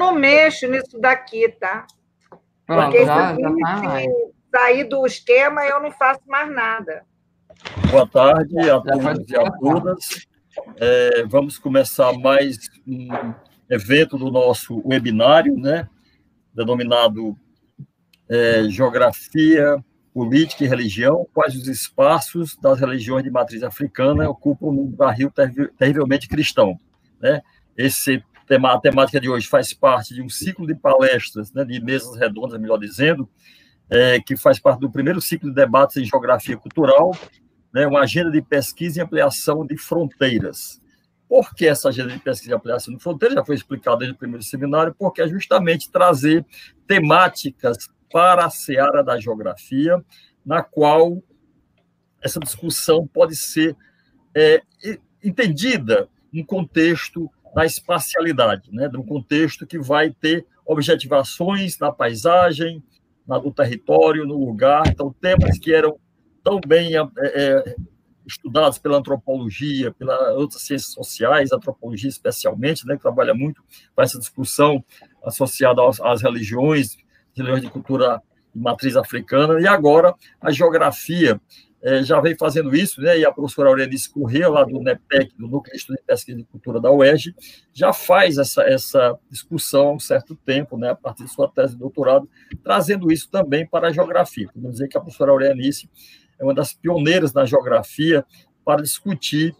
não mexo nisso daqui, tá? Pronto, Porque já, tá se sair do esquema, eu não faço mais nada. Boa tarde a todos e a todas. É, vamos começar mais um evento do nosso webinário, né? Denominado é, Geografia, Política e Religião, quais os espaços das religiões de matriz africana ocupam um barril terrivelmente cristão. Né? Esse tema, a temática de hoje faz parte de um ciclo de palestras, né, de mesas redondas, melhor dizendo, é, que faz parte do primeiro ciclo de debates em geografia cultural, né, uma agenda de pesquisa e ampliação de fronteiras. Por que essa agenda de pesquisa e ampliação de fronteiras? Já foi explicado desde o primeiro seminário, porque é justamente trazer temáticas para a seara da geografia, na qual essa discussão pode ser é, entendida no contexto da espacialidade, né, num contexto que vai ter objetivações na paisagem, na, no território, no lugar. Então, temas que eram tão bem é, é, estudados pela antropologia, pelas outras ciências sociais, antropologia especialmente, né, que trabalha muito com essa discussão associada às, às religiões, religiões de cultura de matriz africana, e agora a geografia é, já vem fazendo isso, né, e a professora Aurelice Corrêa, lá do NEPEC, do Núcleo de Estudo de Pesquisa e Cultura da UERJ, já faz essa, essa discussão há um certo tempo, né, a partir de sua tese de doutorado, trazendo isso também para a geografia. Podemos dizer que a professora Aurelice é uma das pioneiras na geografia para discutir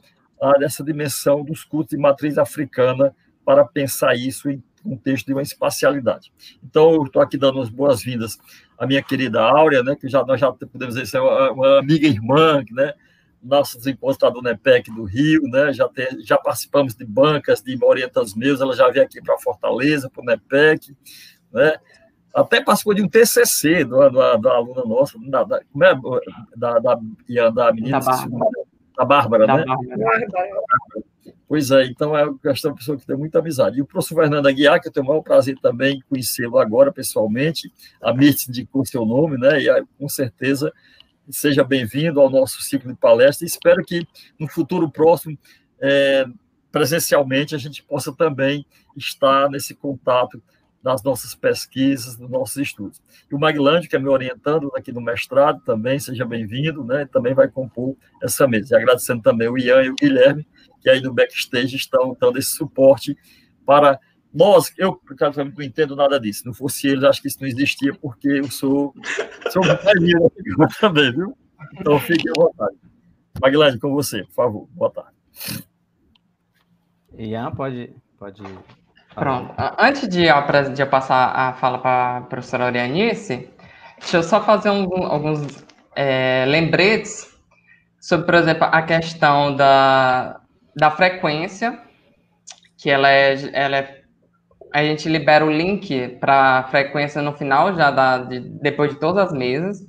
essa dimensão dos cultos de matriz africana, para pensar isso em contexto de uma espacialidade. Então, eu estou aqui dando as boas-vindas à minha querida Áurea, né, que já, nós já podemos dizer é uma, uma amiga irmã, né, nossos encontros do NEPEC do Rio, né, já, tem, já participamos de bancas de Orientas Meus, ela já veio aqui para Fortaleza, para o NEPEC, né, até participou de um TCC da, da, da aluna nossa, da, da, como é, da, da, da menina, da Bárbara, da Bárbara né? Bárbara. Pois é, então é uma pessoa que tem muita amizade. E o professor Fernando Aguiar, que eu tenho o maior prazer também conhecê-lo agora pessoalmente, a Mirth indicou seu nome, né? E com certeza seja bem-vindo ao nosso ciclo de palestras. Espero que no futuro próximo, é, presencialmente, a gente possa também estar nesse contato das nossas pesquisas, dos nossos estudos. E o Maglândio, que é me orientando aqui no mestrado, também seja bem-vindo, né? Também vai compor essa mesa. E agradecendo também o Ian e o Guilherme, que aí no backstage estão dando esse suporte para nós. Eu, praticamente, não entendo nada disso. Se não fosse eles, acho que isso não existia, porque eu sou, sou velhinho também, viu? Então fique à vontade. Maglândio, com você, por favor. Boa tarde. Ian, pode, pode Pronto. Antes de eu, de eu passar a fala para a professora Orianice, deixa eu só fazer um, alguns é, lembretes sobre, por exemplo, a questão da, da frequência, que ela é, ela é a gente libera o link para frequência no final, já da, de, depois de todas as mesas.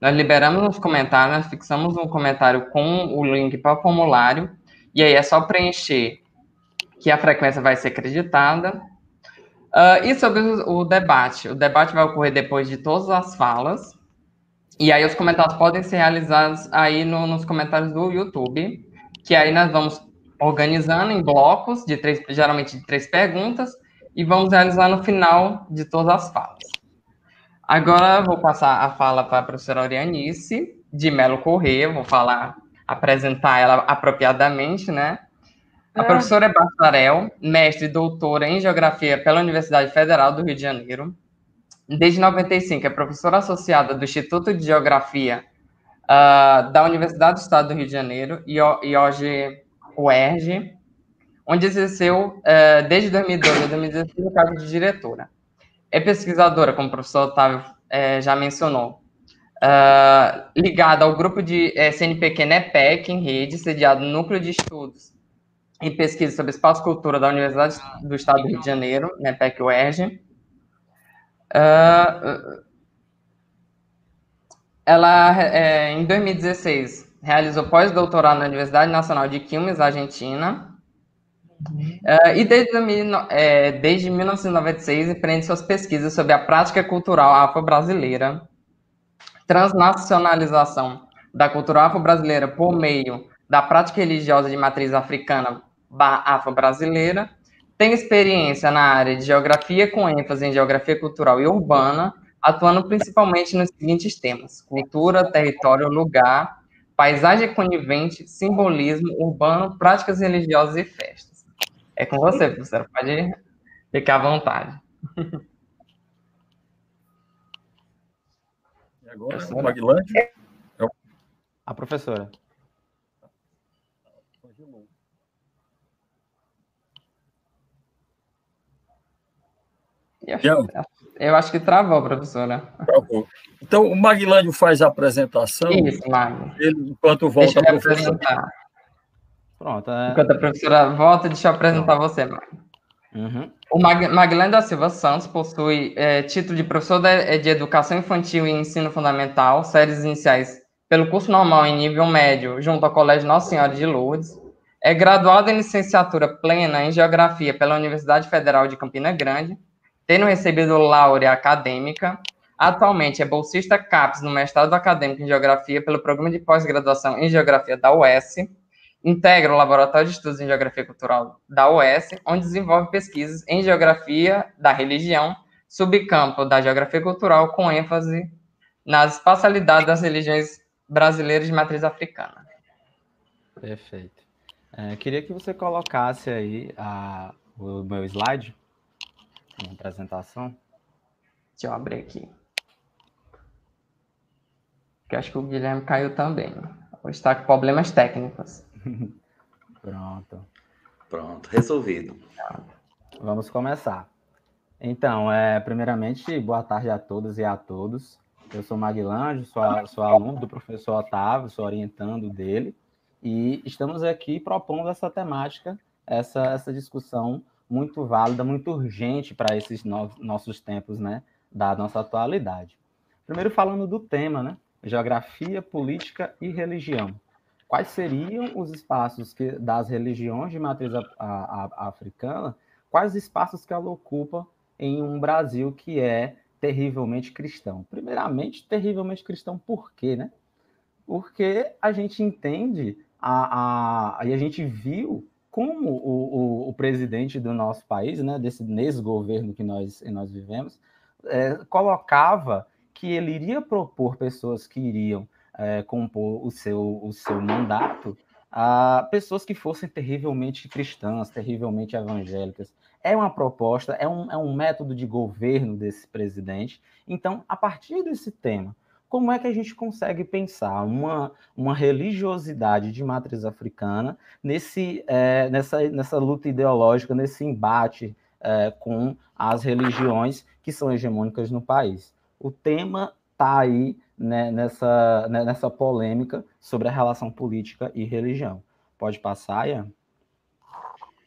Nós liberamos nos comentários, nós fixamos um comentário com o link para o formulário, e aí é só preencher que a frequência vai ser acreditada. Uh, e sobre o, debate. O debate vai ocorrer depois de todas as falas. E aí os comentários podem ser realizados aí no, nos comentários do YouTube, que aí nós vamos organizando em blocos, de três, geralmente de três perguntas, e vamos realizar no final de todas as falas. Agora vou passar a fala para a professora Orianice, de Melo Corrêa, vou falar, apresentar ela apropriadamente, né? A ah. professora é bacharel, mestre e doutora em Geografia pela Universidade Federal do Rio de Janeiro. Desde 95 é professora associada do Instituto de Geografia uh, da Universidade do Estado do Rio de Janeiro e, e hoje UERJ, onde exerceu uh, desde 2012 a 2016 o cargo de diretora. É pesquisadora, como o professor Otávio uh, já mencionou, uh, ligada ao grupo de eh, CNPq NEPEC em rede, sediado no Núcleo de Estudos e pesquisa sobre espaço cultura da Universidade do Estado do Rio de Janeiro, né, PEC-UERJ. Uh, ela, em 2016, realizou pós-doutorado na Universidade Nacional de Quilmes, Argentina, Uh, e desde, é, desde 1996 empreende suas pesquisas sobre a prática cultural afro-brasileira, transnacionalização da cultura afro-brasileira por meio da prática religiosa de matriz africana afro-brasileira, tem experiência na área de geografia com ênfase em geografia cultural e urbana, atuando principalmente nos seguintes temas: cultura, território, lugar, paisagem conivente, simbolismo urbano, práticas religiosas e festas. É com você, professora. Pode ficar à vontade. E agora, Maguilândia? A professora. Eu, eu acho que travou, professora. Travou. Então, o Maguilândio faz a apresentação. Isso. Ele, enquanto volta a professora. Pronto. É... Enquanto a professora volta, deixa eu apresentar Pronto. você, Mag. Uhum. O Mag da Silva Santos possui é, título de professor de, é, de Educação Infantil e Ensino Fundamental, séries iniciais pelo curso normal em nível médio, junto ao Colégio Nossa Senhora de Lourdes. É graduado em licenciatura plena em Geografia pela Universidade Federal de Campina Grande tendo recebido laurea acadêmica. Atualmente é bolsista CAPES no mestrado acadêmico em Geografia pelo Programa de Pós-Graduação em Geografia da UES. Integra o Laboratório de Estudos em Geografia Cultural da UES, onde desenvolve pesquisas em Geografia da Religião, subcampo da Geografia Cultural, com ênfase nas espacialidades das religiões brasileiras de matriz africana. Perfeito. É, queria que você colocasse aí a, o meu slide uma apresentação. Deixa eu abrir aqui. Que acho que o Guilherme caiu também. Hoje está com problemas técnicos. Pronto. Pronto, resolvido. Vamos começar. Então, é, primeiramente, boa tarde a todas e a todos. Eu sou Maguilândio, sou, sou aluno do professor Otávio, sou orientando dele, e estamos aqui propondo essa temática, essa, essa discussão muito válida, muito urgente para esses no nossos tempos, né, da nossa atualidade. Primeiro falando do tema, né, geografia, política e religião. Quais seriam os espaços que, das religiões de matriz a, a, a, africana? Quais espaços que ela ocupa em um Brasil que é terrivelmente cristão? Primeiramente, terrivelmente cristão por quê, né? Porque a gente entende a, a, e a gente viu como o, o, o, presidente do nosso país, né, desse nesse governo que nós, nós vivemos, é, colocava que ele iria propor pessoas que iriam é, compor o seu, o seu mandato a pessoas que fossem terrivelmente cristãs, terrivelmente evangélicas. É uma proposta, é um, é um método de governo desse presidente. Então, a partir desse tema, como é que a gente consegue pensar uma, uma religiosidade de matriz africana nesse, é, nessa, nessa luta ideológica, nesse embate é, com as religiões que são hegemônicas no país? O tema está aí né, nessa, né, nessa polêmica sobre a relação política e religião. Pode passar, Ian?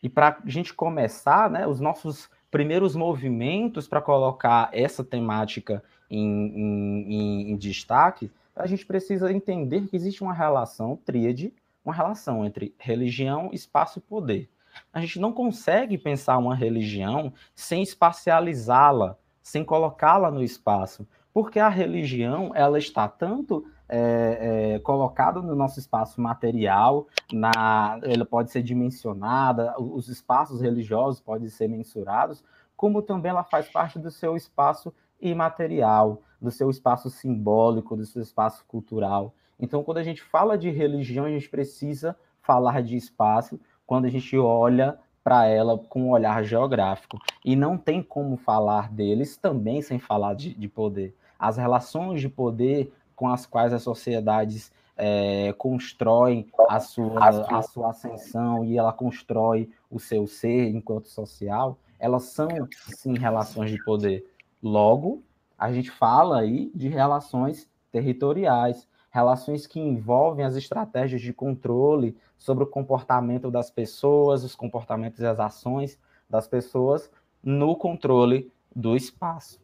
E para a gente começar, né, os nossos primeiros movimentos para colocar essa temática em, em, em, destaque, a gente precisa entender que existe uma relação tríade, uma relação entre religião, espaço e poder. A gente não consegue pensar uma religião sem espacializá-la, sem colocá-la no espaço, porque a religião ela está tanto é, é, colocada no nosso espaço material, na, ela pode ser dimensionada, os espaços religiosos podem ser mensurados, como também ela faz parte do seu espaço imaterial, do seu espaço simbólico, do seu espaço cultural. Então, quando a gente fala de religião, a gente precisa falar de espaço quando a gente olha para ela com um olhar geográfico. E não tem como falar deles também sem falar de, de poder. As relações de poder com as quais as sociedades é, constroem a sua, a sua ascensão e ela constrói o seu ser enquanto social, elas são, sim, relações de poder. Logo, a gente fala aí de relações territoriais, relações que envolvem as estratégias de controle sobre o comportamento das pessoas, os comportamentos e as ações das pessoas no controle do espaço.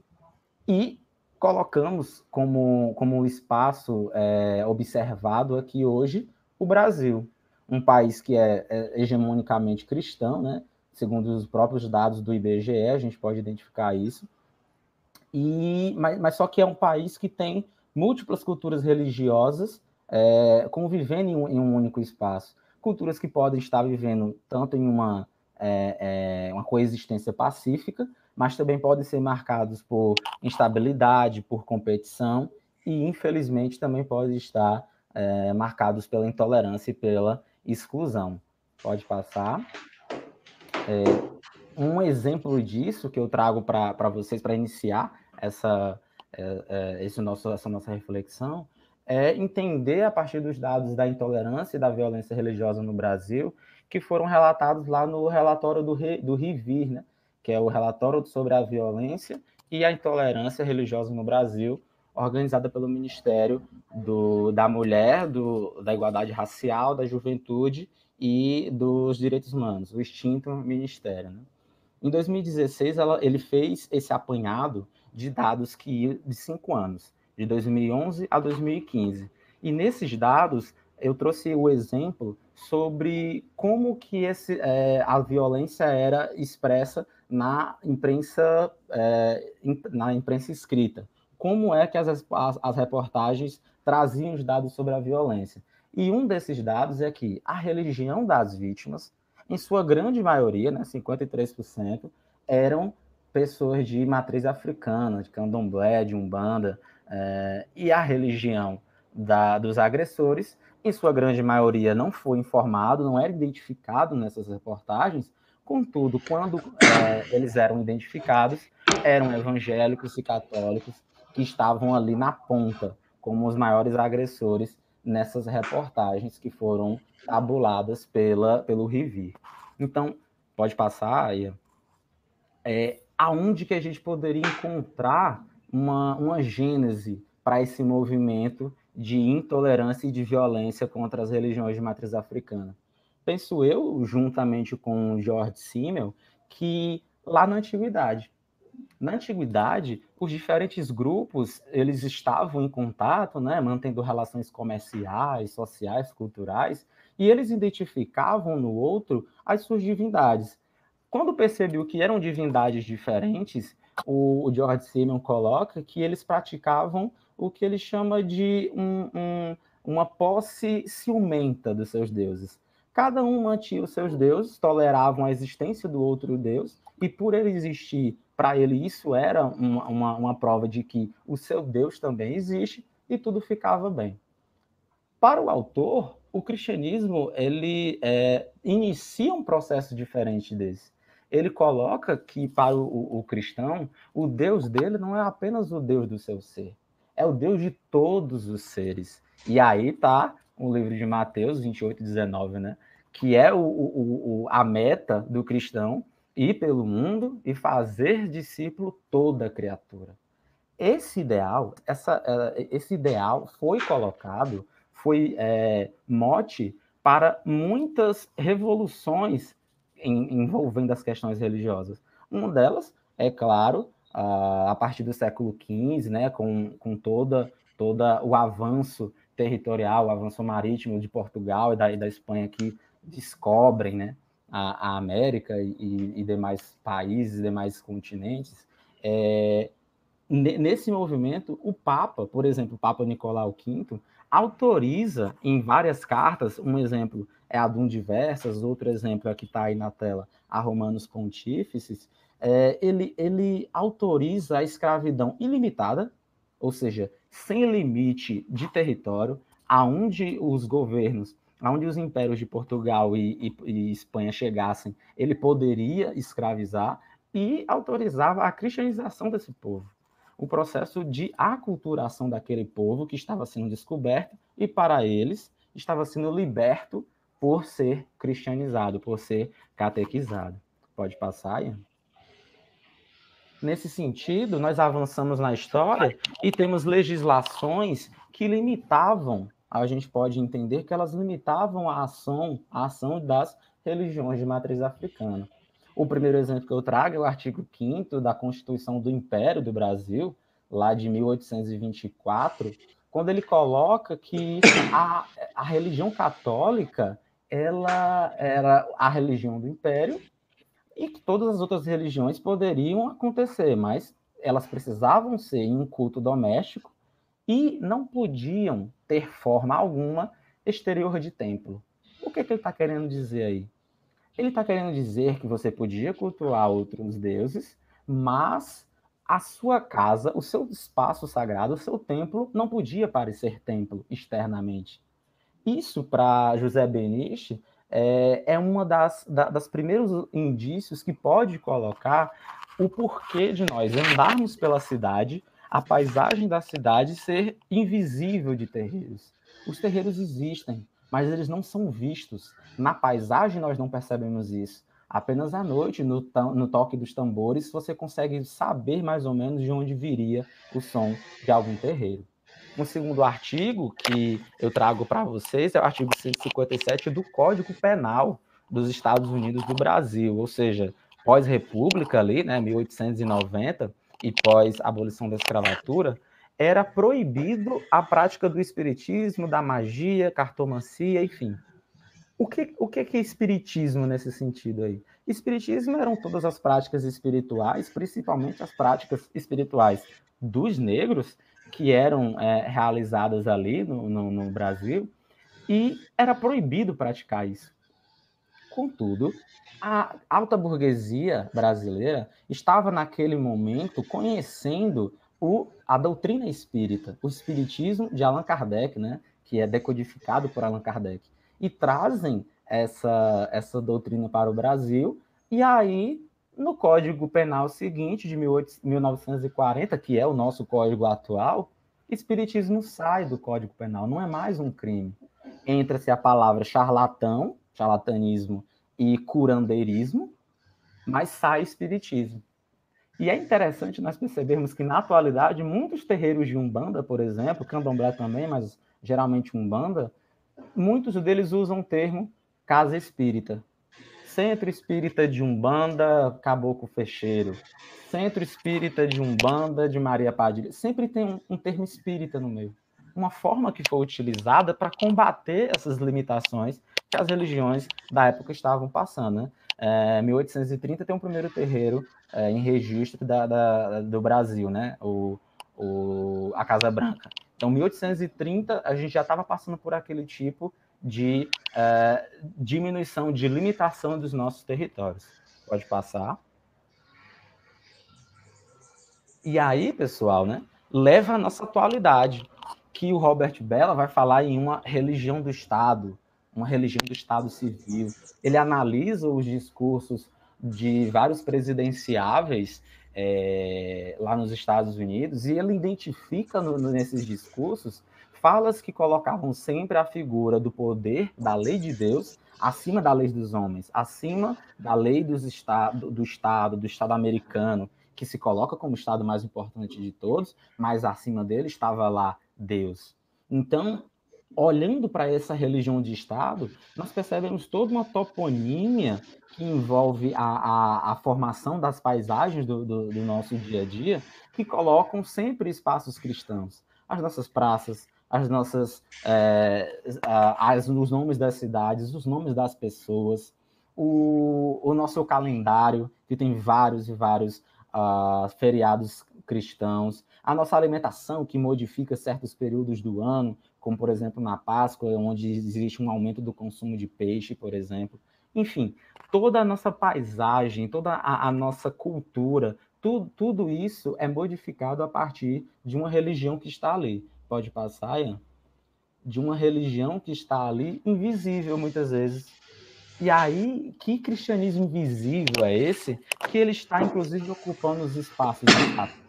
E colocamos como, como espaço é, observado aqui hoje o Brasil, um país que é, é hegemonicamente cristão, né? segundo os próprios dados do IBGE, a gente pode identificar isso, e, mas, mas só que é um país que tem múltiplas culturas religiosas é, convivendo em um, em um, único espaço. Culturas que podem estar vivendo tanto em uma é, é, uma coexistência pacífica, mas também podem ser marcados por instabilidade, por competição, e infelizmente também podem estar é, marcados pela intolerância e pela exclusão. Pode passar. É, um exemplo disso que eu trago para vocês para iniciar essa, é, é, esse nosso, essa nossa reflexão é entender a partir dos dados da intolerância e da violência religiosa no Brasil, que foram relatados lá no relatório do, do RIVIR, né? que é o relatório sobre a violência e a intolerância religiosa no Brasil, organizada pelo Ministério do, da Mulher, do, da Igualdade Racial, da Juventude e dos Direitos Humanos, o extinto Ministério. Né? Em 2016, ela, ele fez esse apanhado de dados que de cinco anos, de 2011 a 2015. E nesses dados, eu trouxe o exemplo sobre como que esse, é, a violência era expressa na imprensa, é, na imprensa escrita. Como é que as, as, as reportagens traziam os dados sobre a violência. E um desses dados é que a religião das vítimas em sua grande maioria, né, 53%, eram pessoas de matriz africana, de candomblé, de umbanda, é, e a religião da, dos agressores, em sua grande maioria, não foi informado, não era identificado nessas reportagens, contudo, quando é, eles eram identificados, eram evangélicos e católicos que estavam ali na ponta, como os maiores agressores nessas reportagens que foram tabuladas pela, pelo Rivir. Então, pode passar aí. É, aonde que a gente poderia encontrar uma, uma gênese para esse movimento de intolerância e de violência contra as religiões de matriz africana? Penso eu, juntamente com George Simmel, que lá na antiguidade, na antiguidade, os diferentes grupos eles estavam em contato, né, mantendo relações comerciais, sociais, culturais, e eles identificavam no outro as suas divindades. Quando percebeu que eram divindades diferentes, o, o George Simeon coloca que eles praticavam o que ele chama de um, um, uma posse ciumenta dos seus deuses. Cada um mantinha os seus deuses, toleravam a existência do outro deus, e por ele existir, para ele isso era uma, uma, uma prova de que o seu Deus também existe, e tudo ficava bem. Para o autor, o cristianismo ele é, inicia um processo diferente desse. Ele coloca que para o, o, cristão, o Deus dele não é apenas o Deus do seu ser, é o Deus de todos os seres. E aí tá o livro de Mateus 28, 19, né? Que é o, o, a meta do cristão ir pelo mundo e fazer discípulo toda criatura. Esse ideal, essa, é, esse ideal foi colocado, foi é, mote para muitas revoluções em, envolvendo as questões religiosas. Uma delas, é claro, a, a partir do século XV, né, com, com toda, toda o avanço territorial, o avanço marítimo de Portugal e da, e da Espanha que descobrem né, a, a América e, e, demais países, demais continentes, é, nesse movimento, o Papa, por exemplo, o Papa Nicolau V, autoriza em várias cartas, um exemplo é a Dum Diversas, outro exemplo é que está aí na tela, a Romanos Pontífices, é, ele, ele autoriza a escravidão ilimitada, ou seja, sem limite de território, aonde os governos, aonde os impérios de Portugal e, e, e Espanha chegassem, ele poderia escravizar e autorizava a cristianização desse povo. O processo de aculturação daquele povo que estava sendo descoberto e, para eles, estava sendo liberto por ser cristianizado, por ser catequizado. Pode passar, Ian? Nesse sentido, nós avançamos na história e temos legislações que limitavam, a gente pode entender que elas limitavam a ação, a ação das religiões de matriz africana. O primeiro exemplo que eu trago é o artigo 5 da Constituição do Império do Brasil, lá de 1824, quando ele coloca que a, a religião católica ela era a religião do Império e que todas as outras religiões poderiam acontecer, mas elas precisavam ser em um culto doméstico e não podiam ter forma alguma exterior de templo. O que, que ele está querendo dizer aí? Ele está querendo dizer que você podia cultuar outros deuses, mas a sua casa, o seu espaço sagrado, o seu templo, não podia parecer templo externamente. Isso, para José Beniche, é, é uma das, da, das primeiros indícios que pode colocar o porquê de nós andarmos pela cidade, a paisagem da cidade ser invisível de terreiros. Os terreiros existem, mas eles não são vistos. Na paisagem nós não percebemos isso. Apenas à noite, no, no toque dos tambores, você consegue saber mais ou menos de onde viria o som de algum terreiro. Um segundo artigo que eu trago para vocês é o artigo 157 do Código Penal dos Estados Unidos do Brasil, ou seja, pós-república ali, né, 1890, e pós-abolição da escravatura, era proibido a prática do espiritismo, da magia, cartomancia, enfim. O que, o que é espiritismo nesse sentido aí? Espiritismo eram todas as práticas espirituais, principalmente as práticas espirituais dos negros, que eram é, realizadas ali no, no, no Brasil, e era proibido praticar isso. Contudo, a alta burguesia brasileira estava naquele momento conhecendo o, a doutrina espírita, o espiritismo de Allan Kardec, né, que é decodificado por Allan Kardec, e trazem essa, essa doutrina para o Brasil, e aí, no Código Penal seguinte, de 18, 1940, que é o nosso código atual, espiritismo sai do Código Penal, não é mais um crime. Entra-se a palavra charlatão, charlatanismo e curandeirismo, mas sai espiritismo. E é interessante nós percebermos que, na atualidade, muitos terreiros de Umbanda, por exemplo, candomblé também, mas geralmente Umbanda, muitos deles usam o termo casa espírita. Centro Espírita de Umbanda, Caboclo Fecheiro. Centro Espírita de Umbanda, de Maria Padilha. Sempre tem um, um termo espírita no meio. Uma forma que foi utilizada para combater essas limitações que as religiões da época estavam passando. Né? É, 1830 tem um primeiro terreiro é, em registro da, da, do Brasil, né? O, o, a Casa Branca. Então, 1830, a gente já estava passando por aquele tipo de é, diminuição, de limitação dos nossos territórios. Pode passar. E aí, pessoal, né, leva a nossa atualidade, que o Robert Bella vai falar em uma religião do Estado, uma religião do Estado civil. Ele analisa os discursos de vários presidenciáveis é, lá nos Estados Unidos e ele identifica no, nesses discursos falas que colocavam sempre a figura do poder da lei de Deus acima da lei dos homens, acima da lei dos do Estado, do Estado americano, que se coloca como o Estado mais importante de todos, mas acima dele estava lá Deus. Então, olhando para essa religião de Estado, nós percebemos toda uma toponímia que envolve a, a, a formação das paisagens do, do, do, nosso dia a dia, que colocam sempre espaços cristãos. As nossas praças, as nossas, é, as, os nomes das cidades, os nomes das pessoas, o, o nosso calendário, que tem vários e vários uh, feriados cristãos, a nossa alimentação, que modifica certos períodos do ano, como por exemplo na Páscoa, onde existe um aumento do consumo de peixe, por exemplo. Enfim, toda a nossa paisagem, toda a, a nossa cultura, tu, tudo isso é modificado a partir de uma religião que está ali. Pode passar, Ian? De uma religião que está ali, invisível muitas vezes. E aí, que cristianismo invisível é esse que ele está, inclusive, ocupando os espaços de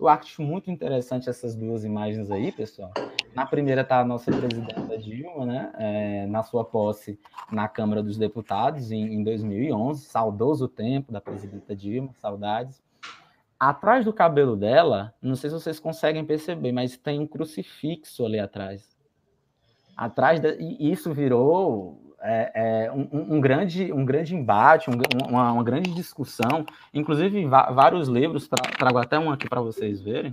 eu acho muito interessante essas duas imagens aí, pessoal. Na primeira está a nossa presidenta Dilma, né, é, na sua posse na Câmara dos Deputados em, em 2011, saudoso tempo da presidenta Dilma, saudades. Atrás do cabelo dela, não sei se vocês conseguem perceber, mas tem um crucifixo ali atrás. Atrás e isso virou é, é um, um, grande, um grande embate, um, uma, uma, grande discussão. Inclusive, vários livros, tra trago até um aqui para vocês verem.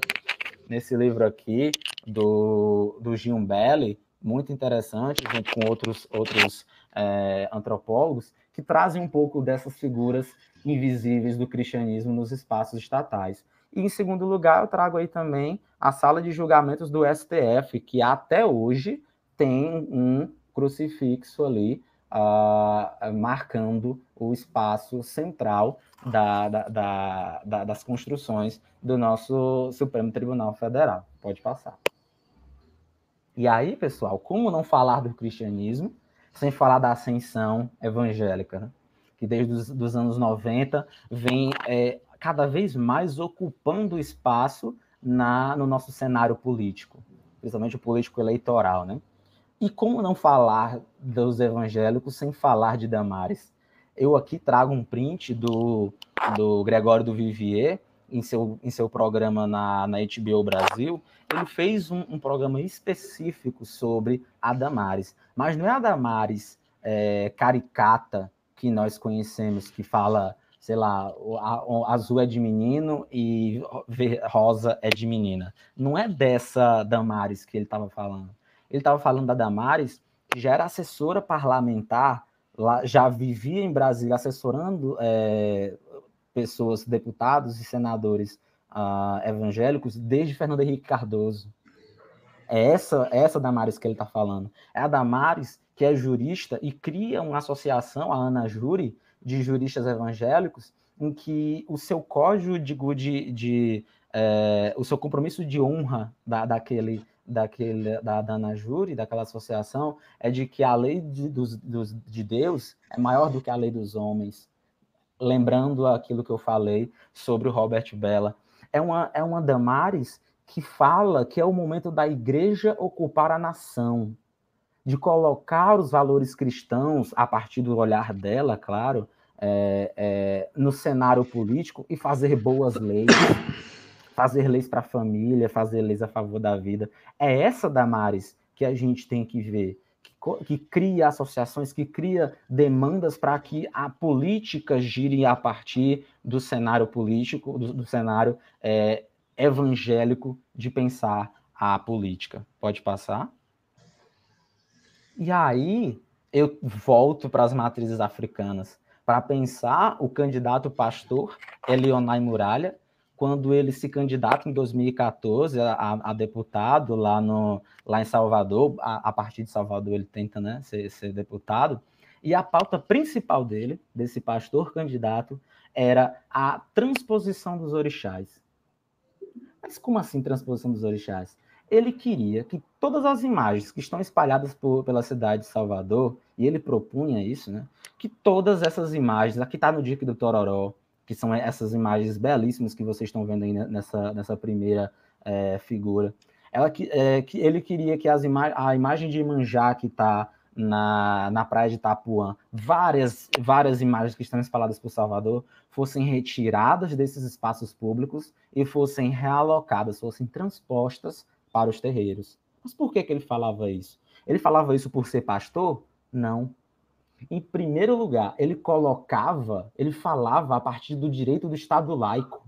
Nesse livro aqui, do, do Gil Belli, muito interessante, junto com outros, outros é, antropólogos, que trazem um pouco dessas figuras invisíveis do cristianismo nos espaços estatais. E, em segundo lugar, eu trago aí também a sala de julgamentos do STF, que até hoje tem um crucifixo ali uh, marcando o espaço central da, da, da, das construções do nosso Supremo Tribunal Federal. Pode passar. E aí, pessoal, como não falar do cristianismo sem falar da ascensão evangélica, né? Que desde os dos anos 90 vem é, cada vez mais ocupando espaço na, no nosso cenário político, principalmente o político eleitoral, né? E como não falar dos evangélicos sem falar de Damares? Eu aqui trago um print do, do Gregório do Vivier, em seu, em seu programa na, na HBO Brasil, ele fez um, um programa específico sobre a Damares. Mas não é a Damares é, caricata que nós conhecemos, que fala, sei lá, o, azul é de menino e rosa é de menina. Não é dessa Damares que ele estava falando. Ele estava falando da Damares, que já era assessora parlamentar, lá, já vivia em Brasília assessorando é, pessoas, deputados e senadores uh, evangélicos desde Fernando Henrique Cardoso. É essa, é essa Damares que ele está falando. É a Damares que é jurista e cria uma associação, a Ana Júri, de juristas evangélicos, em que o seu código de, de é, o seu compromisso de honra da, daquele, daquele, da, da daquela associação, é de que a lei de, dos, dos, de Deus é maior do que a lei dos homens lembrando aquilo que eu falei sobre o Robert Bella. É uma, é uma Damares que fala que é o momento da igreja ocupar a nação, de colocar os valores cristãos, a partir do olhar dela, claro, é, é, no cenário político e fazer boas leis, fazer leis para a família, fazer leis a favor da vida. É essa Damares que a gente tem que ver que cria associações, que cria demandas para que a política gire a partir do cenário político, do, do cenário é, evangélico de pensar a política. Pode passar? E aí eu volto para as matrizes africanas para pensar o candidato pastor Elionai Muralha, quando ele se candidata em 2014 a, a deputado lá, no, lá em Salvador, a, a, partir de Salvador ele tenta né, ser, ser deputado, e a pauta principal dele, desse pastor candidato, era a transposição dos orixás. Mas como assim transposição dos orixás? Ele queria que todas as imagens que estão espalhadas por, pela cidade de Salvador, e ele propunha isso, né? Que todas essas imagens, aqui está no Dique do Tororó, que são essas imagens belíssimas que vocês estão vendo aí nessa, nessa primeira é, figura. Ela, é, que ele queria que as ima a imagem de Imanjá que está na, na praia de Itapuã, várias, várias imagens que estão espalhadas por Salvador, fossem retiradas desses espaços públicos e fossem realocadas, fossem transpostas para os terreiros. Mas por que, que ele falava isso? Ele falava isso por ser pastor? Não. Em primeiro lugar, ele colocava, ele falava a partir do direito do Estado laico.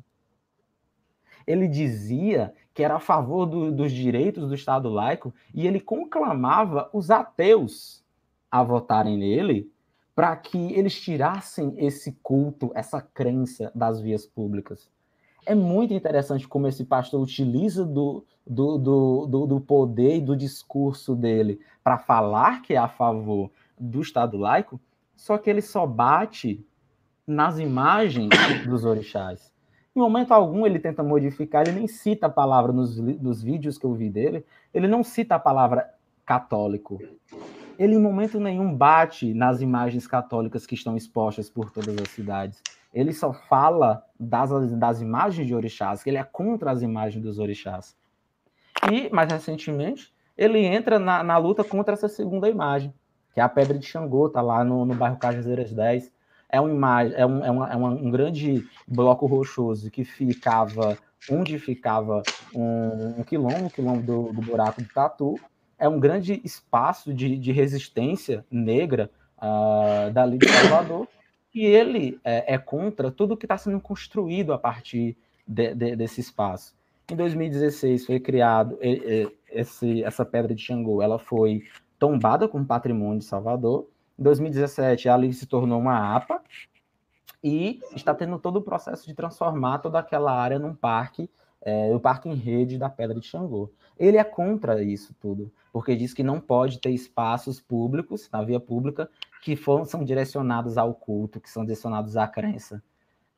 Ele dizia que era a favor do, dos direitos do Estado laico e ele conclamava os ateus a votarem nele para que eles tirassem esse culto, essa crença das vias públicas. É muito interessante como esse pastor utiliza do, do, do, do poder e do discurso dele para falar que é a favor do Estado laico, só que ele só bate nas imagens dos orixás. Em momento algum ele tenta modificar, ele nem cita a palavra nos, nos vídeos que eu vi dele, ele não cita a palavra católico. Ele em momento nenhum bate nas imagens católicas que estão expostas por todas as cidades. Ele só fala das, das imagens de orixás, que ele é contra as imagens dos orixás. E, mais recentemente, ele entra na, na luta contra essa segunda imagem, que é a Pedra de Xangô, tá lá no, no bairro Cajazeiras 10. É, uma imagem, é, um, é, uma, é uma, um grande bloco rochoso que ficava onde ficava um, um um quilombo do, do buraco do Tatu. É um grande espaço de, de resistência negra uh, dali de Salvador. E ele é, é contra tudo que está sendo construído a partir de, de, desse espaço. Em 2016 foi criado esse, essa pedra de Xangô, ela foi tombada como patrimônio de Salvador. Em 2017, ali se tornou uma APA e está tendo todo o processo de transformar toda aquela área num parque, é, o Parque em Rede da Pedra de Xangô. Ele é contra isso tudo, porque diz que não pode ter espaços públicos, na via pública, que for, são direcionados ao culto, que são direcionados à crença.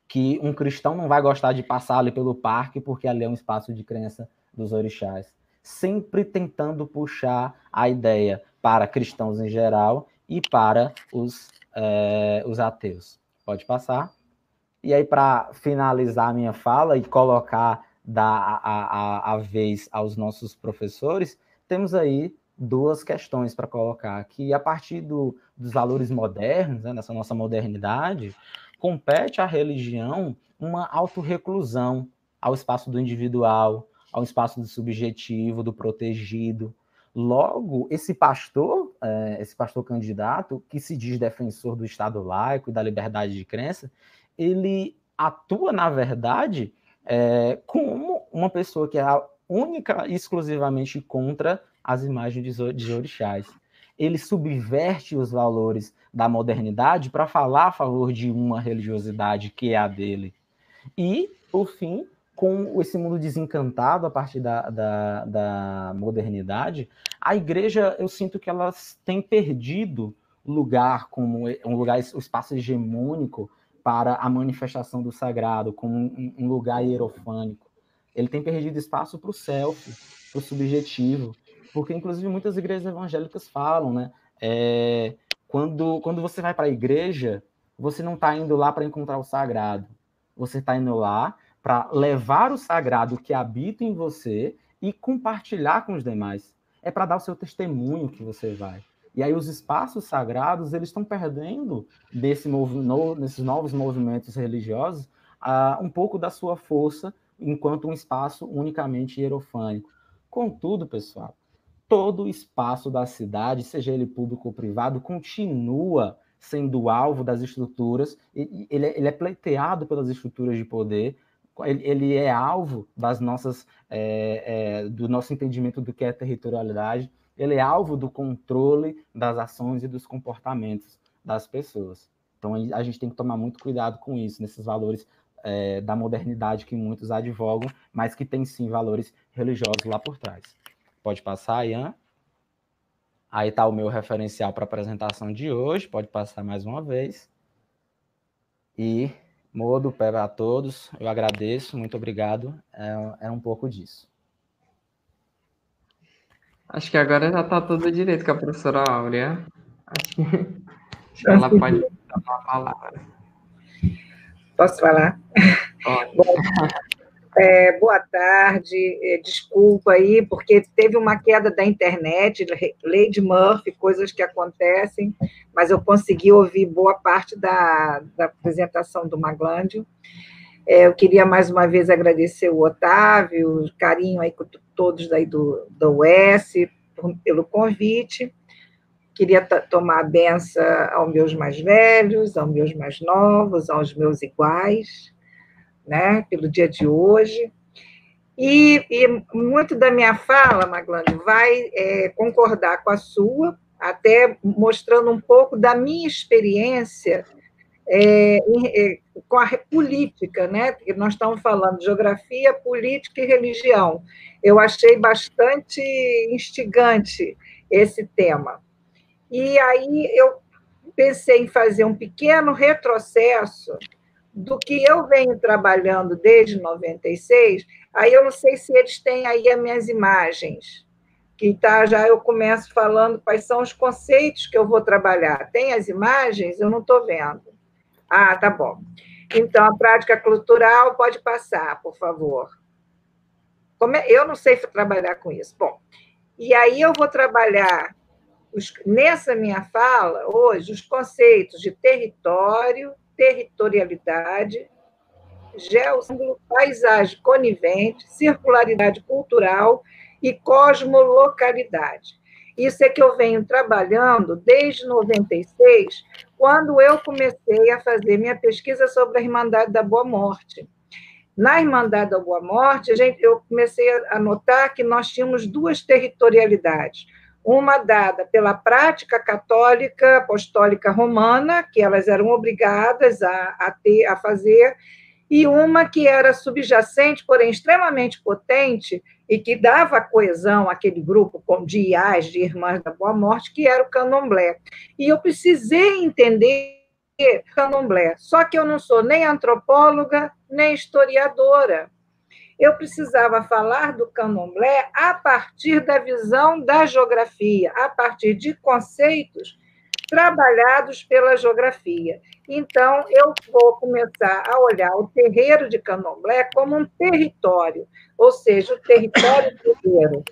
Que um cristão não vai gostar de passar ali pelo parque porque ali é um espaço de crença dos orixás. Sempre tentando puxar a ideia para cristãos em geral e para os, é, os ateus. Pode passar. E aí, para finalizar a minha fala e colocar da, a, a, a vez aos nossos professores, temos aí duas questões para colocar, que a partir do, dos valores modernos, né, nessa nossa modernidade, compete à religião uma autorreclusão ao espaço do individual, ao espaço do subjetivo, do protegido. Logo, esse pastor, é, esse pastor candidato, que se diz defensor do Estado laico e da liberdade de crença, ele atua, na verdade, é, como uma pessoa que é única e exclusivamente contra as imagens de orixás. Ele subverte os valores da modernidade para falar a favor de uma religiosidade que é a dele. E, por fim, com esse mundo desencantado a partir da, da, da modernidade, a igreja, eu sinto que ela tem perdido lugar como um lugar, o um espaço hegemônico para a manifestação do sagrado, como um, um lugar hierofânico. Ele tem perdido espaço para o self, para o subjetivo, porque inclusive muitas igrejas evangélicas falam, né? É, quando, quando você vai para a igreja, você não está indo lá para encontrar o sagrado. Você está indo lá para levar o sagrado que habita em você e compartilhar com os demais. É para dar o seu testemunho que você vai. E aí os espaços sagrados eles estão perdendo desse no, nesses novos movimentos religiosos uh, um pouco da sua força enquanto um espaço unicamente hierofânico. Contudo, pessoal, todo o espaço da cidade, seja ele público ou privado, continua sendo alvo das estruturas, ele, ele é pleiteado pelas estruturas de poder, ele, ele é alvo das nossas, é, é, do nosso entendimento do que é territorialidade, ele é alvo do controle das ações e dos comportamentos das pessoas. Então a gente tem que tomar muito cuidado com isso, nesses valores é, da modernidade que muitos advogam, mas que tem sim valores religiosos lá por trás. Pode passar, Ian. Aí está o meu referencial para a apresentação de hoje. Pode passar mais uma vez. E modo pé a todos. Eu agradeço, muito obrigado. É, é um pouco disso. Acho que agora já está tudo direito com a professora Áurea. Acho que, acho que ela pode dar uma palavra. Posso falar? Pode. Bom, é, boa tarde, é, desculpa aí, porque teve uma queda da internet, de Murphy, coisas que acontecem, mas eu consegui ouvir boa parte da, da apresentação do Maglândio. É, eu queria mais uma vez agradecer o Otávio, o carinho aí com todos daí do, do US, pelo convite. Queria tomar a benção aos meus mais velhos, aos meus mais novos, aos meus iguais né, pelo dia de hoje. E, e muito da minha fala, Maglane, vai é, concordar com a sua, até mostrando um pouco da minha experiência é, é, com a política, né? Porque nós estamos falando geografia, política e religião. Eu achei bastante instigante esse tema. E aí eu pensei em fazer um pequeno retrocesso do que eu venho trabalhando desde 96, aí eu não sei se eles têm aí as minhas imagens, que tá, já eu começo falando quais são os conceitos que eu vou trabalhar. Tem as imagens? Eu não estou vendo. Ah, tá bom. Então, a prática cultural pode passar, por favor. É, eu não sei trabalhar com isso. Bom, e aí eu vou trabalhar os, nessa minha fala hoje os conceitos de território, territorialidade, geossímbolo, paisagem conivente, circularidade cultural e cosmolocalidade. Isso é que eu venho trabalhando desde 96, quando eu comecei a fazer minha pesquisa sobre a Irmandade da Boa Morte. Na Irmandade da Boa Morte, gente, eu comecei a notar que nós tínhamos duas territorialidades uma dada pela prática católica apostólica romana, que elas eram obrigadas a, a, ter, a fazer, e uma que era subjacente, porém extremamente potente, e que dava coesão àquele grupo de IAs, de Irmãs da Boa Morte, que era o candomblé. E eu precisei entender candomblé, só que eu não sou nem antropóloga, nem historiadora. Eu precisava falar do candomblé a partir da visão da geografia, a partir de conceitos trabalhados pela geografia. Então, eu vou começar a olhar o terreiro de Candomblé como um território, ou seja, o território terreiro,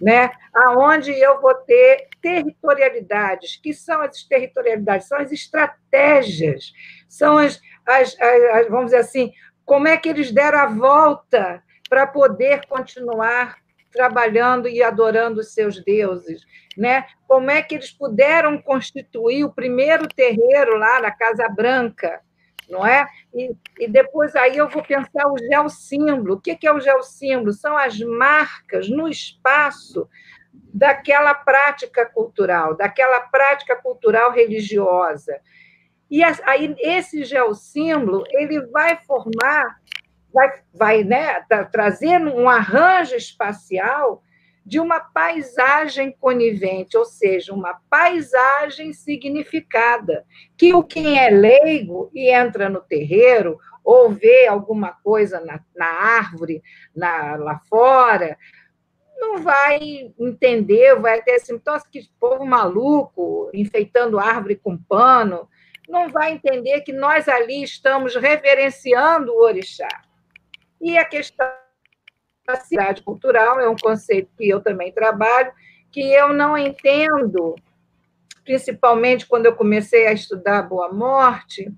né? aonde eu vou ter territorialidades. que são as territorialidades? São as estratégias, são as, as, as vamos dizer assim, como é que eles deram a volta para poder continuar trabalhando e adorando os seus deuses, né? Como é que eles puderam constituir o primeiro terreiro lá na Casa Branca, não é? E, e depois aí eu vou pensar o geossímbolo. O que é o geossímbolo? São as marcas no espaço daquela prática cultural, daquela prática cultural religiosa. E aí esse geossímbolo ele vai formar vai, vai né, trazer um arranjo espacial de uma paisagem conivente, ou seja, uma paisagem significada, que o quem é leigo e entra no terreiro ou vê alguma coisa na, na árvore na, lá fora, não vai entender, vai ter assim, que povo maluco, enfeitando árvore com pano, não vai entender que nós ali estamos reverenciando o orixá. E a questão da cidade cultural é um conceito que eu também trabalho, que eu não entendo, principalmente quando eu comecei a estudar Boa Morte,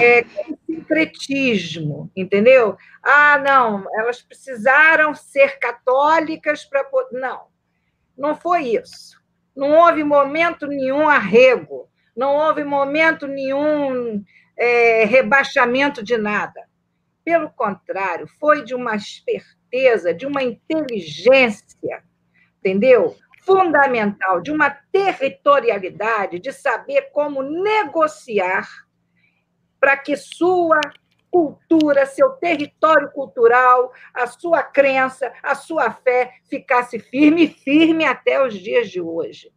é sincretismo, entendeu? Ah, não, elas precisaram ser católicas para. Não, não foi isso. Não houve momento nenhum arrego, não houve momento nenhum é, rebaixamento de nada. Pelo contrário, foi de uma esperteza, de uma inteligência, entendeu? Fundamental, de uma territorialidade, de saber como negociar para que sua cultura, seu território cultural, a sua crença, a sua fé ficasse firme firme até os dias de hoje.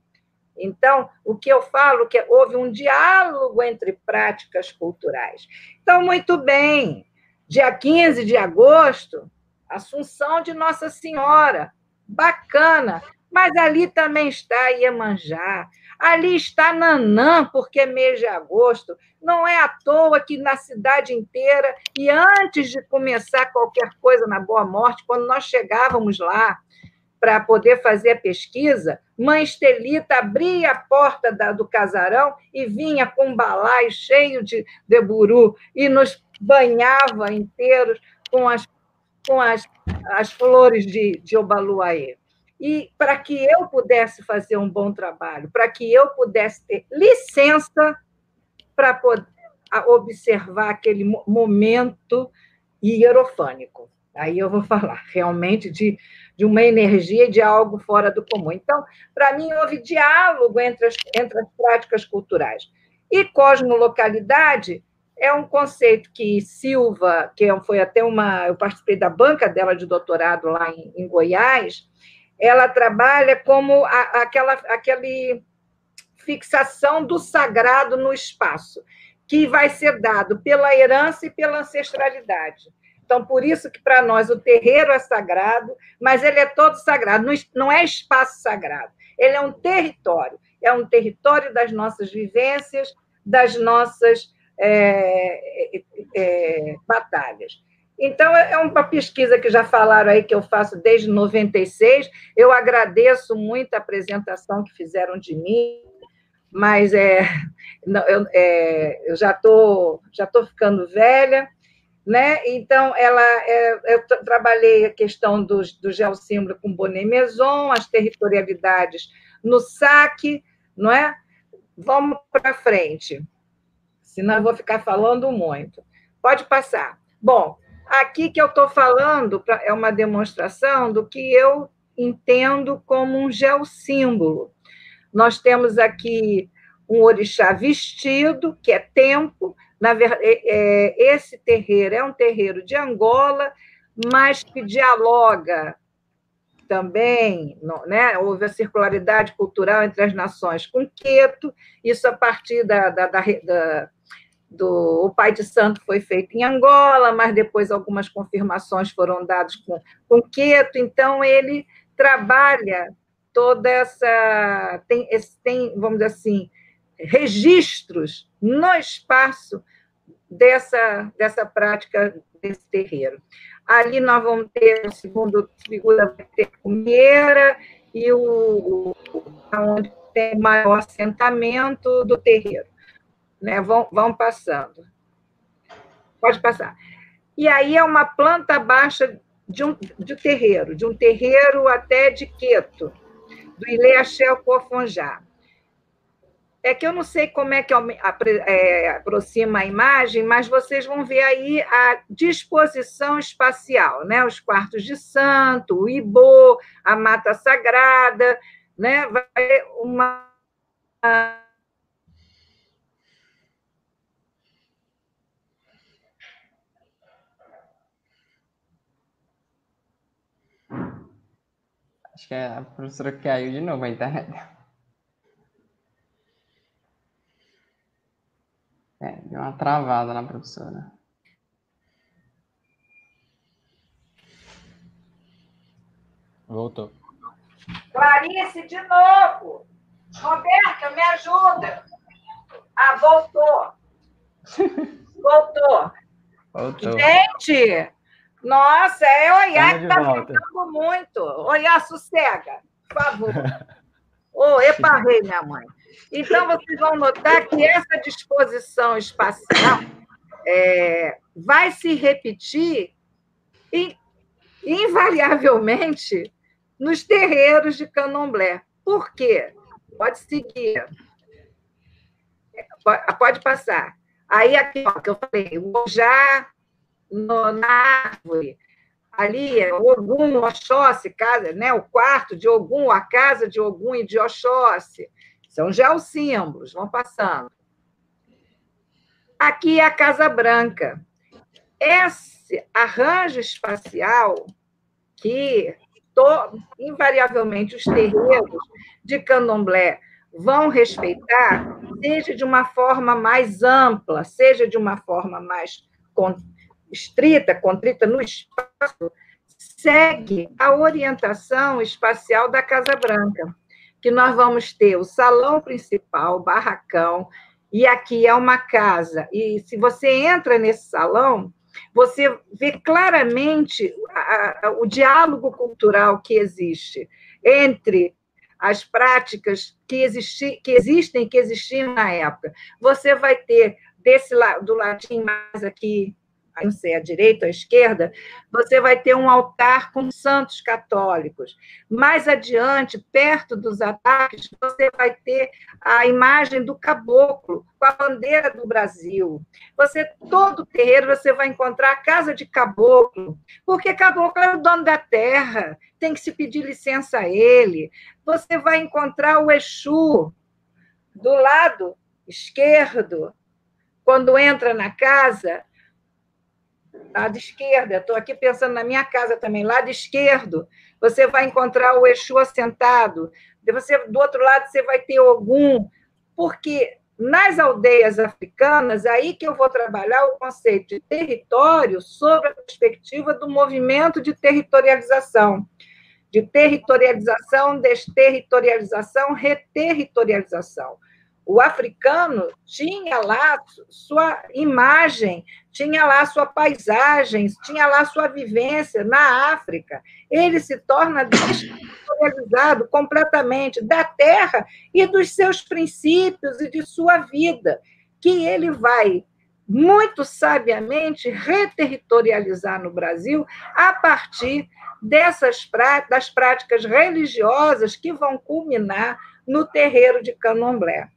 Então, o que eu falo é que houve um diálogo entre práticas culturais. Então, muito bem, Dia 15 de agosto, Assunção de Nossa Senhora. Bacana. Mas ali também está Iemanjá. Ali está Nanã, porque é mês de agosto. Não é à toa que na cidade inteira, e antes de começar qualquer coisa na Boa Morte, quando nós chegávamos lá para poder fazer a pesquisa, Mãe Estelita abria a porta da, do casarão e vinha com um balai cheio de, de buru e nos banhava inteiros com as, com as, as flores de, de Obaluaê. E para que eu pudesse fazer um bom trabalho, para que eu pudesse ter licença para poder observar aquele momento hierofânico. Aí eu vou falar realmente de, de uma energia, de algo fora do comum. Então, para mim, houve diálogo entre as, entre as práticas culturais. E cosmolocalidade é um conceito que Silva, que é foi até uma. Eu participei da banca dela de doutorado lá em, em Goiás, ela trabalha como a, aquela aquele fixação do sagrado no espaço, que vai ser dado pela herança e pela ancestralidade. Então, por isso que para nós o terreiro é sagrado, mas ele é todo sagrado, não é espaço sagrado, ele é um território, é um território das nossas vivências, das nossas é, é, é, batalhas. Então, é, é uma pesquisa que já falaram aí, que eu faço desde 96. Eu agradeço muito a apresentação que fizeram de mim, mas é, eu, é, eu já estou já tô ficando velha, né? Então, ela, é, eu trabalhei a questão do, do geossímbolo com Bonet Maison, as territorialidades no saque, não é? Vamos para frente senão eu vou ficar falando muito. Pode passar. Bom, aqui que eu estou falando é uma demonstração do que eu entendo como um geossímbolo. Nós temos aqui um orixá vestido, que é tempo, Na verdade, é, é, esse terreiro é um terreiro de Angola, mas que dialoga também, né? houve a circularidade cultural entre as nações com Queto, isso a partir da, da, da, da do o Pai de Santo foi feito em Angola, mas depois algumas confirmações foram dadas com, com Queto, então ele trabalha toda essa tem, tem, vamos dizer assim, registros no espaço dessa, dessa prática desse terreiro. Ali nós vamos ter, segundo figura, vai ter e o, onde tem maior assentamento do terreiro. Né? Vão, vão passando. Pode passar. E aí é uma planta baixa de um de terreiro, de um terreiro até de Queto, do Ileachel Cofonjá é que eu não sei como é que é, aproxima a imagem, mas vocês vão ver aí a disposição espacial, né? Os quartos de santo, o Ibô, a mata sagrada, né? Vai uma Acho que a professora caiu de novo a internet. É, deu uma travada na professora. Voltou. Clarice, de novo. Roberta, me ajuda. Ah, voltou. Voltou. Voltou. Gente, nossa, é olhar que está ficando muito. Olhar, sossega, por favor. Ô, oh, eparrei, minha mãe. Então, vocês vão notar que essa disposição espacial é, vai se repetir invariavelmente nos terreiros de candomblé. Por quê? Pode seguir. Pode passar. Aí, aqui, ó, que eu falei, o já na árvore, ali é Ogum, Oxóssi, casa, né? o quarto de Ogum, a casa de Ogum e de Oxóssi. São já os símbolos, vão passando. Aqui é a Casa Branca. Esse arranjo espacial que to, invariavelmente os terreiros de candomblé vão respeitar, seja de uma forma mais ampla, seja de uma forma mais estrita, contrita no espaço, segue a orientação espacial da Casa Branca que nós vamos ter o salão principal, o barracão, e aqui é uma casa. E se você entra nesse salão, você vê claramente o diálogo cultural que existe entre as práticas que, existi, que existem, que existiam na época. Você vai ter desse lado do latim mais aqui não sei, à direita ou à esquerda, você vai ter um altar com santos católicos. Mais adiante, perto dos ataques, você vai ter a imagem do caboclo com a bandeira do Brasil. Você todo o terreiro você vai encontrar a casa de caboclo, porque caboclo é o dono da terra, tem que se pedir licença a ele. Você vai encontrar o Exu do lado esquerdo, quando entra na casa, lado esquerdo, estou aqui pensando na minha casa também, lado esquerdo, você vai encontrar o Exu assentado, você, do outro lado você vai ter Ogum, porque nas aldeias africanas, aí que eu vou trabalhar o conceito de território sobre a perspectiva do movimento de territorialização, de territorialização, desterritorialização, reterritorialização. O africano tinha lá sua imagem, tinha lá sua paisagem, tinha lá sua vivência na África. Ele se torna desnaturalizado completamente da terra e dos seus princípios e de sua vida, que ele vai muito sabiamente reterritorializar no Brasil a partir dessas das práticas religiosas que vão culminar no terreiro de Candomblé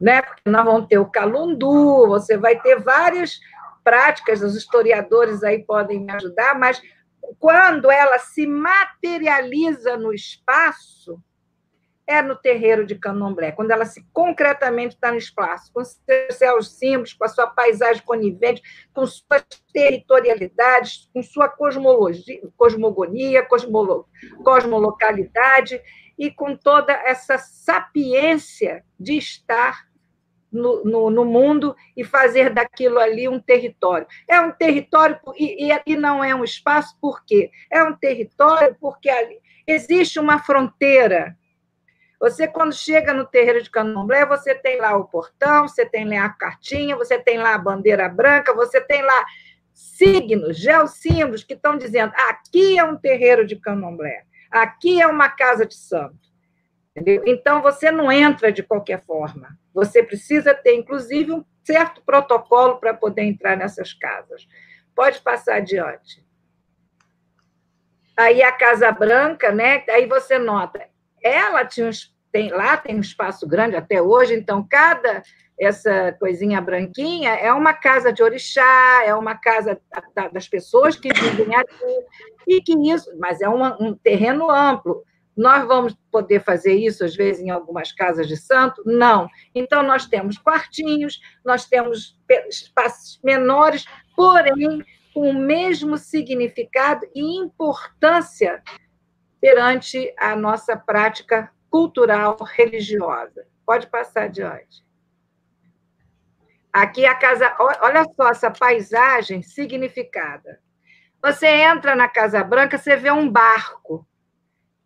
né? Porque nós vamos ter o calundu, você vai ter várias práticas, os historiadores aí podem me ajudar, mas quando ela se materializa no espaço, é no terreiro de Candomblé, quando ela se concretamente está no espaço, com seus símbolos, com a sua paisagem conivente, com suas territorialidades, com sua cosmologia, cosmogonia, cosmolo, cosmolocalidade e com toda essa sapiência de estar no, no, no, mundo e fazer daquilo ali um território. É um território e, e, não é um espaço, por quê? É um território porque ali existe uma fronteira você, quando chega no terreiro de candomblé, você tem lá o portão, você tem lá a cartinha, você tem lá a bandeira branca, você tem lá signos, geossímbolos que estão dizendo aqui é um terreiro de candomblé, aqui é uma casa de santo. Entendeu? Então, você não entra de qualquer forma. Você precisa ter, inclusive, um certo protocolo para poder entrar nessas casas. Pode passar adiante. Aí a Casa Branca, né? Aí você nota, ela tinha tem, lá tem um espaço grande até hoje, então cada essa coisinha branquinha é uma casa de orixá, é uma casa da, das pessoas que vivem ali, e que isso, mas é uma, um terreno amplo. Nós vamos poder fazer isso, às vezes, em algumas casas de santo? Não. Então, nós temos quartinhos, nós temos espaços menores, porém, com o mesmo significado e importância perante a nossa prática cultural religiosa. Pode passar adiante. Aqui a casa, olha só essa paisagem significada. Você entra na Casa Branca, você vê um barco.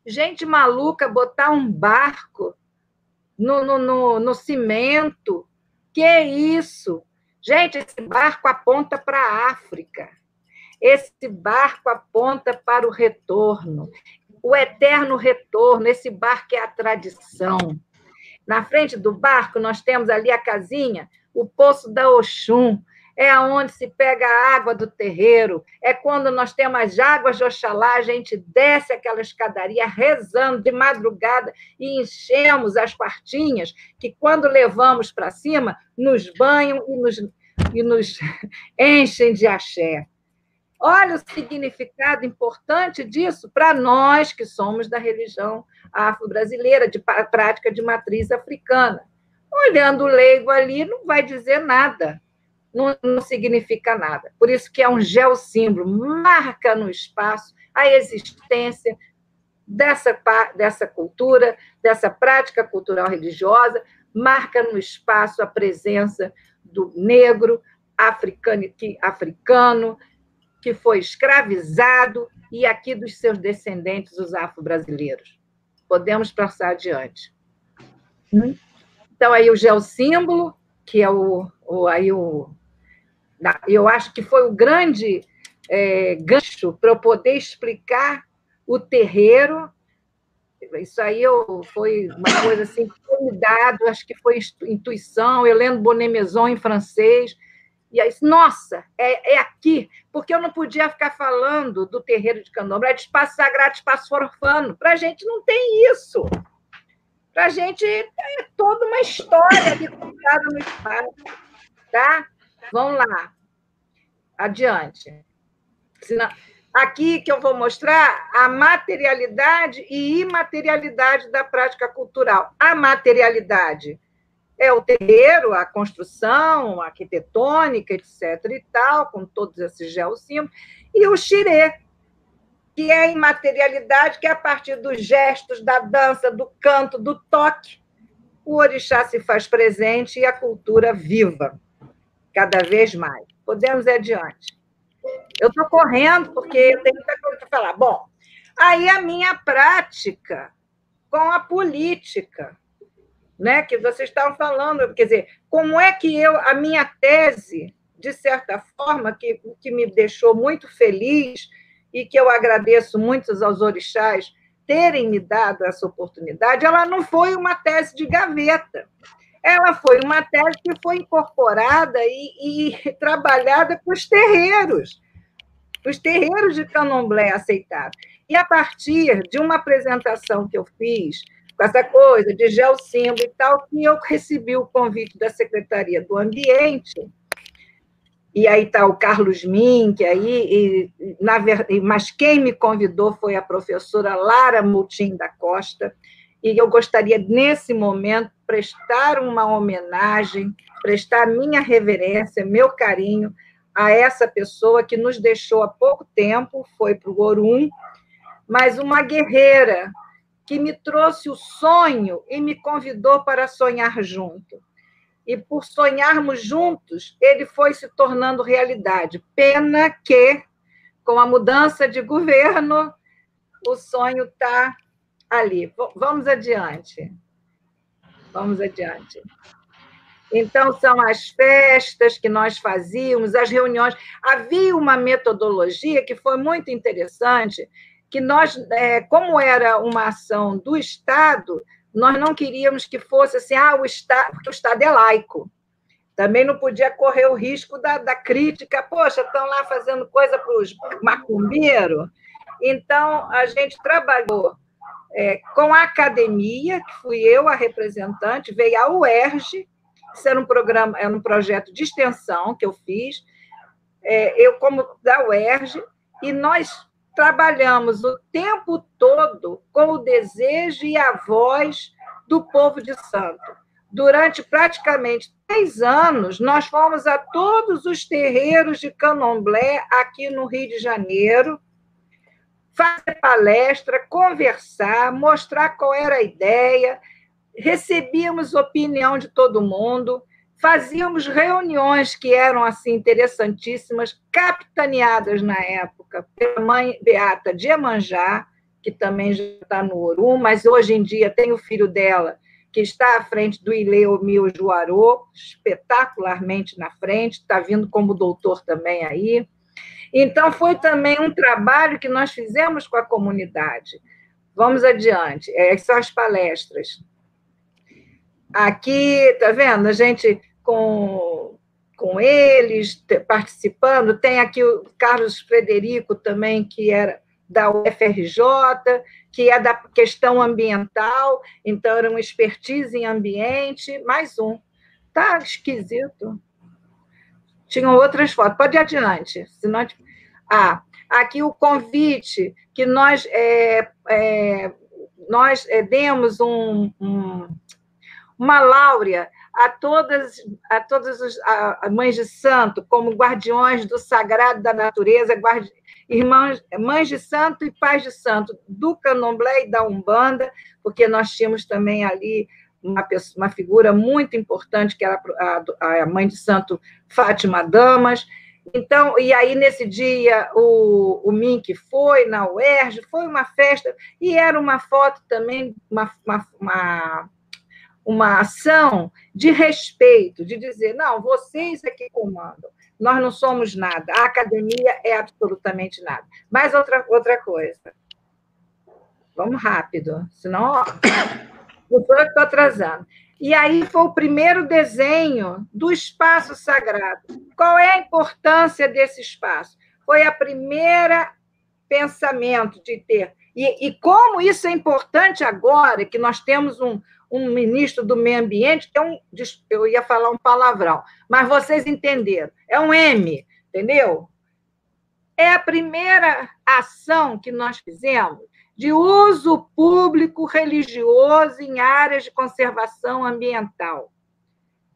Gente maluca botar um barco no, no, no, no cimento. Que isso? Gente, esse barco aponta para a África. Esse barco aponta para o retorno o eterno retorno, esse barco é a tradição. Na frente do barco, nós temos ali a casinha, o poço da Oxum, é onde se pega a água do terreiro, é quando nós temos as águas de Oxalá, a gente desce aquela escadaria rezando de madrugada e enchemos as quartinhas, que quando levamos para cima, nos banham e nos, e nos enchem de axé. Olha o significado importante disso para nós que somos da religião afro-brasileira, de prática de matriz africana. Olhando o leigo ali, não vai dizer nada, não, não significa nada. Por isso que é um geossímbolo, marca no espaço a existência dessa, dessa cultura, dessa prática cultural religiosa, marca no espaço a presença do negro, africano, africano que foi escravizado e aqui dos seus descendentes, os afro-brasileiros. Podemos passar adiante. Então, aí o geossímbolo, que é o, o, aí o. Eu acho que foi o grande é, gancho para eu poder explicar o terreiro. Isso aí eu, foi uma coisa assim, foi dado, acho que foi intuição, eu lendo Bonnet Maison em francês, e aí, nossa, é, é aqui, porque eu não podia ficar falando do terreiro de candomblé, de espaço sagrado, de espaço forfano. Para a gente não tem isso. Para a gente é toda uma história ali contada no espaço. Tá? Vamos lá. Adiante. Senão, aqui que eu vou mostrar a materialidade e imaterialidade da prática cultural. A materialidade é o terreiro, a construção, a arquitetônica, etc. e tal, com todos esses geossímbolos, e o xirê, que é a imaterialidade, que é a partir dos gestos, da dança, do canto, do toque, o orixá se faz presente e a cultura viva, cada vez mais. Podemos ir adiante. Eu estou correndo, porque eu tenho muita coisa para falar. Bom, aí a minha prática com a política né, que vocês estavam falando, quer dizer, como é que eu, a minha tese, de certa forma, que, que me deixou muito feliz e que eu agradeço muito aos orixás terem me dado essa oportunidade, ela não foi uma tese de gaveta, ela foi uma tese que foi incorporada e, e trabalhada com os terreiros, os terreiros de candomblé aceitaram. E a partir de uma apresentação que eu fiz essa coisa de geossímbolo e tal, que eu recebi o convite da Secretaria do Ambiente, e aí está o Carlos Mink, aí, e, na, mas quem me convidou foi a professora Lara Moutim da Costa, e eu gostaria, nesse momento, prestar uma homenagem, prestar minha reverência, meu carinho a essa pessoa que nos deixou há pouco tempo, foi para o Orum, mas uma guerreira que me trouxe o sonho e me convidou para sonhar junto. E por sonharmos juntos, ele foi se tornando realidade. Pena que, com a mudança de governo, o sonho está ali. Vamos adiante. Vamos adiante. Então, são as festas que nós fazíamos, as reuniões. Havia uma metodologia que foi muito interessante, que nós, é, como era uma ação do Estado, nós não queríamos que fosse assim, ah, o Estado, porque o Estado é laico. Também não podia correr o risco da, da crítica, poxa, estão lá fazendo coisa para os macumbeiros. Então, a gente trabalhou é, com a academia, que fui eu a representante, veio a UERJ, isso era um programa, era um projeto de extensão que eu fiz, é, eu como da UERJ, e nós trabalhamos o tempo todo com o desejo e a voz do povo de Santo. Durante praticamente três anos, nós fomos a todos os terreiros de candomblé aqui no Rio de Janeiro, fazer palestra, conversar, mostrar qual era a ideia, recebíamos opinião de todo mundo, fazíamos reuniões que eram assim interessantíssimas, capitaneadas na época pela mãe Beata de Emanjá, que também já está no Orum, mas hoje em dia tem o filho dela, que está à frente do Ileomil Juarô, espetacularmente na frente, está vindo como doutor também aí. Então, foi também um trabalho que nós fizemos com a comunidade. Vamos adiante, essas são as palestras. Aqui, tá vendo? A gente com, com eles participando, tem aqui o Carlos Frederico também, que era da UFRJ, que é da questão ambiental, então era um expertise em ambiente, mais um. Tá esquisito. Tinham outras fotos. Pode ir adiante. Senão... Ah, aqui o convite que nós, é, é, nós é, demos um, um, uma láurea a todas, a todas as mães de santo, como guardiões do sagrado da natureza, guardi, irmãs, mães de santo e pais de santo, do candomblé e da umbanda, porque nós tínhamos também ali uma, pessoa, uma figura muito importante, que era a, a mãe de santo Fátima Damas. Então, e aí nesse dia o, o Mink foi na UERJ, foi uma festa, e era uma foto também, uma, uma, uma, uma ação de respeito, de dizer, não, vocês é que comandam, nós não somos nada, a academia é absolutamente nada. Mas outra, outra coisa, vamos rápido, senão eu estou atrasando. E aí foi o primeiro desenho do espaço sagrado. Qual é a importância desse espaço? Foi a primeira pensamento de ter. E, e como isso é importante agora, que nós temos um, um ministro do meio ambiente, que é um. Eu ia falar um palavrão, mas vocês entenderam. É um M, entendeu? É a primeira ação que nós fizemos de uso público religioso em áreas de conservação ambiental.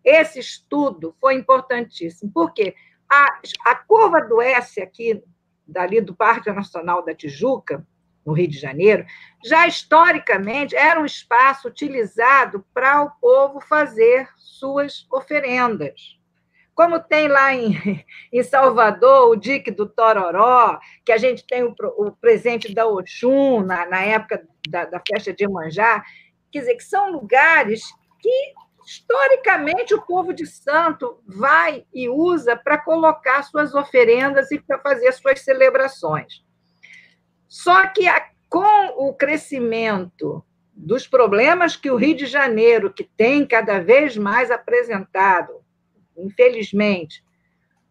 Esse estudo foi importantíssimo, porque a, a curva do S aqui, dali do Parque Nacional da Tijuca, no Rio de Janeiro, já historicamente era um espaço utilizado para o povo fazer suas oferendas como tem lá em, em Salvador o dique do Tororó, que a gente tem o, o presente da Oxum, na, na época da, da festa de Iemanjá, quer dizer, que são lugares que, historicamente, o povo de santo vai e usa para colocar suas oferendas e para fazer suas celebrações. Só que a, com o crescimento dos problemas que o Rio de Janeiro, que tem cada vez mais apresentado, infelizmente,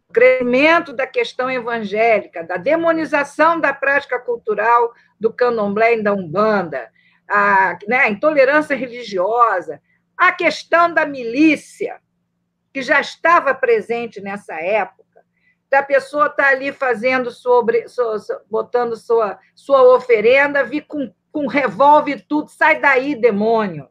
o crescimento da questão evangélica, da demonização da prática cultural do candomblé e da umbanda, a, né, a intolerância religiosa, a questão da milícia, que já estava presente nessa época, da pessoa estar tá ali fazendo sobre, so, so, botando sua, sua oferenda, vir com com revólver tudo, sai daí, demônio.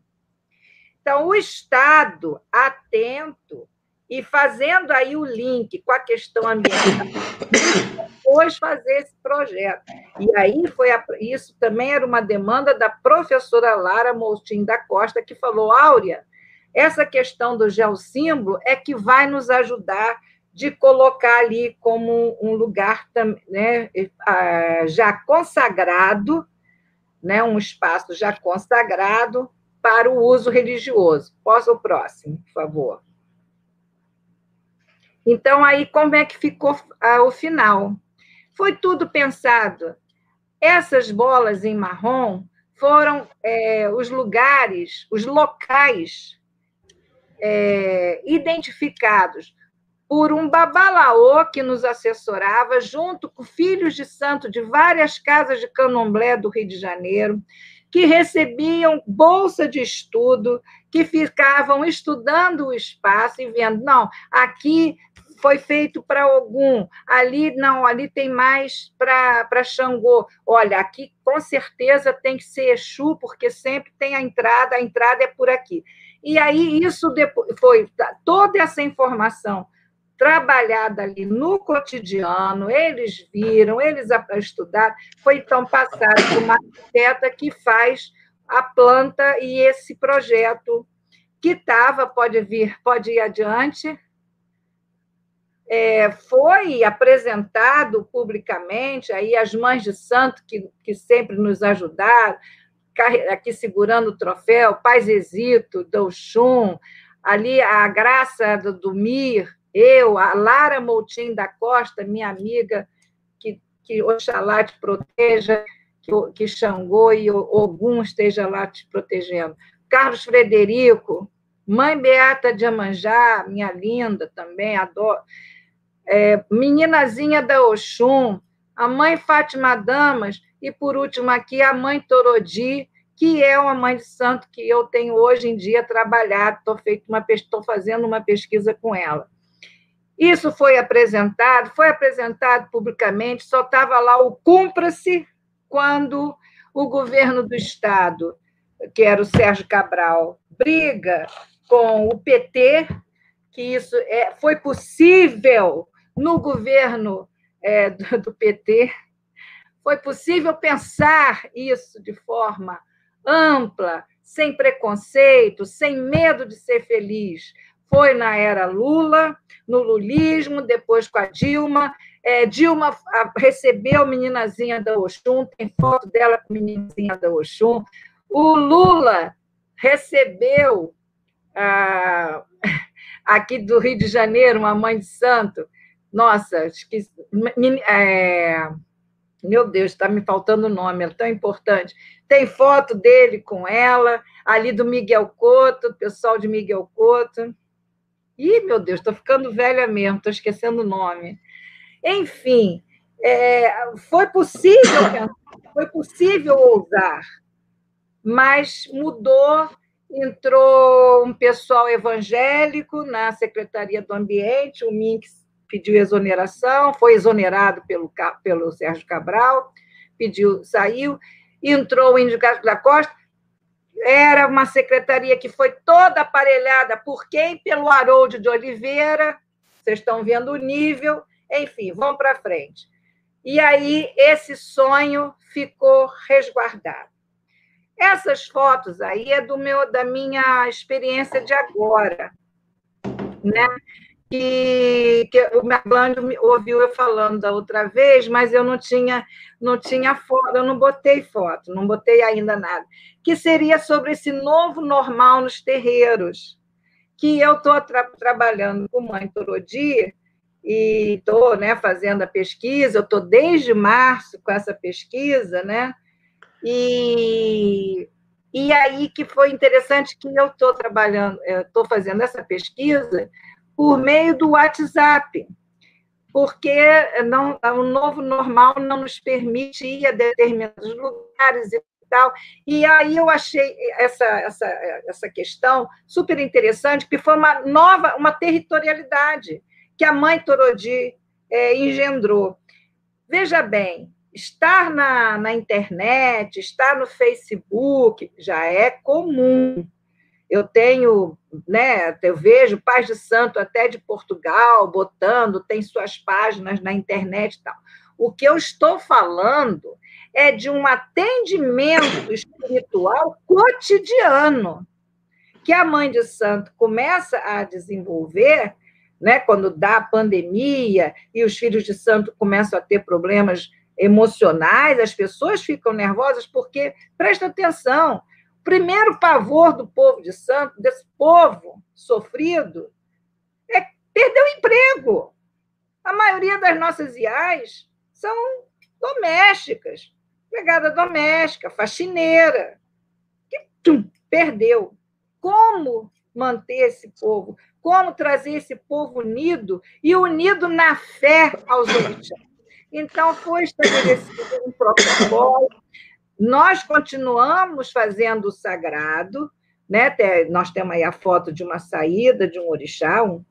Então, o Estado atento e fazendo aí o link com a questão ambiental, depois fazer esse projeto. E aí foi a, isso também era uma demanda da professora Lara Moutinho da Costa, que falou, Áurea, essa questão do geossímbolo é que vai nos ajudar de colocar ali como um lugar né, já consagrado, né, um espaço já consagrado para o uso religioso. Posso o próximo, por favor. Então, aí, como é que ficou ah, o final? Foi tudo pensado. Essas bolas em marrom foram é, os lugares, os locais é, identificados por um babalaô que nos assessorava, junto com filhos de santo de várias casas de candomblé do Rio de Janeiro, que recebiam bolsa de estudo, que ficavam estudando o espaço e vendo, não, aqui foi feito para algum, ali não, ali tem mais para Xangô. Olha, aqui com certeza tem que ser Exu, porque sempre tem a entrada, a entrada é por aqui. E aí isso foi toda essa informação trabalhada ali no cotidiano, eles viram, eles estudaram, foi então passado por uma arquiteta que faz a planta e esse projeto que estava, pode vir, pode ir adiante, é, foi apresentado publicamente, aí as mães de santo que, que sempre nos ajudaram, aqui segurando o troféu, Paz Exito, Douchum, ali a Graça do, do Mir, eu, a Lara Moutim da Costa, minha amiga, que, que Oxalá te proteja, que, que Xangô e Ogum esteja lá te protegendo. Carlos Frederico, mãe Beata de Amanjá, minha linda também, adoro. É, meninazinha da Oxum, a mãe Fátima Damas, e por último aqui a mãe Torodi, que é uma mãe de santo que eu tenho hoje em dia trabalhado, estou fazendo uma pesquisa com ela. Isso foi apresentado, foi apresentado publicamente, só estava lá o cumpra-se quando o governo do Estado, que era o Sérgio Cabral, briga com o PT, que isso é, foi possível no governo é, do, do PT, foi possível pensar isso de forma ampla, sem preconceito, sem medo de ser feliz. Foi na era Lula, no lulismo, depois com a Dilma. É, Dilma recebeu a meninazinha da Oxum, tem foto dela com a meninazinha da Oxum. O Lula recebeu ah, aqui do Rio de Janeiro uma mãe de santo. Nossa, esqueci, é, meu Deus, está me faltando o nome, é tão importante. Tem foto dele com ela, ali do Miguel Couto, pessoal de Miguel Couto. Ih, meu Deus, estou ficando velha mesmo, estou esquecendo o nome. Enfim, é, foi possível, foi possível ousar, mas mudou, entrou um pessoal evangélico na Secretaria do Ambiente, o Minx pediu exoneração, foi exonerado pelo, pelo Sérgio Cabral, pediu, saiu, entrou o Índio da Costa, era uma secretaria que foi toda aparelhada por quem? Pelo Haroldo de Oliveira, vocês estão vendo o nível, enfim, vamos para frente. E aí esse sonho ficou resguardado. Essas fotos aí é do meu da minha experiência de agora, né? Que, que o Merlândio ouviu eu falando da outra vez, mas eu não tinha, não tinha foto, eu não botei foto, não botei ainda nada, que seria sobre esse novo normal nos terreiros, que eu estou tra trabalhando com Mãe Torodi, e estou né, fazendo a pesquisa, eu estou desde março com essa pesquisa, né? E, e aí que foi interessante que eu estou trabalhando, estou fazendo essa pesquisa por meio do WhatsApp, porque não, o novo normal não nos permite ir a determinados lugares e tal. E aí eu achei essa, essa, essa questão super interessante, que foi uma nova, uma territorialidade que a mãe Torodi é, engendrou. Veja bem, estar na, na internet, estar no Facebook, já é comum. Eu tenho, né, eu vejo pais de santo até de Portugal botando, tem suas páginas na internet e tal. O que eu estou falando é de um atendimento espiritual cotidiano que a mãe de santo começa a desenvolver, né, quando dá a pandemia e os filhos de santo começam a ter problemas emocionais, as pessoas ficam nervosas porque, presta atenção, primeiro pavor do povo de santo, desse povo sofrido, é perder o emprego. A maioria das nossas IAs são domésticas, empregada doméstica, faxineira, que tum, perdeu. Como manter esse povo? Como trazer esse povo unido e unido na fé aos orixás? Então, foi estabelecido um protocolo. Nós continuamos fazendo o sagrado, né? Nós temos aí a foto de uma saída de um orixá, um,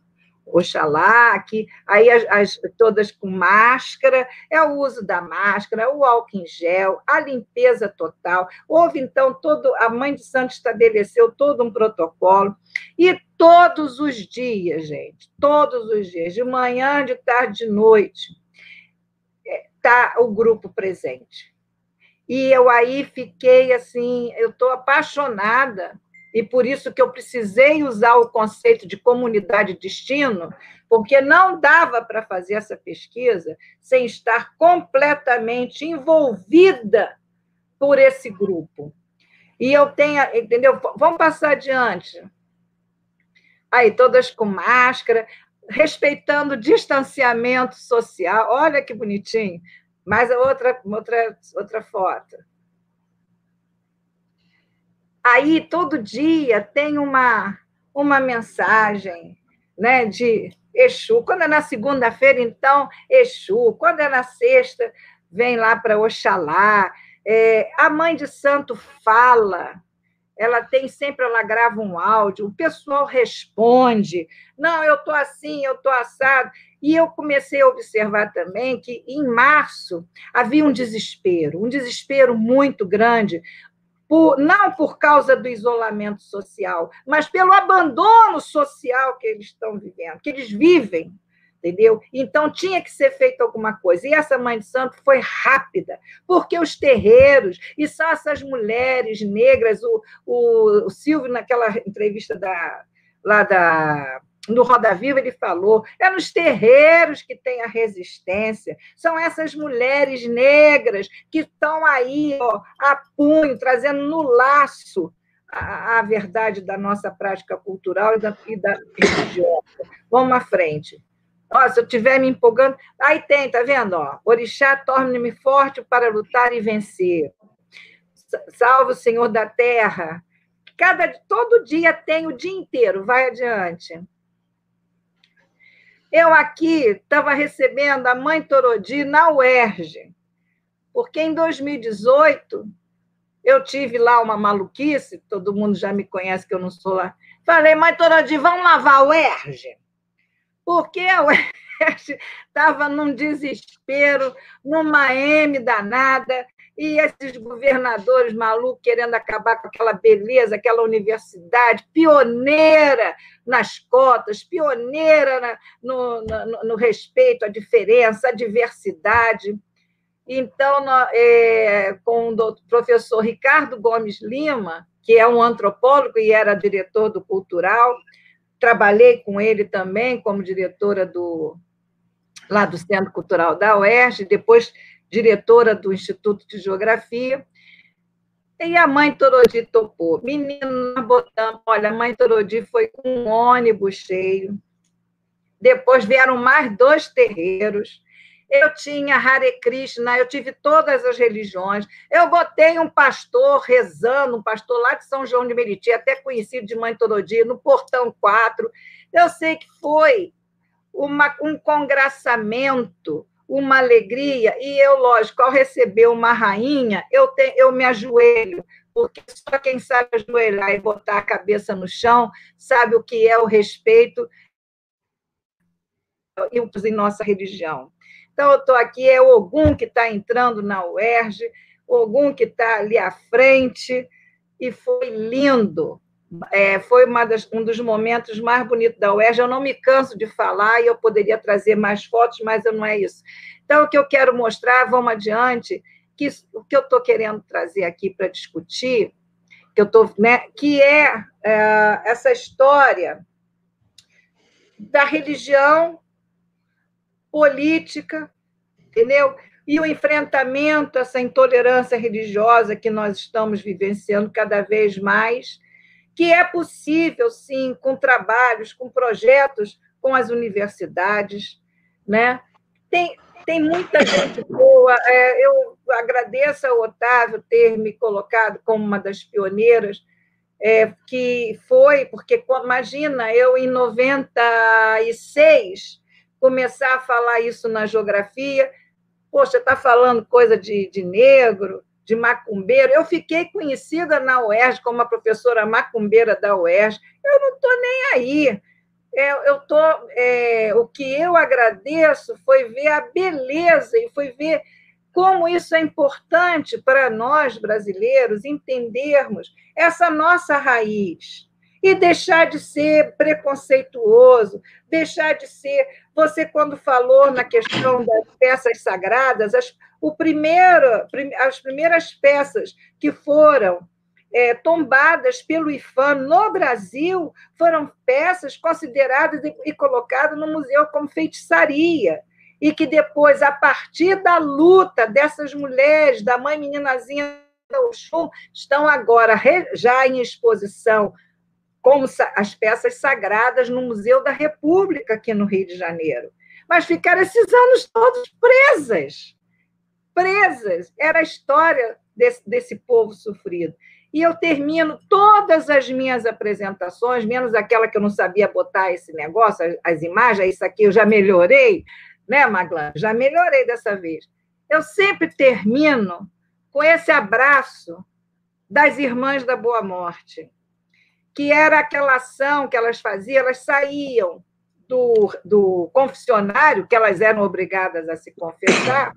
Oxalá, aqui, aí as, as, todas com máscara, é o uso da máscara, o álcool em gel, a limpeza total. Houve, então, todo. A Mãe de Santo estabeleceu todo um protocolo, e todos os dias, gente, todos os dias, de manhã, de tarde, de noite, está o grupo presente. E eu aí fiquei assim, eu estou apaixonada e por isso que eu precisei usar o conceito de comunidade destino, porque não dava para fazer essa pesquisa sem estar completamente envolvida por esse grupo. E eu tenho, entendeu? Vamos passar adiante. Aí, todas com máscara, respeitando o distanciamento social. Olha que bonitinho. Mais outra, outra, outra foto. Aí, todo dia, tem uma, uma mensagem né, de Exu. Quando é na segunda-feira, então, Exu. Quando é na sexta, vem lá para Oxalá. É, a mãe de santo fala, ela tem sempre, ela grava um áudio, o pessoal responde, não, eu estou assim, eu estou assado. E eu comecei a observar também que, em março, havia um desespero, um desespero muito grande, por, não por causa do isolamento social, mas pelo abandono social que eles estão vivendo, que eles vivem, entendeu? Então tinha que ser feito alguma coisa. E essa mãe de santo foi rápida, porque os terreiros, e são essas mulheres negras, o, o, o Silvio, naquela entrevista da, lá da no Roda Viva ele falou, é nos terreiros que tem a resistência, são essas mulheres negras que estão aí, ó, a punho, trazendo no laço a, a verdade da nossa prática cultural e da, e da religiosa. Vamos à frente. Ó, se eu estiver me empolgando, aí tem, tá vendo? Ó, Orixá, torne-me forte para lutar e vencer. Salve o Senhor da Terra. Cada, todo dia tem o dia inteiro, vai adiante. Eu aqui estava recebendo a mãe Torodi na UERJ, porque em 2018 eu tive lá uma maluquice, todo mundo já me conhece que eu não sou lá. Falei, mãe Torodi, vamos lavar a UERJ? Porque a UERJ estava num desespero, numa M danada, e esses governadores malucos querendo acabar com aquela beleza, aquela universidade pioneira nas cotas, pioneira no, no, no, respeito à diferença, à diversidade. Então, é, com o professor Ricardo Gomes Lima, que é um antropólogo e era diretor do Cultural, trabalhei com ele também como diretora do lá do Centro Cultural da UERJ, depois diretora do Instituto de Geografia. E a mãe Torodi topou. Menino, nós botamos. Olha, a mãe Torodi foi com um ônibus cheio. Depois vieram mais dois terreiros. Eu tinha Hare Krishna, eu tive todas as religiões. Eu botei um pastor rezando, um pastor lá de São João de Meriti, até conhecido de Mãe Torodi, no Portão 4. Eu sei que foi uma, um congraçamento uma alegria, e eu, lógico, ao receber uma rainha, eu, te, eu me ajoelho, porque só quem sabe ajoelhar e botar a cabeça no chão sabe o que é o respeito em nossa religião. Então, eu estou aqui, é o Ogum que está entrando na UERJ, Ogum que está ali à frente, e foi lindo. É, foi das, um dos momentos mais bonitos da UERJ. Eu não me canso de falar e eu poderia trazer mais fotos, mas não é isso. Então, o que eu quero mostrar, vamos adiante, que o que eu estou querendo trazer aqui para discutir, que eu tô, né, que é, é essa história da religião política, entendeu? E o enfrentamento a essa intolerância religiosa que nós estamos vivenciando cada vez mais, que é possível, sim, com trabalhos, com projetos com as universidades, né? Tem, tem muita gente boa. É, eu agradeço ao Otávio ter me colocado como uma das pioneiras, é, que foi, porque imagina, eu em 96 começar a falar isso na geografia, poxa, está falando coisa de, de negro, de macumbeiro. Eu fiquei conhecida na UERJ como a professora macumbeira da UERJ. Eu não estou nem aí. É, eu tô, é, o que eu agradeço foi ver a beleza e foi ver como isso é importante para nós brasileiros entendermos essa nossa raiz e deixar de ser preconceituoso, deixar de ser. Você, quando falou na questão das peças sagradas, as, o primeiro, as primeiras peças que foram é, tombadas pelo IFAM no Brasil foram peças consideradas e, colocadas no museu como feitiçaria. E que depois, a partir da luta dessas mulheres, da mãe meninazinha da Oxum, estão agora já em exposição como as peças sagradas no Museu da República, aqui no Rio de Janeiro. Mas ficaram esses anos todos presas. Presas. Era a história desse, desse povo sofrido. E eu termino todas as minhas apresentações, menos aquela que eu não sabia botar esse negócio, as, as imagens, isso aqui eu já melhorei, né, Maglan? Já melhorei dessa vez. Eu sempre termino com esse abraço das Irmãs da Boa Morte, que era aquela ação que elas faziam, elas saíam do, do confessionário, que elas eram obrigadas a se confessar,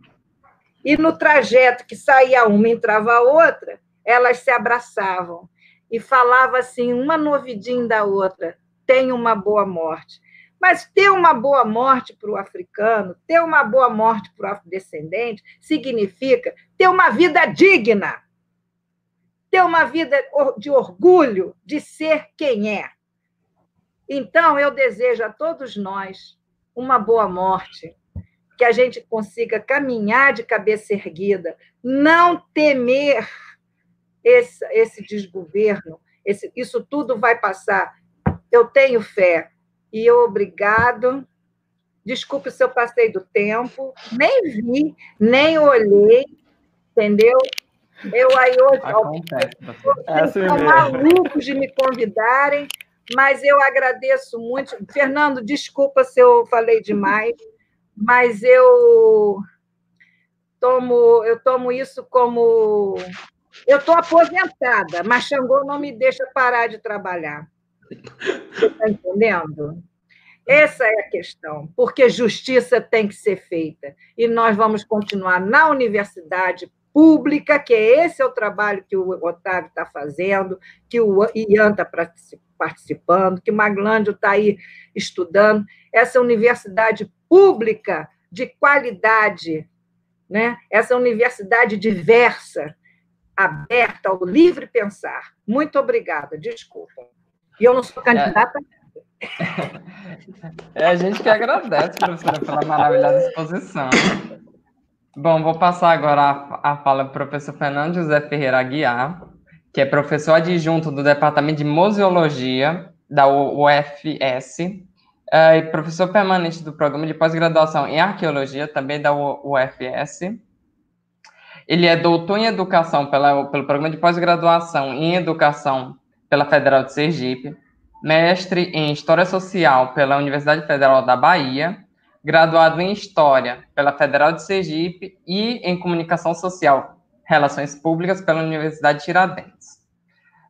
e no trajeto que saía uma e entrava a outra, elas se abraçavam e falavam assim, uma no ouvidinho da outra, tenha uma boa morte. Mas ter uma boa morte para o africano, ter uma boa morte para o afrodescendente, significa ter uma vida digna, ter uma vida de orgulho de ser quem é. Então, eu desejo a todos nós uma boa morte, que a gente consiga caminhar de cabeça erguida, não temer esse, esse desgoverno, esse, isso tudo vai passar. Eu tenho fé, e eu, obrigado. Desculpe se eu passei do tempo, nem vi, nem olhei, entendeu? Eu aí hoje Acontece, é malucos de me convidarem, mas eu agradeço muito. Fernando, desculpa se eu falei demais, mas eu tomo, eu tomo isso como. Eu estou aposentada, mas Xangô não me deixa parar de trabalhar. Você está entendendo? Essa é a questão, porque justiça tem que ser feita. E nós vamos continuar na universidade pública, que é esse é o trabalho que o Otávio está fazendo, que o Ian está participando, que o Maglândio está aí estudando. Essa universidade pública de qualidade, né? essa universidade diversa, aberta ao livre pensar. Muito obrigada, desculpa. E eu não sou candidata. É, é a gente que agradece, professora, pela maravilhosa exposição. Bom, vou passar agora a, a fala o professor Fernando José Ferreira Aguiar, que é professor adjunto do Departamento de Museologia da UFS é, e professor permanente do Programa de Pós-Graduação em Arqueologia, também da UFS. Ele é doutor em Educação pela, pelo Programa de Pós-Graduação em Educação pela Federal de Sergipe, mestre em História Social pela Universidade Federal da Bahia, graduado em História pela Federal de Sergipe e em Comunicação Social, Relações Públicas pela Universidade Tiradentes.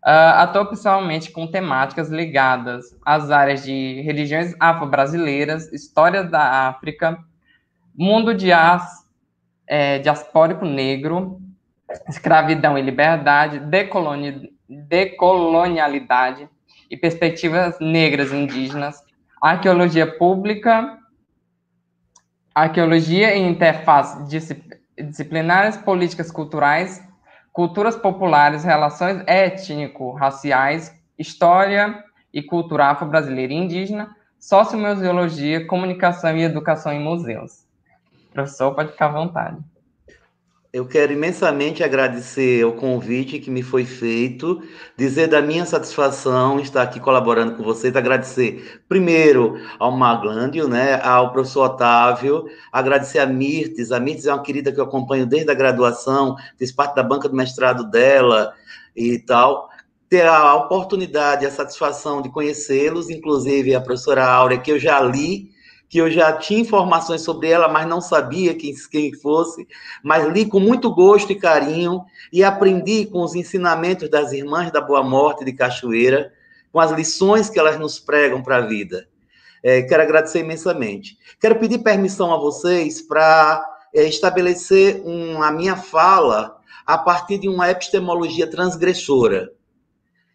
Uh, atua principalmente com temáticas ligadas às áreas de religiões afro-brasileiras, história da África, mundo de as, é, diaspórico negro, escravidão e liberdade, decoloni, decolonialidade e perspectivas negras indígenas, arqueologia pública, arqueologia e interfaces disciplinares, políticas culturais, culturas populares, relações étnico-raciais, história e cultura afro-brasileira e indígena, sociomuseologia, comunicação e educação em museus. Professor, pode ficar à vontade. Eu quero imensamente agradecer o convite que me foi feito, dizer da minha satisfação estar aqui colaborando com vocês, agradecer primeiro ao Maglândio, né, ao professor Otávio, agradecer a Mirtes, a Mirtes é uma querida que eu acompanho desde a graduação, fiz parte da banca do mestrado dela e tal, ter a oportunidade, a satisfação de conhecê-los, inclusive a professora Áurea, que eu já li, que eu já tinha informações sobre ela, mas não sabia quem, quem fosse, mas li com muito gosto e carinho e aprendi com os ensinamentos das irmãs da Boa Morte de Cachoeira, com as lições que elas nos pregam para a vida. É, quero agradecer imensamente. Quero pedir permissão a vocês para é, estabelecer um, a minha fala a partir de uma epistemologia transgressora.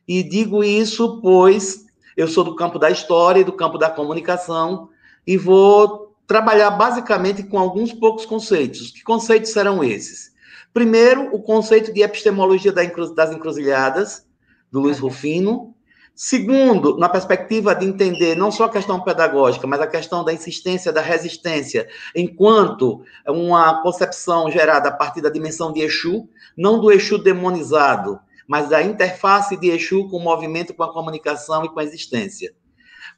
E digo isso pois eu sou do campo da história e do campo da comunicação, e vou trabalhar basicamente com alguns poucos conceitos. Que conceitos serão esses? Primeiro, o conceito de epistemologia das encruzilhadas, do Luiz Rufino. Segundo, na perspectiva de entender não só a questão pedagógica, mas a questão da insistência, da resistência, enquanto uma concepção gerada a partir da dimensão de Exu, não do Exu demonizado, mas da interface de Exu com o movimento, com a comunicação e com a existência.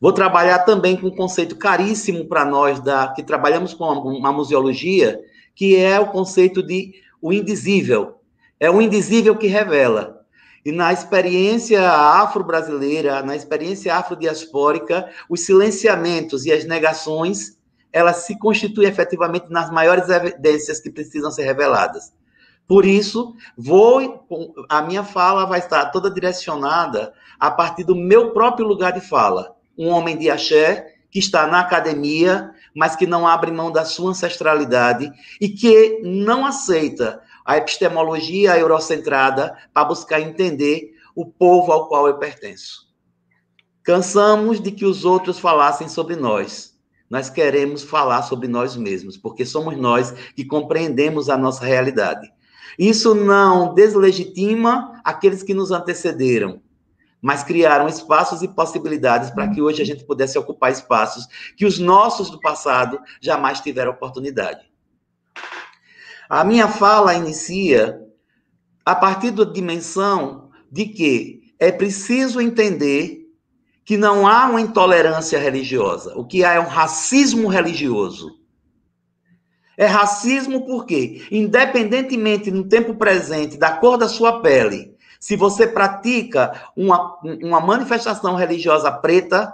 Vou trabalhar também com um conceito caríssimo para nós da que trabalhamos com uma museologia, que é o conceito de o indizível. É o indizível que revela. E na experiência afro-brasileira, na experiência afrodiaspórica, os silenciamentos e as negações, elas se constituem efetivamente nas maiores evidências que precisam ser reveladas. Por isso, vou a minha fala vai estar toda direcionada a partir do meu próprio lugar de fala um homem de axé que está na academia, mas que não abre mão da sua ancestralidade e que não aceita a epistemologia eurocentrada para buscar entender o povo ao qual eu pertenço. Cansamos de que os outros falassem sobre nós. Nós queremos falar sobre nós mesmos, porque somos nós que compreendemos a nossa realidade. Isso não deslegitima aqueles que nos antecederam, mas criaram espaços e possibilidades para que hoje a gente pudesse ocupar espaços que os nossos do passado jamais tiveram oportunidade. A minha fala inicia a partir da dimensão de que é preciso entender que não há uma intolerância religiosa, o que há é um racismo religioso. É racismo porque, independentemente no tempo presente da cor da sua pele, se você pratica uma, uma manifestação religiosa preta,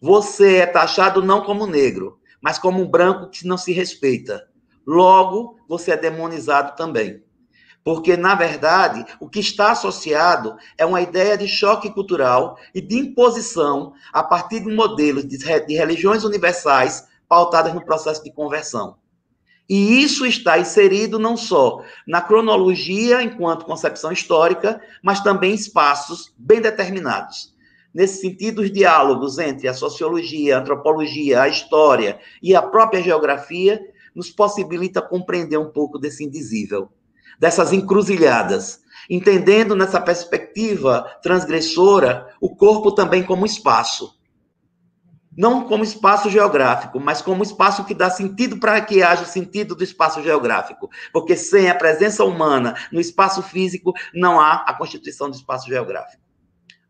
você é taxado não como negro, mas como um branco que não se respeita. Logo, você é demonizado também. Porque, na verdade, o que está associado é uma ideia de choque cultural e de imposição a partir de modelos de, religiões universais pautadas no processo de conversão. E isso está inserido não só na cronologia enquanto concepção histórica, mas também em espaços bem determinados. Nesse sentido, os diálogos entre a sociologia, a antropologia, a história e a própria geografia nos possibilita compreender um pouco desse indizível, dessas encruzilhadas, entendendo nessa perspectiva transgressora o corpo também como espaço, não como espaço geográfico, mas como espaço que dá sentido para que haja sentido do espaço geográfico. Porque sem a presença humana no espaço físico, não há a constituição do espaço geográfico.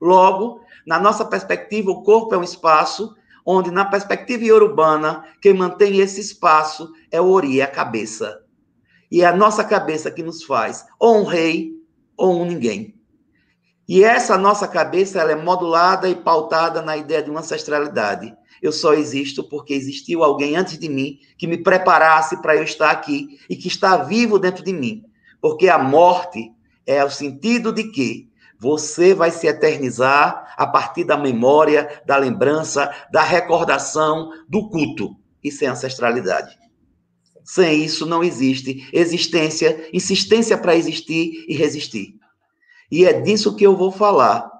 Logo, na nossa perspectiva, o corpo é um espaço onde, na perspectiva urbana, quem mantém esse espaço é o Ori, é a cabeça. E é a nossa cabeça que nos faz ou um rei ou um ninguém. E essa nossa cabeça ela é modulada e pautada na ideia de uma ancestralidade. Eu só existo porque existiu alguém antes de mim que me preparasse para eu estar aqui e que está vivo dentro de mim. Porque a morte é o sentido de que você vai se eternizar a partir da memória, da lembrança, da recordação, do culto. Isso é ancestralidade. Sem isso não existe existência, insistência para existir e resistir. E é disso que eu vou falar.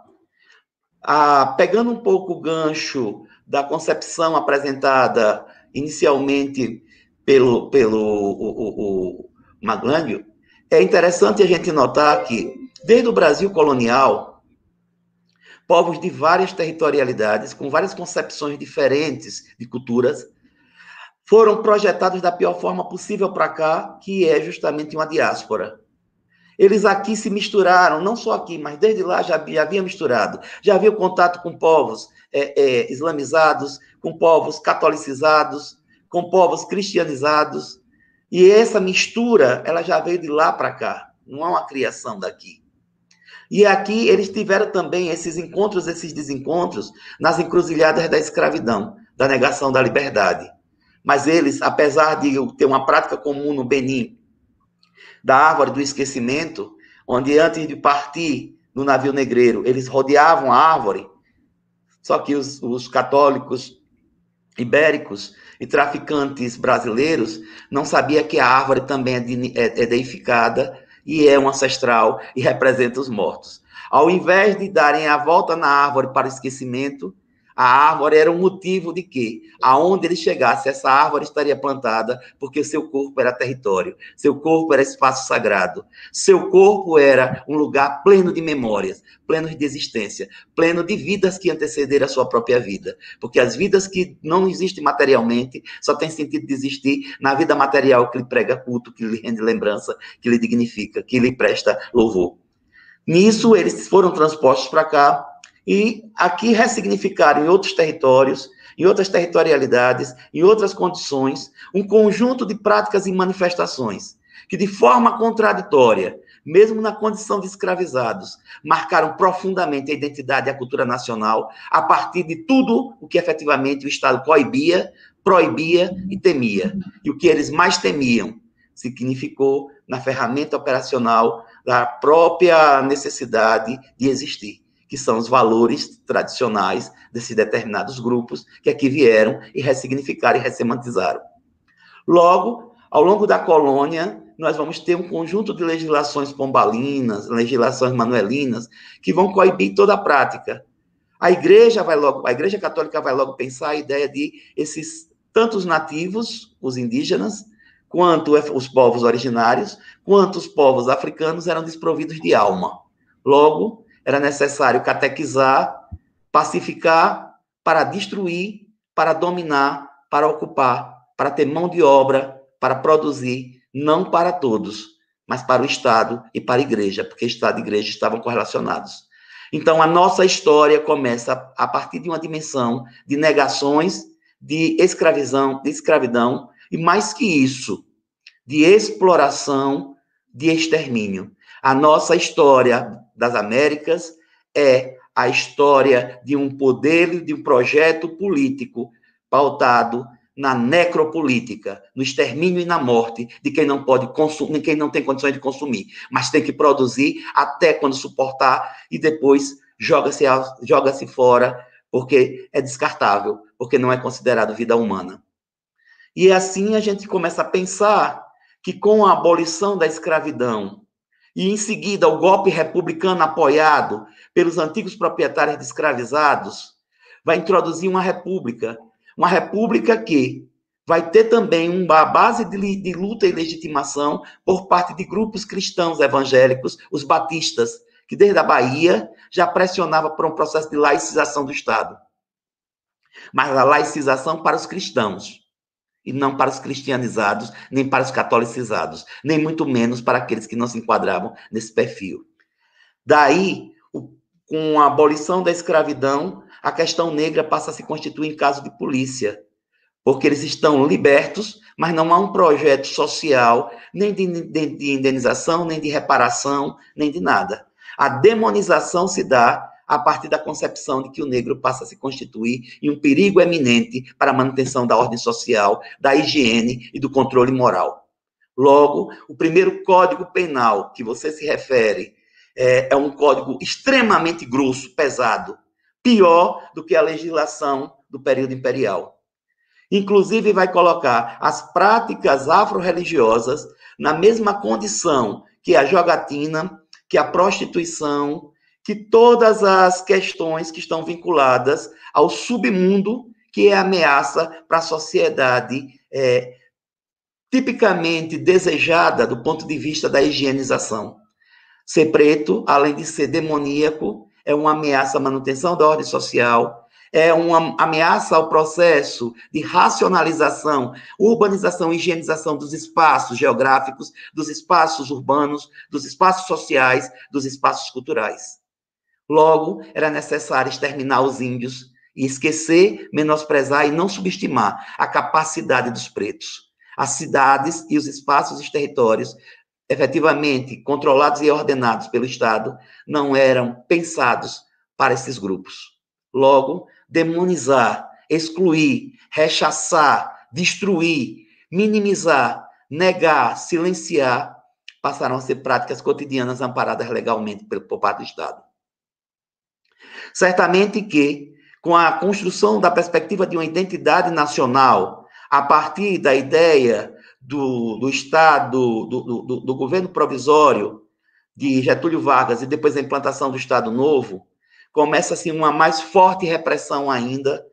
Ah, pegando um pouco o gancho da concepção apresentada inicialmente pelo, pelo o, o, o Maglânio, é interessante a gente notar que, desde o Brasil colonial, povos de várias territorialidades, com várias concepções diferentes de culturas, foram projetados da pior forma possível para cá, que é justamente uma diáspora. Eles aqui se misturaram, não só aqui, mas desde lá já, já havia misturado. Já havia contato com povos é, é, islamizados, com povos catolicizados, com povos cristianizados. E essa mistura, ela já veio de lá para cá, não é uma criação daqui. E aqui eles tiveram também esses encontros, esses desencontros, nas encruzilhadas da escravidão, da negação da liberdade. Mas eles, apesar de ter uma prática comum no Benin, da árvore do esquecimento, onde antes de partir no navio negreiro, eles rodeavam a árvore, só que os, os católicos ibéricos e traficantes brasileiros não sabiam que a árvore também é, é, é deificada e é um ancestral e representa os mortos. Ao invés de darem a volta na árvore para esquecimento, a árvore era um motivo de que, aonde ele chegasse, essa árvore estaria plantada, porque seu corpo era território, seu corpo era espaço sagrado, seu corpo era um lugar pleno de memórias, pleno de existência, pleno de vidas que antecederam a sua própria vida. Porque as vidas que não existem materialmente só têm sentido de existir na vida material que lhe prega culto, que lhe rende lembrança, que lhe dignifica, que lhe presta louvor. Nisso, eles foram transpostos para cá, e aqui ressignificar em outros territórios, em outras territorialidades, em outras condições, um conjunto de práticas e manifestações que, de forma contraditória, mesmo na condição de escravizados, marcaram profundamente a identidade e a cultura nacional a partir de tudo o que efetivamente o Estado coibia, proibia e temia. E o que eles mais temiam significou na ferramenta operacional da própria necessidade de existir que são os valores tradicionais desses determinados grupos que aqui vieram e ressignificaram e ressemantizaram. Logo, ao longo da colônia, nós vamos ter um conjunto de legislações pombalinas, legislações manuelinas, que vão coibir toda a prática. A igreja vai logo, a igreja católica vai logo pensar a ideia de esses tantos nativos, os indígenas, quanto os povos originários, quanto os povos africanos eram desprovidos de alma. Logo, era necessário catequizar, pacificar, para destruir, para dominar, para ocupar, para ter mão de obra, para produzir, não para todos, mas para o Estado e para a igreja, porque Estado e igreja estavam correlacionados. Então, a nossa história começa a partir de uma dimensão de negações, de escravidão, de escravidão, e mais que isso, de exploração, de extermínio. A nossa história das Américas é a história de um poder, de um projeto político pautado na necropolítica, no extermínio e na morte de quem não pode consumir, quem não tem condições de consumir, mas tem que produzir até quando suportar e depois joga-se joga-se fora porque é descartável, porque não é considerado vida humana. E assim a gente começa a pensar que com a abolição da escravidão e em seguida o golpe republicano apoiado pelos antigos proprietários de escravizados vai introduzir uma república, uma república que vai ter também uma base de, luta e legitimação por parte de grupos cristãos evangélicos, os batistas, que desde a Bahia já pressionava por um processo de laicização do Estado. Mas a laicização para os cristãos e não para os cristianizados, nem para os catolicizados, nem muito menos para aqueles que não se enquadravam nesse perfil. Daí, com a abolição da escravidão, a questão negra passa a se constituir em caso de polícia, porque eles estão libertos, mas não há um projeto social, nem de, de indenização, nem de reparação, nem de nada. A demonização se dá a partir da concepção de que o negro passa a se constituir em um perigo eminente para a manutenção da ordem social, da higiene e do controle moral. Logo, o primeiro código penal que você se refere é, é um código extremamente grosso, pesado, pior do que a legislação do período imperial. Inclusive, vai colocar as práticas afro-religiosas na mesma condição que a jogatina, que a prostituição, que todas as questões que estão vinculadas ao submundo, que é ameaça para a sociedade é, tipicamente desejada do ponto de vista da higienização. Ser preto, além de ser demoníaco, é uma ameaça à manutenção da ordem social, é uma ameaça ao processo de racionalização, urbanização e higienização dos espaços geográficos, dos espaços urbanos, dos espaços sociais, dos espaços culturais. Logo, era necessário exterminar os índios e esquecer, menosprezar e não subestimar a capacidade dos pretos. As cidades e os espaços e os territórios efetivamente controlados e ordenados pelo Estado não eram pensados para esses grupos. Logo, demonizar, excluir, rechaçar, destruir, minimizar, negar, silenciar, passaram a ser práticas cotidianas amparadas legalmente por parte do Estado. Certamente que, com a construção da perspectiva de uma identidade nacional, a partir da ideia do, do Estado, do, do, do governo provisório de Getúlio Vargas e depois a implantação do Estado Novo, começa-se uma mais forte repressão ainda,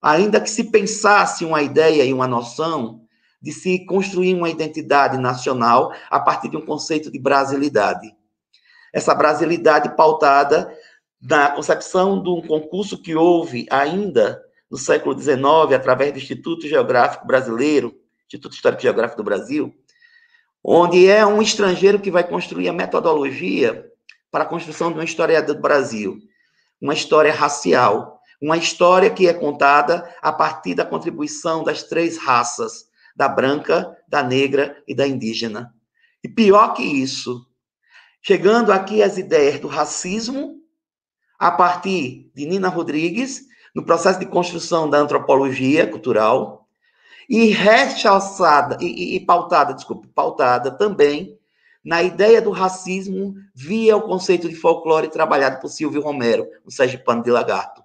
ainda que se pensasse uma ideia e uma noção de se construir uma identidade nacional a partir de um conceito de brasilidade. Essa brasilidade pautada na concepção de um concurso que houve ainda no século XIX, através do Instituto Geográfico Brasileiro, Instituto Histórico Geográfico do Brasil, onde é um estrangeiro que vai construir a metodologia para a construção de uma história do Brasil uma história racial, uma história que é contada a partir da contribuição das três raças, da branca, da negra e da indígena. E pior que isso, chegando aqui às ideias do racismo, a partir de Nina Rodrigues, no processo de construção da antropologia cultural, e rechaçada, e, e pautada, desculpa, pautada também na ideia do racismo via o conceito de folclore trabalhado por Silvio Romero, o Sergipano de Lagarto.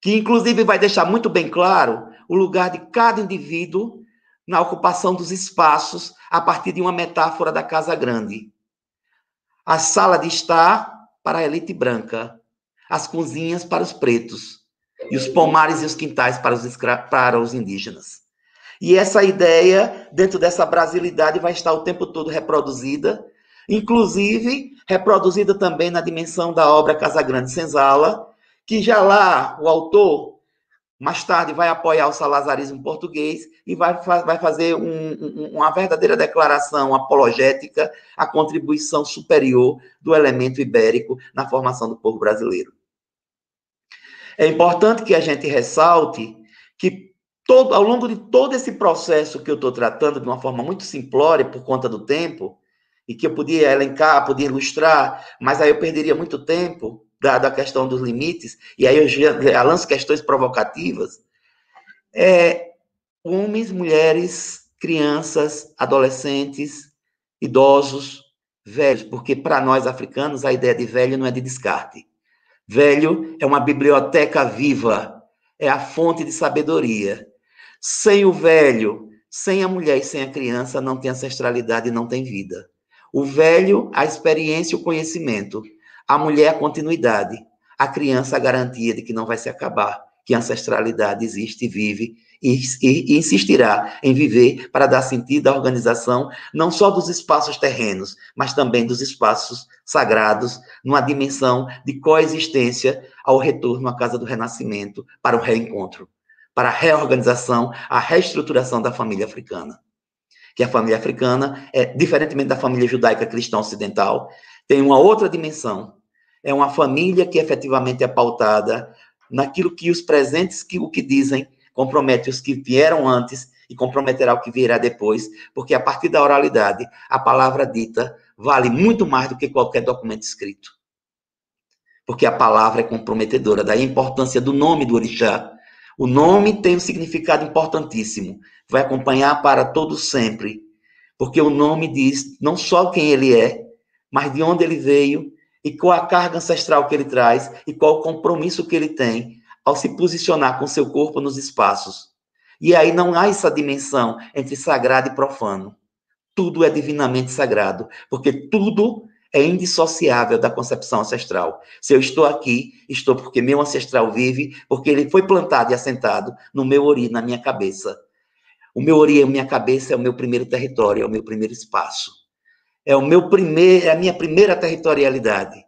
Que, inclusive, vai deixar muito bem claro o lugar de cada indivíduo na ocupação dos espaços a partir de uma metáfora da Casa Grande. A sala de estar para a elite branca, as cozinhas para os pretos, e os pomares e os quintais para os, para os indígenas. E essa ideia, dentro dessa brasilidade, vai estar o tempo todo reproduzida, inclusive reproduzida também na dimensão da obra Casa Grande Senzala, que já lá o autor, mais tarde, vai apoiar o salazarismo português e vai, vai fazer um, um, uma verdadeira declaração apologética à contribuição superior do elemento ibérico na formação do povo brasileiro. É importante que a gente ressalte que todo, ao longo de todo esse processo que eu estou tratando de uma forma muito simplória por conta do tempo, e que eu podia elencar, podia ilustrar, mas aí eu perderia muito tempo, dada a questão dos limites, e aí eu já lanço questões provocativas, é, homens, mulheres, crianças, adolescentes, idosos, velhos, porque para nós africanos a ideia de velho não é de descarte. Velho é uma biblioteca viva, é a fonte de sabedoria. Sem o velho, sem a mulher e sem a criança, não tem ancestralidade e não tem vida. O velho, a experiência e o conhecimento. A mulher, a continuidade. A criança, a garantia de que não vai se acabar, que a ancestralidade existe vive e, e, e, insistirá em viver para dar sentido à organização não só dos espaços terrenos, mas também dos espaços sagrados, numa dimensão de coexistência ao retorno à casa do renascimento para o reencontro para a reorganização, a reestruturação da família africana. Que a família africana, é, diferentemente da família judaica cristã ocidental, tem uma outra dimensão. É uma família que efetivamente é pautada naquilo que os presentes, que o que dizem, compromete os que vieram antes e comprometerá o que virá depois, porque a partir da oralidade, a palavra dita vale muito mais do que qualquer documento escrito. Porque a palavra é comprometedora, daí a importância do nome do orixá, o nome tem um significado importantíssimo. Vai acompanhar para todo sempre. Porque o nome diz não só quem ele é, mas de onde ele veio e qual a carga ancestral que ele traz e qual o compromisso que ele tem ao se posicionar com seu corpo nos espaços. E aí não há essa dimensão entre sagrado e profano. Tudo é divinamente sagrado, porque tudo é indissociável da concepção ancestral. Se eu estou aqui, estou porque meu ancestral vive, porque ele foi plantado e assentado no meu ori, na minha cabeça. O meu ori, a minha cabeça, é o meu primeiro território, é o meu primeiro espaço. É o meu primeiro, é a minha primeira territorialidade.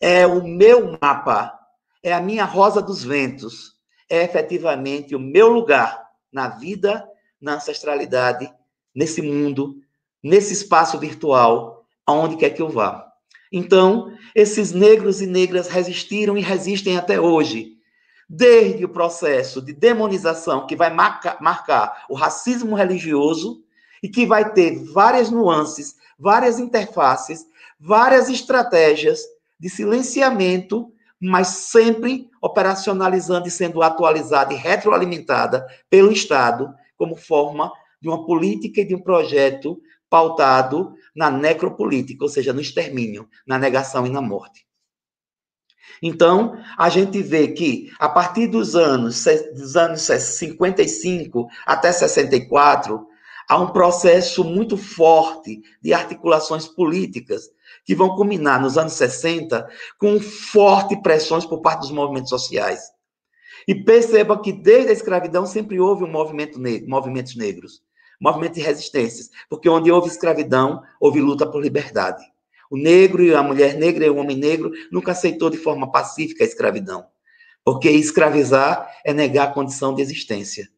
É o meu mapa, é a minha rosa dos ventos, é efetivamente o meu lugar na vida, na ancestralidade, nesse mundo, nesse espaço virtual, aonde quer que eu vá. Então, esses negros e negras resistiram e resistem até hoje, desde o processo de demonização que vai marcar, marcar o racismo religioso e que vai ter várias nuances, várias interfaces, várias estratégias de silenciamento, mas sempre operacionalizando e sendo atualizada e retroalimentada pelo Estado como forma de uma política e de um projeto pautado na necropolítica, ou seja, no extermínio, na negação e na morte. Então, a gente vê que, a partir dos anos, dos anos 55 até 64, há um processo muito forte de articulações políticas que vão culminar nos anos 60 com fortes pressões por parte dos movimentos sociais. E perceba que desde a escravidão sempre houve um movimento negro, movimentos negros, movimento de resistências, porque onde houve escravidão, houve luta por liberdade. O negro e a mulher negra e o homem negro nunca aceitou de forma pacífica a escravidão, porque escravizar é negar a condição de existência.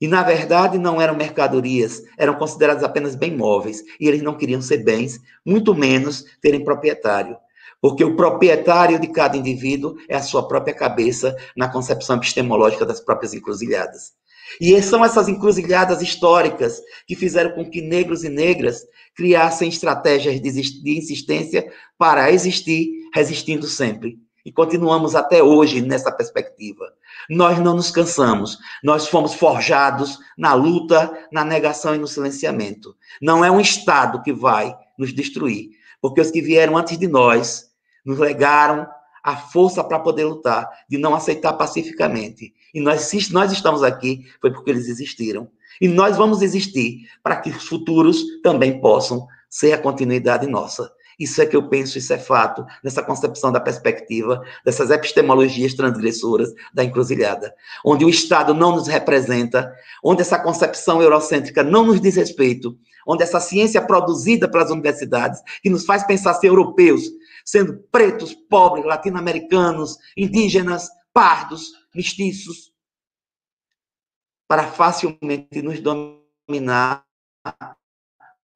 E, na verdade, não eram mercadorias, eram considerados apenas bem móveis, e eles não queriam ser bens, muito menos terem proprietário. Porque o proprietário de cada indivíduo é a sua própria cabeça na concepção epistemológica das próprias encruzilhadas. E são essas encruzilhadas históricas que fizeram com que negros e negras criassem estratégias de insistência para existir, resistindo sempre. E continuamos até hoje nessa perspectiva. Nós não nos cansamos. Nós fomos forjados na luta, na negação e no silenciamento. Não é um Estado que vai nos destruir, porque os que vieram antes de nós nos legaram a força para poder lutar, de não aceitar pacificamente. E nós, se nós estamos aqui, foi porque eles existiram. E nós vamos existir para que os futuros também possam ser a continuidade nossa. Isso é que eu penso, isso é fato, nessa concepção da perspectiva, dessas epistemologias transgressoras da encruzilhada, onde o Estado não nos representa, onde essa concepção eurocêntrica não nos diz respeito, onde essa ciência produzida pelas universidades, que nos faz pensar ser europeus, sendo pretos, pobres, latino-americanos, indígenas, pardos, mestiços, para facilmente nos dominar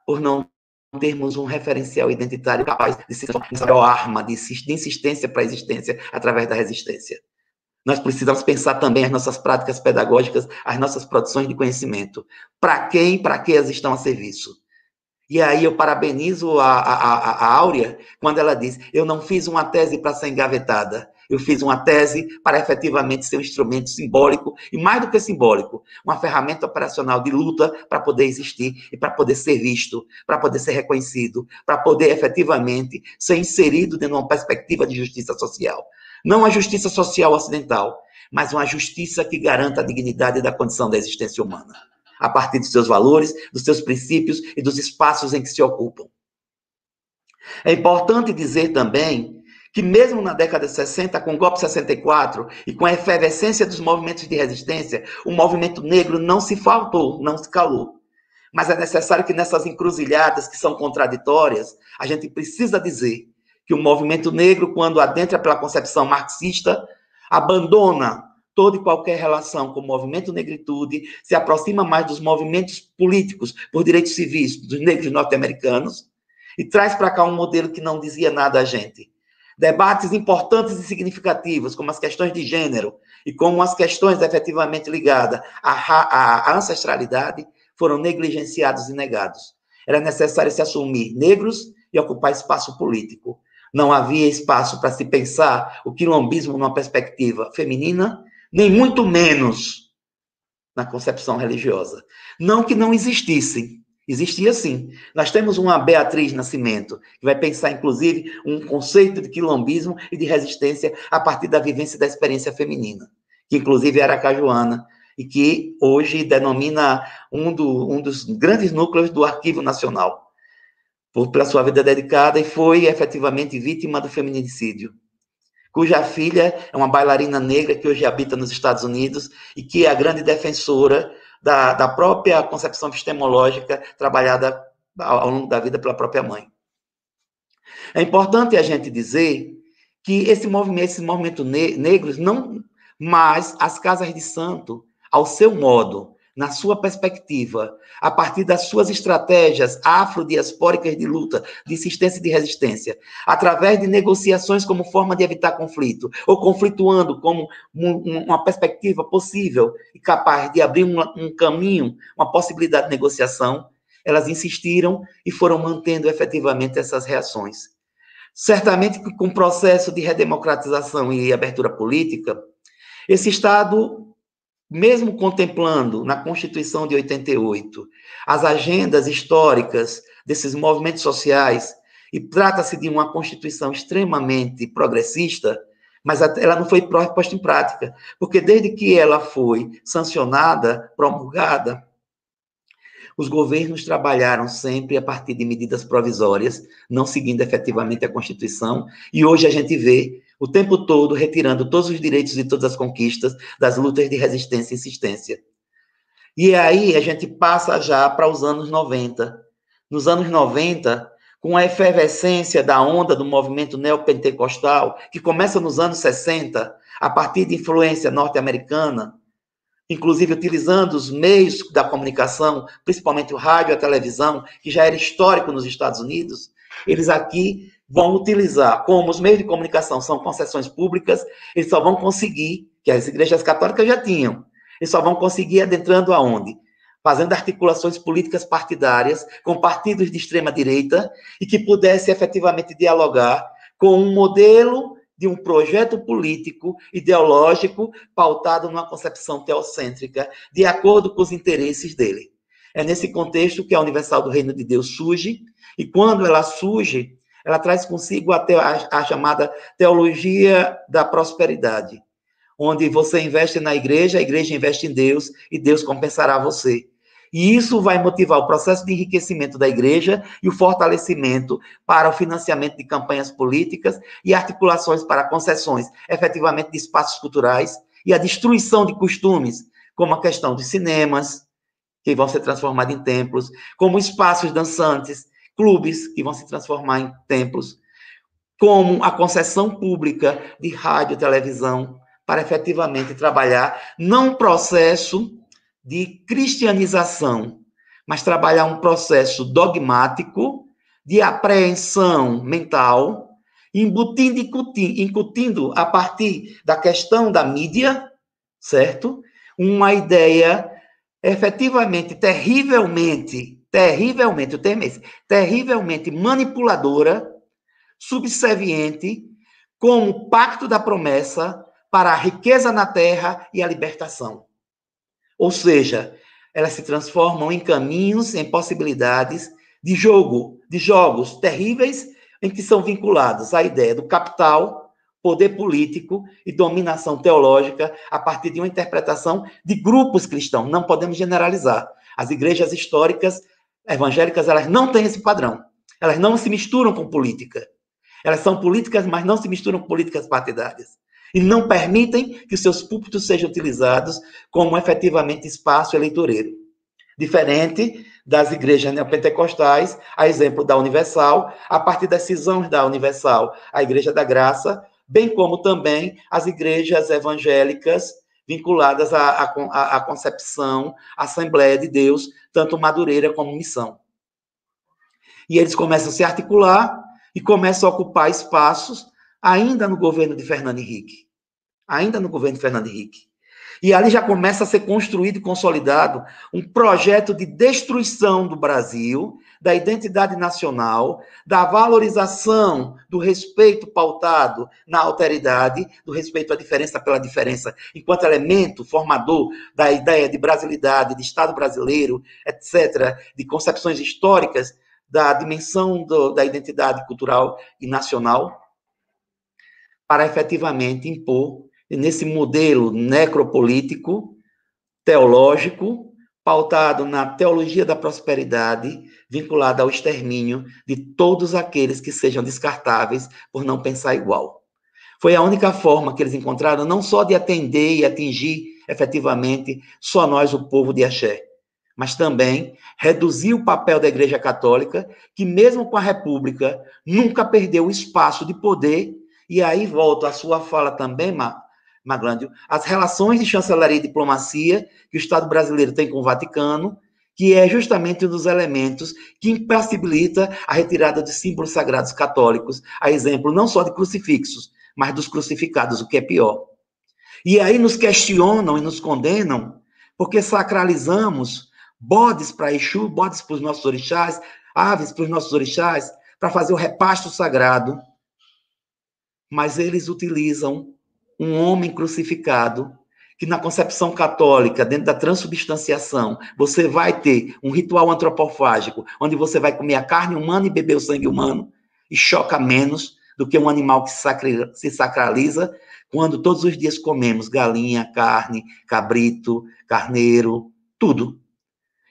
por não termos um referencial identitário capaz de ser a arma de insistência para a existência através da resistência. Nós precisamos pensar também as nossas práticas pedagógicas, as nossas produções de conhecimento. Para quem, para que elas estão a serviço? E aí eu parabenizo a, a, a, a Áurea quando ela diz: Eu não fiz uma tese para ser engavetada, eu fiz uma tese para efetivamente ser um instrumento simbólico, e mais do que simbólico, uma ferramenta operacional de luta para poder existir e para poder ser visto, para poder ser reconhecido, para poder efetivamente ser inserido dentro de uma perspectiva de justiça social. Não a justiça social ocidental, mas uma justiça que garanta a dignidade da condição da existência humana, a partir dos seus valores, dos seus princípios e dos espaços em que se ocupam. É importante dizer também que mesmo na década de 60, com o golpe 64 e com a efervescência dos movimentos de resistência, o movimento negro não se faltou, não se calou. Mas é necessário que nessas encruzilhadas que são contraditórias, a gente precisa dizer que o movimento negro, quando adentra pela concepção marxista, abandona toda e qualquer relação com o movimento negritude, se aproxima mais dos movimentos políticos por direitos civis dos negros norte-americanos e traz para cá um modelo que não dizia nada a gente debates importantes e significativos, como as questões de gênero e como as questões efetivamente ligadas à, à ancestralidade, foram negligenciados e negados. Era necessário se assumir negros e ocupar espaço político. Não havia espaço para se pensar o quilombismo numa perspectiva feminina, nem muito menos na concepção religiosa. Não que não existissem, Existia sim. Nós temos uma Beatriz Nascimento, que vai pensar, inclusive, um conceito de quilombismo e de resistência a partir da vivência da experiência feminina, que inclusive era cajuana e que hoje denomina um, do, um dos grandes núcleos do Arquivo Nacional, por, pela sua vida dedicada, e foi efetivamente vítima do feminicídio, cuja filha é uma bailarina negra que hoje habita nos Estados Unidos e que é a grande defensora da, da própria concepção epistemológica trabalhada ao, longo da vida pela própria mãe. É importante a gente dizer que esse movimento, esse movimento ne negros não mais as casas de santo ao seu modo, na sua perspectiva, a partir das suas estratégias afrodiaspóricas de luta, de insistência e de resistência, através de negociações como forma de evitar conflito, ou conflituando como uma perspectiva possível e capaz de abrir um, caminho, uma possibilidade de negociação, elas insistiram e foram mantendo efetivamente essas reações. Certamente que com o processo de redemocratização e abertura política, esse Estado mesmo contemplando na Constituição de 88 as agendas históricas desses movimentos sociais, e trata-se de uma Constituição extremamente progressista, mas ela não foi posta em prática, porque desde que ela foi sancionada, promulgada, os governos trabalharam sempre a partir de medidas provisórias, não seguindo efetivamente a Constituição, e hoje a gente vê o tempo todo retirando todos os direitos e todas as conquistas das lutas de resistência e insistência. E aí a gente passa já para os anos 90. Nos anos 90, com a efervescência da onda do movimento neopentecostal, que começa nos anos 60, a partir de influência norte-americana, inclusive utilizando os meios da comunicação, principalmente o rádio e a televisão, que já era histórico nos Estados Unidos, eles aqui vão utilizar, como os meios de comunicação são concessões públicas, eles só vão conseguir, que as igrejas católicas já tinham, eles só vão conseguir adentrando aonde? Fazendo articulações políticas partidárias com partidos de extrema direita e que pudesse efetivamente dialogar com um modelo de um projeto político, ideológico, pautado numa concepção teocêntrica, de acordo com os interesses dele. É nesse contexto que a Universal do Reino de Deus surge, e quando ela surge, ela traz consigo a, a, a chamada teologia da prosperidade, onde você investe na igreja, a igreja investe em Deus e Deus compensará você. E isso vai motivar o processo de enriquecimento da igreja e o fortalecimento para o financiamento de campanhas políticas e articulações para concessões, efetivamente, de espaços culturais e a destruição de costumes, como a questão de cinemas, que vão ser transformados em templos, como espaços dançantes, clubes que vão se transformar em templos, como a concessão pública de rádio e televisão, para efetivamente trabalhar não um processo de cristianização, mas trabalhar um processo dogmático de apreensão mental, embutindo e incutindo, incutindo a partir da questão da mídia, certo? Uma ideia efetivamente, terrivelmente terrivelmente, o termo é esse, terrivelmente manipuladora, subserviente, como pacto da promessa para a riqueza na terra e a libertação. Ou seja, elas se transformam em caminhos, em possibilidades de jogo, de jogos terríveis em que são vinculados à ideia do capital, poder político e dominação teológica a partir de uma interpretação de grupos cristãos. Não podemos generalizar. As igrejas históricas evangélicas elas não têm esse padrão. Elas não se misturam com política. Elas são políticas, mas não se misturam com políticas partidárias. E não permitem que seus púlpitos sejam utilizados como efetivamente espaço eleitoreiro. Diferente das igrejas neopentecostais, a exemplo da Universal, a partir das cisões da Universal, a Igreja da Graça, bem como também as igrejas evangélicas vinculadas à, à, à concepção Assembleia de Deus, tanto Madureira como Missão. E eles começam a se articular e começam a ocupar espaços ainda no governo de Fernando Henrique. Ainda no governo de Fernando Henrique. E ali já começa a ser construído e consolidado um projeto de destruição do Brasil, da identidade nacional, da valorização do respeito pautado na alteridade, do respeito à diferença pela diferença, enquanto elemento formador da ideia de brasilidade, de Estado brasileiro, etc., de concepções históricas da dimensão do, da identidade cultural e nacional, para efetivamente impor nesse modelo necropolítico teológico, pautado na teologia da prosperidade, vinculado ao extermínio de todos aqueles que sejam descartáveis por não pensar igual. Foi a única forma que eles encontraram não só de atender e atingir efetivamente só nós, o povo de Axé, mas também reduzir o papel da Igreja Católica, que mesmo com a República nunca perdeu o espaço de poder. E aí volto à sua fala também, Maglândio, as relações de chancelaria e diplomacia que o Estado brasileiro tem com o Vaticano, que é justamente um dos elementos que impossibilita a retirada de símbolos sagrados católicos, a exemplo não só de crucifixos, mas dos crucificados, o que é pior. E aí nos questionam e nos condenam porque sacralizamos bodes para Exu, bodes para os nossos orixás, aves para os nossos orixás, para fazer o repasto sagrado. Mas eles utilizam um homem crucificado, que na concepção católica, dentro da transubstanciação, você vai ter um ritual antropofágico, onde você vai comer a carne humana e beber o sangue humano, e choca menos do que um animal que se sacraliza, quando todos os dias comemos galinha, carne, cabrito, carneiro, tudo.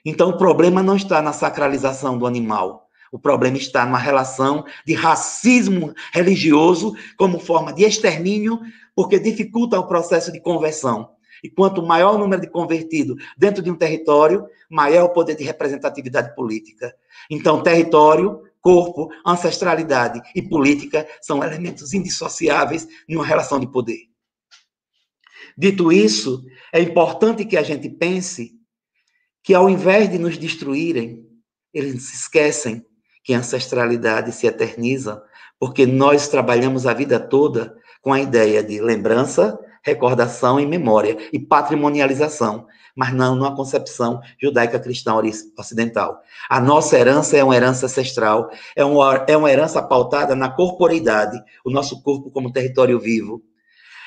Então, o problema não está na sacralização do animal. O problema está numa relação de racismo religioso como forma de extermínio, porque dificulta o processo de conversão. E quanto maior o número de convertidos dentro de um território, maior o poder de representatividade política. Então, território, corpo, ancestralidade e política são elementos indissociáveis em uma relação de poder. Dito isso, é importante que a gente pense que ao invés de nos destruírem, eles se esquecem que a ancestralidade se eterniza, porque nós trabalhamos a vida toda com a ideia de lembrança, recordação e memória, e patrimonialização, mas não numa concepção judaica cristã ocidental. A nossa herança é uma herança ancestral, é uma, é uma herança pautada na corporeidade, o nosso corpo como território vivo.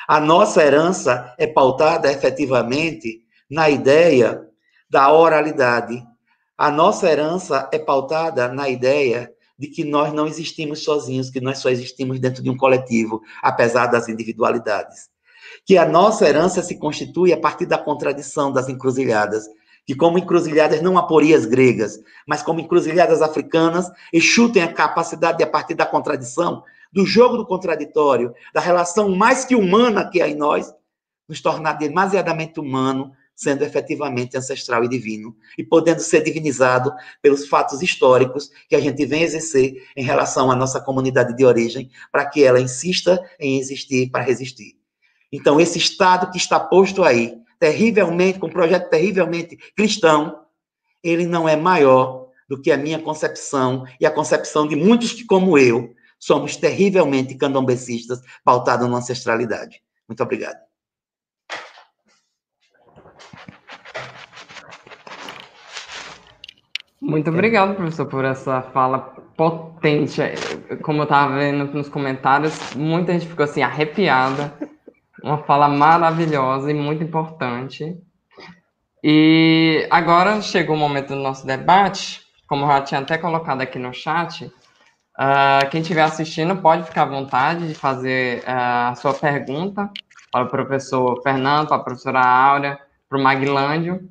A nossa herança é pautada efetivamente na ideia da oralidade. A nossa herança é pautada na ideia de que nós não existimos sozinhos, que nós só existimos dentro de um coletivo, apesar das individualidades. Que a nossa herança se constitui a partir da contradição das encruzilhadas, que como encruzilhadas não aporias gregas, mas como encruzilhadas africanas, enxutem a capacidade de, a partir da contradição, do jogo do contraditório, da relação mais que humana que há em nós, nos tornar demasiadamente humano sendo efetivamente ancestral e divino, e podendo ser divinizado pelos fatos históricos que a gente vem exercer em relação à nossa comunidade de origem, para que ela insista em existir para resistir. Então, esse Estado que está posto aí, terrivelmente, com um projeto terrivelmente cristão, ele não é maior do que a minha concepção e a concepção de muitos que, como eu, somos terrivelmente candombecistas, pautados na ancestralidade. Muito obrigado. Muito obrigado, professor, por essa fala potente. Como eu estava vendo nos comentários, muita gente ficou assim arrepiada. Uma fala maravilhosa e muito importante. E agora chegou o momento do nosso debate. Como eu já tinha até colocado aqui no chat, uh, quem estiver assistindo pode ficar à vontade de fazer uh, a sua pergunta para o professor Fernando, para a professora Áurea, para o Maglândio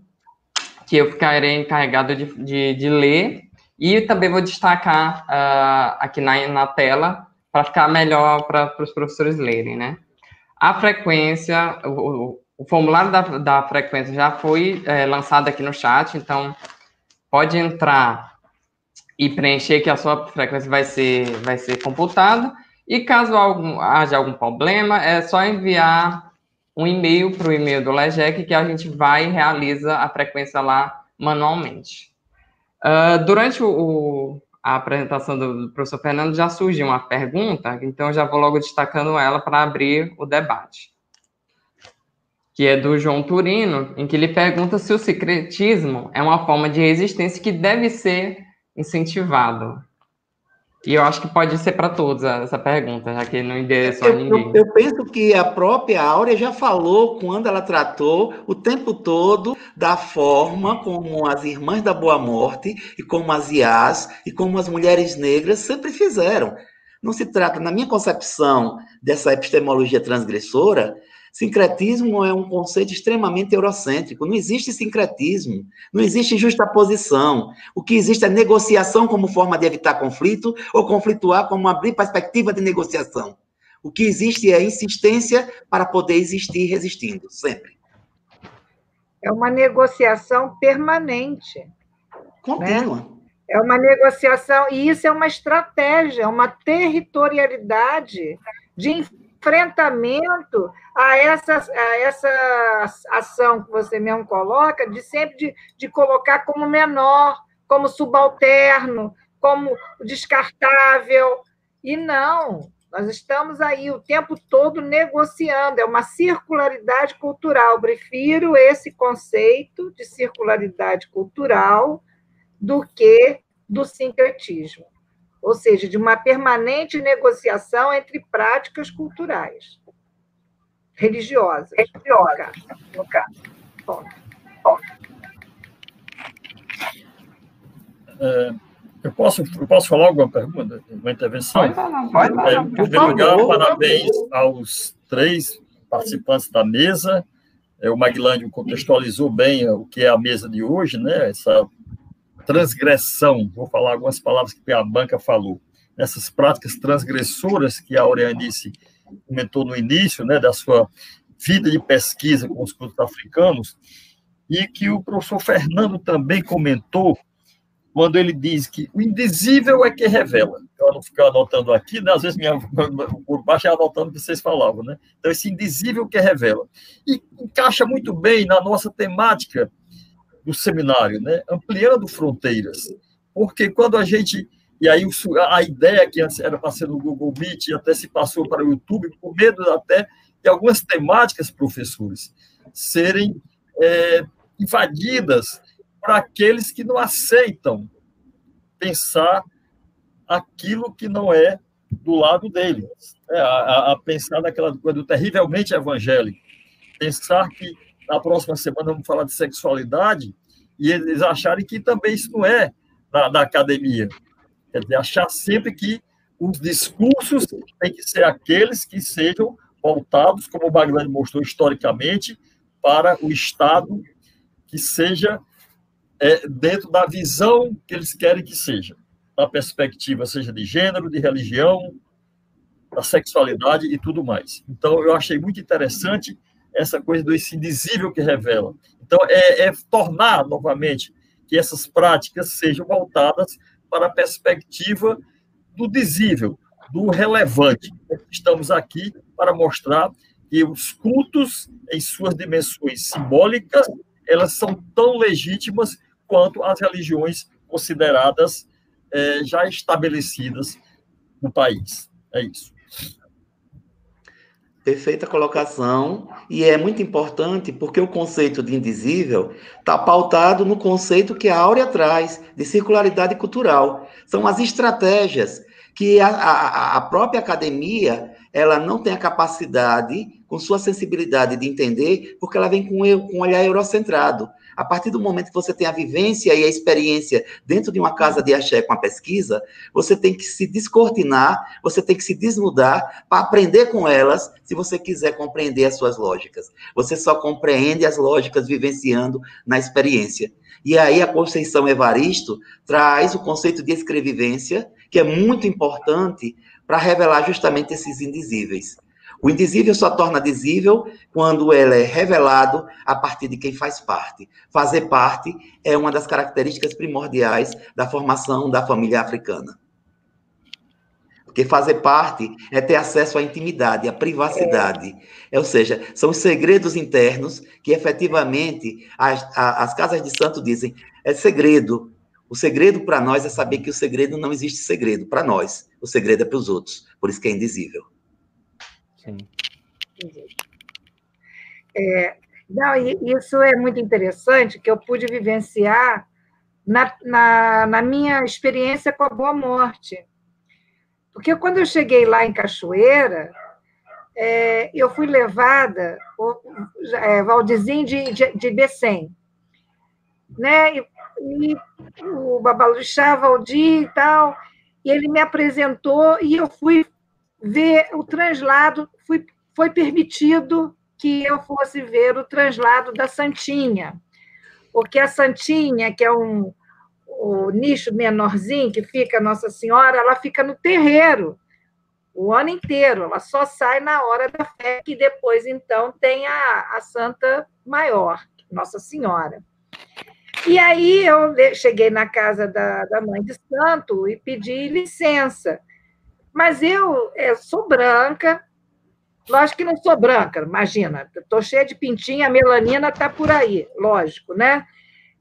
que eu ficarei encarregado de, de, de ler e também vou destacar uh, aqui na, na tela para ficar melhor para os professores lerem, né? A frequência, o, o formulário da, da frequência já foi é, lançado aqui no chat, então pode entrar e preencher que a sua frequência vai ser, vai ser computada. E caso algum, haja algum problema, é só enviar um e-mail para o e-mail do LEGEC que a gente vai e realiza a frequência lá manualmente. Uh, durante o, a apresentação do, do, professor Fernando já surgiu uma pergunta, então já vou logo destacando ela para abrir o debate. Que é do João Turino, em que ele pergunta se o secretismo é uma forma de resistência que deve ser incentivado. E eu acho que pode ser para todos essa pergunta, já que não endereçou eu, a ninguém. Eu, eu, penso que a própria Áurea já falou quando ela tratou o tempo todo da forma como as irmãs da Boa Morte e como as IAs e como as mulheres negras sempre fizeram. Não se trata, na minha concepção dessa epistemologia transgressora, Sincretismo é um conceito extremamente eurocêntrico. Não existe sincretismo, não existe justaposição. O que existe é negociação como forma de evitar conflito ou conflituar como abrir perspectiva de negociação. O que existe é insistência para poder existir resistindo, sempre. É uma negociação permanente. Contínua. Né? É uma negociação, e isso é uma estratégia, uma territorialidade de enfrentamento a essa, a essa ação que você mesmo coloca, de sempre de, de colocar como menor, como subalterno, como descartável. E não, nós estamos aí o tempo todo negociando, é uma circularidade cultural. Prefiro esse conceito de circularidade cultural do que do sincretismo ou seja, de uma permanente negociação entre práticas culturais, religiosas, religiosas no caso. Ponto. Ponto. É, eu, posso, eu posso falar alguma pergunta, uma intervenção? Pode falar, pode falar. É, em primeiro lugar, parabéns aos três participantes da mesa. É, o Maglândio contextualizou bem o que é a mesa de hoje, né? Essa transgressão, vou falar algumas palavras que a banca falou, essas práticas transgressoras que a Orianice comentou no início, né, da sua vida de pesquisa com os cultos africanos, e que o professor Fernando também comentou quando ele diz que o indizível é que revela. Eu não ficar anotando aqui, né? às vezes minha, por baixo é anotando o que vocês falavam, né? Então, esse indizível que revela. E encaixa muito bem na nossa temática do seminário, né? ampliando fronteiras. Porque quando a gente. E aí a ideia que era para ser no Google Meet até se passou para o YouTube, com medo até de algumas temáticas, professores, serem é, invadidas para aqueles que não aceitam pensar aquilo que não é do lado deles. É, a, a, pensar naquela coisa do terrivelmente evangélico. Pensar que na próxima semana vamos falar de sexualidade, e eles acharem que também isso não é da, da academia. Quer dizer, achar sempre que os discursos têm que ser aqueles que sejam voltados, como o Baglani mostrou historicamente, para o Estado que seja é, dentro da visão que eles querem que seja, da perspectiva seja de gênero, de religião, da sexualidade e tudo mais. Então, eu achei muito interessante essa coisa do indizível que revela. Então, é, é tornar novamente que essas práticas sejam voltadas para a perspectiva do dizível, do relevante. Estamos aqui para mostrar que os cultos, em suas dimensões simbólicas, elas são tão legítimas quanto as religiões consideradas é, já estabelecidas no país. É isso. Perfeita colocação, e é muito importante porque o conceito de indizível está pautado no conceito que a Áurea traz, de circularidade cultural. São as estratégias que a, a, a própria academia ela não tem a capacidade, com sua sensibilidade de entender, porque ela vem com, com um olhar eurocentrado. A partir do momento que você tem a vivência e a experiência dentro de uma casa de axé com a pesquisa, você tem que se descortinar, você tem que se desnudar para aprender com elas, se você quiser compreender as suas lógicas. Você só compreende as lógicas vivenciando na experiência. E aí a Conceição Evaristo traz o conceito de escrevivência, que é muito importante para revelar justamente esses indizíveis. O indizível só torna dizível quando ele é revelado a partir de quem faz parte. Fazer parte é uma das características primordiais da formação da família africana. Porque fazer parte é ter acesso à intimidade, à privacidade. É. Ou seja, são os segredos internos que efetivamente as, as casas de santo dizem é segredo. O segredo para nós é saber que o segredo não existe segredo para nós. O segredo é para os outros. Por isso que é indizível. Sim. É, não, isso é muito interessante, que eu pude vivenciar na, na, na, minha experiência com a Boa Morte. Porque quando eu cheguei lá em Cachoeira, é, eu fui levada, o, é, Valdezinho de, de, de Becém, né? E, e o Babalujá, Valdir e tal, e ele me apresentou e eu fui ver o translado, fui, foi permitido que eu fosse ver o translado da Santinha, porque a Santinha, que é um o nicho menorzinho que fica Nossa Senhora, ela fica no terreiro o ano inteiro, ela só sai na hora da fé, que depois, então, tem a, a Santa Maior, Nossa Senhora. E aí eu cheguei na casa da, da mãe de santo e pedi licença. Mas eu, sou branca, lógico que não sou branca, imagina, estou cheia de pintinha, a melanina está por aí, lógico, né?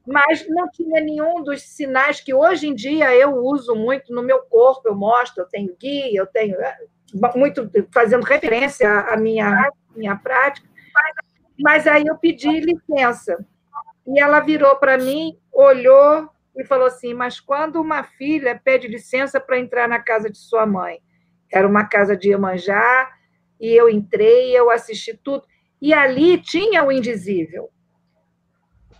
Mas não tinha nenhum dos sinais que hoje em dia eu uso muito no meu corpo, eu mostro, eu tenho guia, eu tenho é, muito fazendo referência à minha, minha prática, mas aí eu pedi licença. E ela virou para mim, olhou e falou assim: Mas quando uma filha pede licença para entrar na casa de sua mãe? Era uma casa de Iemanjá, e eu entrei, eu assisti tudo. E ali tinha o indizível.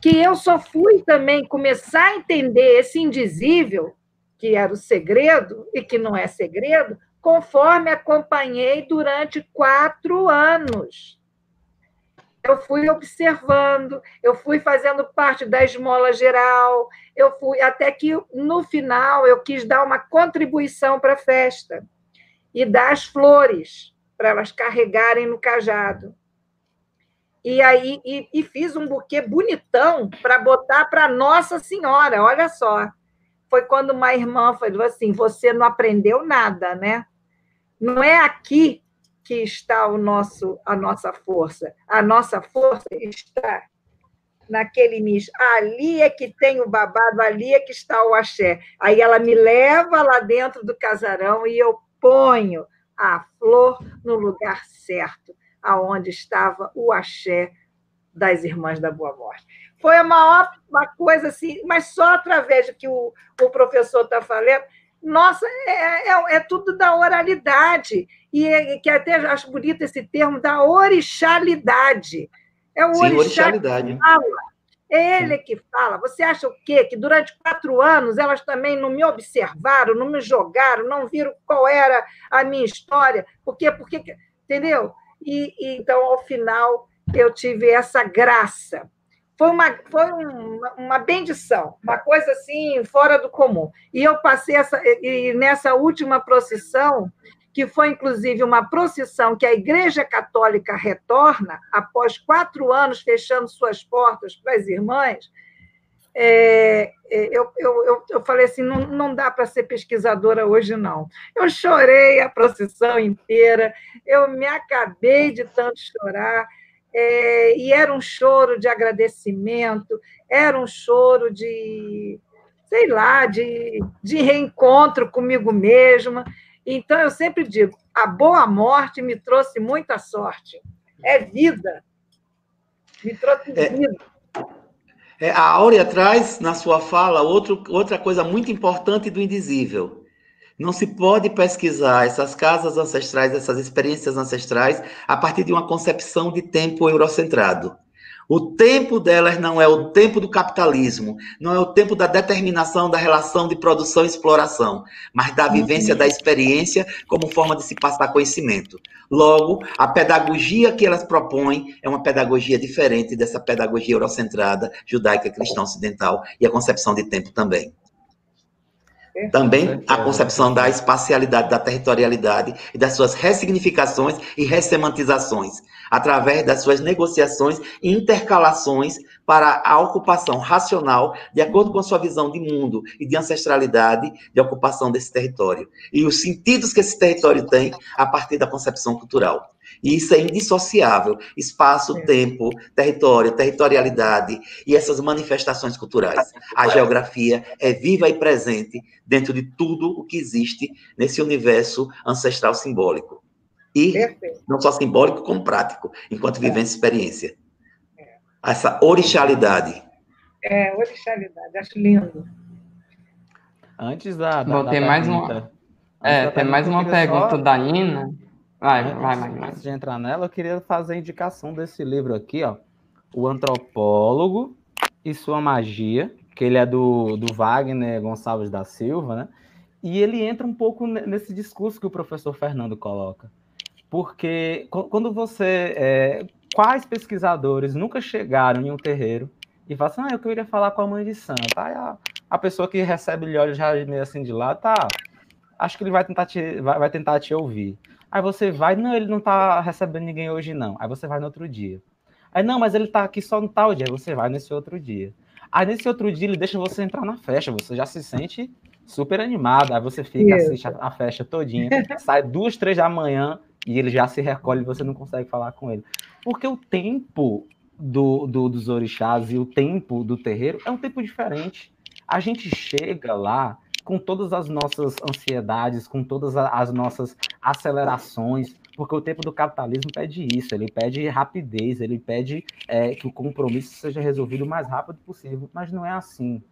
Que eu só fui também começar a entender esse indizível, que era o segredo, e que não é segredo, conforme acompanhei durante quatro anos eu fui observando, eu fui fazendo parte da esmola geral, eu fui até que no final eu quis dar uma contribuição para a festa e dar as flores para elas carregarem no cajado. E aí e, e fiz um buquê bonitão para botar para Nossa Senhora, olha só. Foi quando uma irmã falou assim: "Você não aprendeu nada, né? Não é aqui que está o nosso, a nossa força. A nossa força está naquele nicho. Ali é que tem o babado, ali é que está o axé. Aí ela me leva lá dentro do casarão e eu ponho a flor no lugar certo, aonde estava o axé das Irmãs da Boa Morte. Foi a maior uma coisa assim, mas só através do que o, o professor está falando, nossa, é, é, é, tudo da oralidade. E é, que até acho bonito esse termo da orixalidade. É o Sim, orixá orixalidade. que fala. É ele que fala. Você acha o quê? Que durante quatro anos elas também não me observaram, não me jogaram, não viram qual era a minha história? Por quê? Porque, entendeu? E, e então, ao final, eu tive essa graça foi uma, foi uma, uma bendição, uma coisa assim fora do comum. E eu passei essa, e nessa última procissão, que foi inclusive uma procissão que a Igreja Católica retorna após quatro anos fechando suas portas para as irmãs. É, é eu, eu, eu, falei assim: não, não dá para ser pesquisadora hoje, não. Eu chorei a procissão inteira, eu me acabei de tanto chorar é, e era um choro de agradecimento, era um choro de, sei lá, de, de reencontro comigo mesma. Então, eu sempre digo: a boa morte me trouxe muita sorte. É vida. Me trouxe é, vida. É, a Áurea traz na sua fala outro, outra coisa muito importante do indizível não se pode pesquisar essas casas ancestrais, essas experiências ancestrais, a partir de uma concepção de tempo eurocentrado. O tempo delas não é o tempo do capitalismo, não é o tempo da determinação da relação de produção e exploração, mas da vivência da experiência como forma de se passar conhecimento. Logo, a pedagogia que elas propõem é uma pedagogia diferente dessa pedagogia eurocentrada, judaica, cristã ocidental e a concepção de tempo também. Também a concepção da espacialidade, da territorialidade e das suas ressignificações e ressemantizações, através das suas negociações e intercalações para a ocupação racional, de acordo com a sua visão de mundo e de ancestralidade de ocupação desse território. E os sentidos que esse território tem a partir da concepção cultural. E isso é indissociável. Espaço, é. tempo, território, territorialidade e essas manifestações culturais. A geografia é viva e presente dentro de tudo o que existe nesse universo ancestral simbólico. E Perfeito. não só simbólico, como prático, enquanto vivência e experiência. É. Essa orixalidade. É, orixalidade, acho lindo. Antes da. da Vou ter mais uma. É, tem mais uma pergunta só... da Nina. Vai, antes, vai, vai, vai. Antes de entrar nela, eu queria fazer a indicação desse livro aqui, ó. O Antropólogo e Sua Magia, que ele é do, do Wagner Gonçalves da Silva, né? E ele entra um pouco nesse discurso que o professor Fernando coloca. Porque quando você é, quais pesquisadores nunca chegaram em um terreiro e falam assim, ah, eu queria falar com a mãe de santo. Aí a, a pessoa que recebe o óleo já meio assim de lá, tá, acho que ele vai tentar te, vai, vai tentar te ouvir. Aí você vai, não, ele não tá recebendo ninguém hoje não. Aí você vai no outro dia. Aí não, mas ele tá aqui só no tal dia. Aí você vai nesse outro dia. Aí nesse outro dia ele deixa você entrar na festa, você já se sente super animado. Aí você fica, Isso. assiste a, festa todinha, sai duas, três da manhã e ele já se recolhe e você não consegue falar com ele. Porque o tempo do, do, dos orixás e o tempo do terreiro é um tempo diferente. A gente chega lá com todas as nossas ansiedades, com todas as nossas acelerações, porque o tempo do capitalismo pede isso, ele pede rapidez, ele pede é, que o compromisso seja resolvido o mais rápido possível, mas não é assim.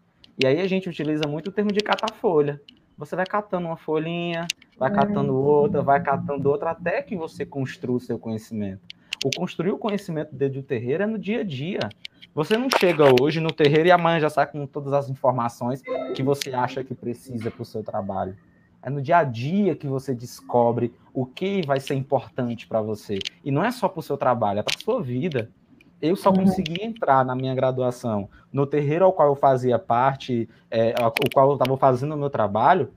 E aí a gente utiliza muito o termo de catar folha. Você vai catando uma folhinha, vai catando outra, vai catando outra, até que você construa o seu conhecimento. O construir o conhecimento dentro do terreiro é no dia a dia. Você não chega hoje no terreiro e amanhã já sai com todas as informações que você acha que precisa para o seu trabalho. É no dia a dia que você descobre o que vai ser importante para você. E não é só para o seu trabalho, é para a sua vida. Eu só uhum. consegui entrar na minha graduação no terreiro ao qual eu fazia parte, é, ao qual eu estava fazendo o meu trabalho,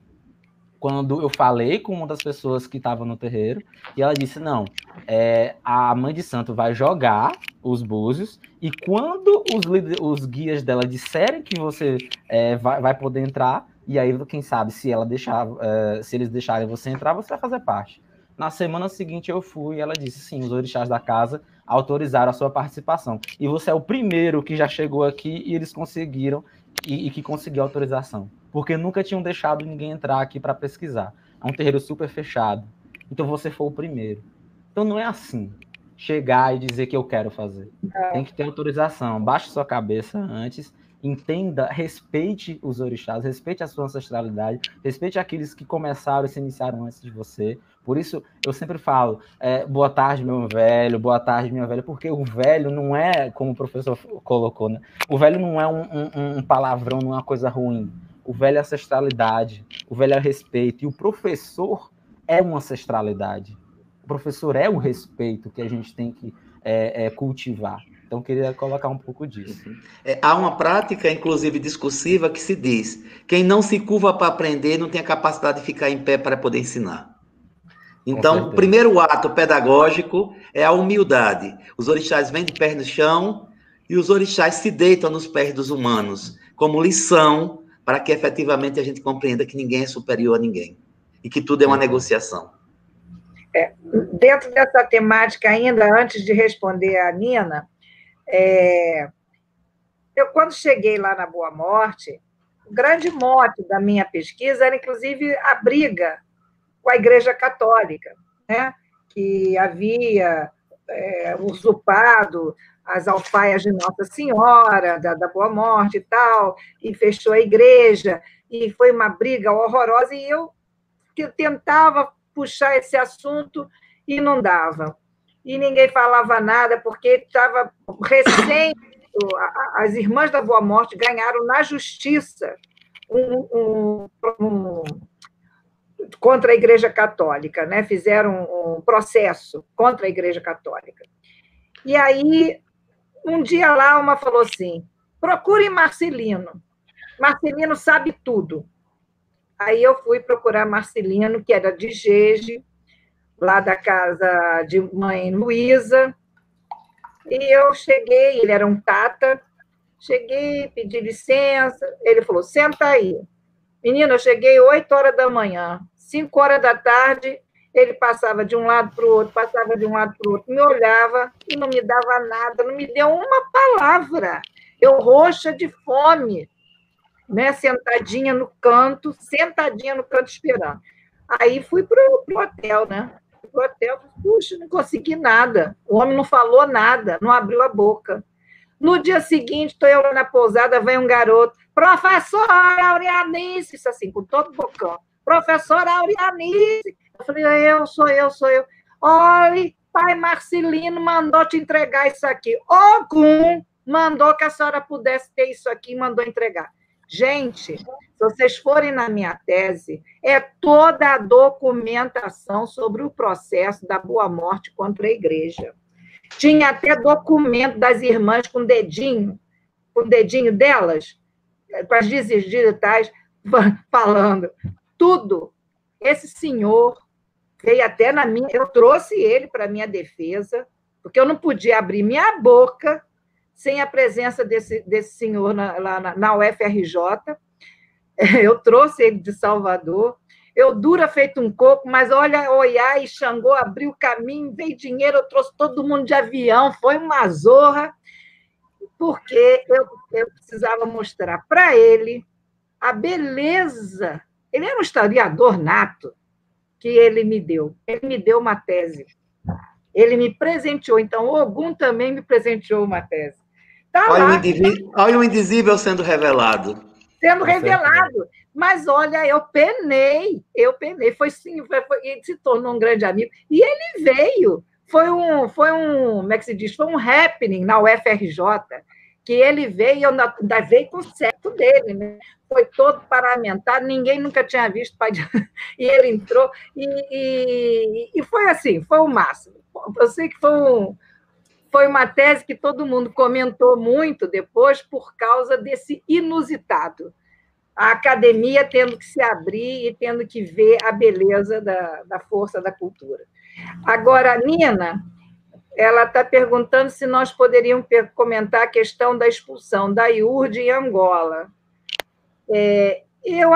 quando eu falei com uma das pessoas que estava no terreiro, e ela disse: não, é, a mãe de santo vai jogar os búzios, e quando os, os guias dela disserem que você é, vai, vai, poder entrar, e aí, quem sabe, se ela deixar, é, se eles deixarem você entrar, você vai fazer parte. Na semana seguinte eu fui e ela disse: sim, os orixás da casa autorizaram a sua participação. E você é o primeiro que já chegou aqui e eles conseguiram, e, e que conseguiu autorização porque nunca tinham deixado ninguém entrar aqui para pesquisar. É um terreiro super fechado. Então você foi o primeiro. Então não é assim. Chegar e dizer que eu quero fazer. É. Tem que ter autorização. Baixe sua cabeça antes entenda, respeite os orixás, respeite a sua ancestralidade, respeite aqueles que começaram e se iniciaram antes de você. Por isso, eu sempre falo, é, boa tarde, meu velho, boa tarde, minha velha, porque o velho não é, como o professor colocou, né? O velho não é um, um, um palavrão, não é uma coisa ruim o velho ancestralidade, o velho respeito, e o professor é uma ancestralidade. O professor é o respeito que a gente tem que é, é, cultivar. Então, queria colocar um pouco disso. É, há uma prática, inclusive discursiva, que se diz: quem não se curva para aprender não tem a capacidade de ficar em pé para poder ensinar. Então, o primeiro ato pedagógico é a humildade. Os orixás vêm de pés no chão e os orixás se deitam nos pés dos humanos, como lição para que efetivamente a gente compreenda que ninguém é superior a ninguém e que tudo é uma negociação. É, dentro dessa temática, ainda antes de responder a Nina, é, eu, quando cheguei lá na Boa Morte, o grande mote da minha pesquisa era, inclusive, a briga com a Igreja Católica, né? que havia é, usurpado as alfaias de Nossa Senhora, da, da Boa Morte e tal, e fechou a igreja, e foi uma briga horrorosa, e eu tentava puxar esse assunto e não dava. E ninguém falava nada, porque estava recém. As irmãs da Boa Morte ganharam na justiça um, um, um, contra a Igreja Católica, né? fizeram um processo contra a Igreja Católica. E aí um dia lá, uma falou assim: procure Marcelino. Marcelino sabe tudo. Aí eu fui procurar Marcelino, que era de Gege, lá da casa de mãe Luísa. E eu cheguei, ele era um tata. Cheguei, pedi licença. Ele falou: senta aí. Menina, eu cheguei 8 horas da manhã. 5 horas da tarde, ele passava de um lado para o outro, passava de um lado para o outro, me olhava e não me dava nada, não me deu uma palavra. Eu roxa de fome, né? sentadinha no canto, sentadinha no canto esperando. Aí fui para o hotel, né? Para o hotel, puxa, não consegui nada. O homem não falou nada, não abriu a boca. No dia seguinte, estou eu lá na pousada, vem um garoto, professora Aurianice, isso assim, com todo bocão. Professora Aurianice, eu falei, eu, sou eu, sou eu. Olha, pai Marcelino mandou te entregar isso aqui. Ogum mandou que a senhora pudesse ter isso aqui e mandou entregar. Gente, se vocês forem na minha tese, é toda a documentação sobre o processo da boa morte contra a igreja. Tinha até documento das irmãs com dedinho, com dedinho delas, com as digitais, falando. Tudo. Esse senhor veio até na minha. Eu trouxe ele para minha defesa, porque eu não podia abrir minha boca sem a presença desse, desse senhor na, lá na, na UFRJ. Eu trouxe ele de Salvador. Eu dura feito um coco, mas olha, Oiá e Xangô abriu o caminho, veio dinheiro, eu trouxe todo mundo de avião, foi uma zorra, porque eu, eu precisava mostrar para ele a beleza. Ele era um historiador nato que ele me deu. Ele me deu uma tese. Ele me presenteou. Então, o Ogum também me presenteou uma tese. Tá olha, lá, o indizível, olha o indizível sendo revelado. Sendo revelado. Mas olha, eu penei, eu penei. Foi sim, foi, foi, ele se tornou um grande amigo. E ele veio. Foi um, foi um, como é que se diz? Foi um happening na UFRJ que ele veio, eu ainda veio com o certo dele, né? Foi todo paramentado, ninguém nunca tinha visto, e ele entrou, e, e, e, foi assim, foi o máximo. Eu sei que foi, um, foi uma tese que todo mundo comentou muito depois por causa desse inusitado. A academia tendo que se abrir e tendo que ver a beleza da, da força da cultura. Agora, Nina, ela está perguntando se nós poderíamos comentar a questão da expulsão da IURD em Angola. É, eu,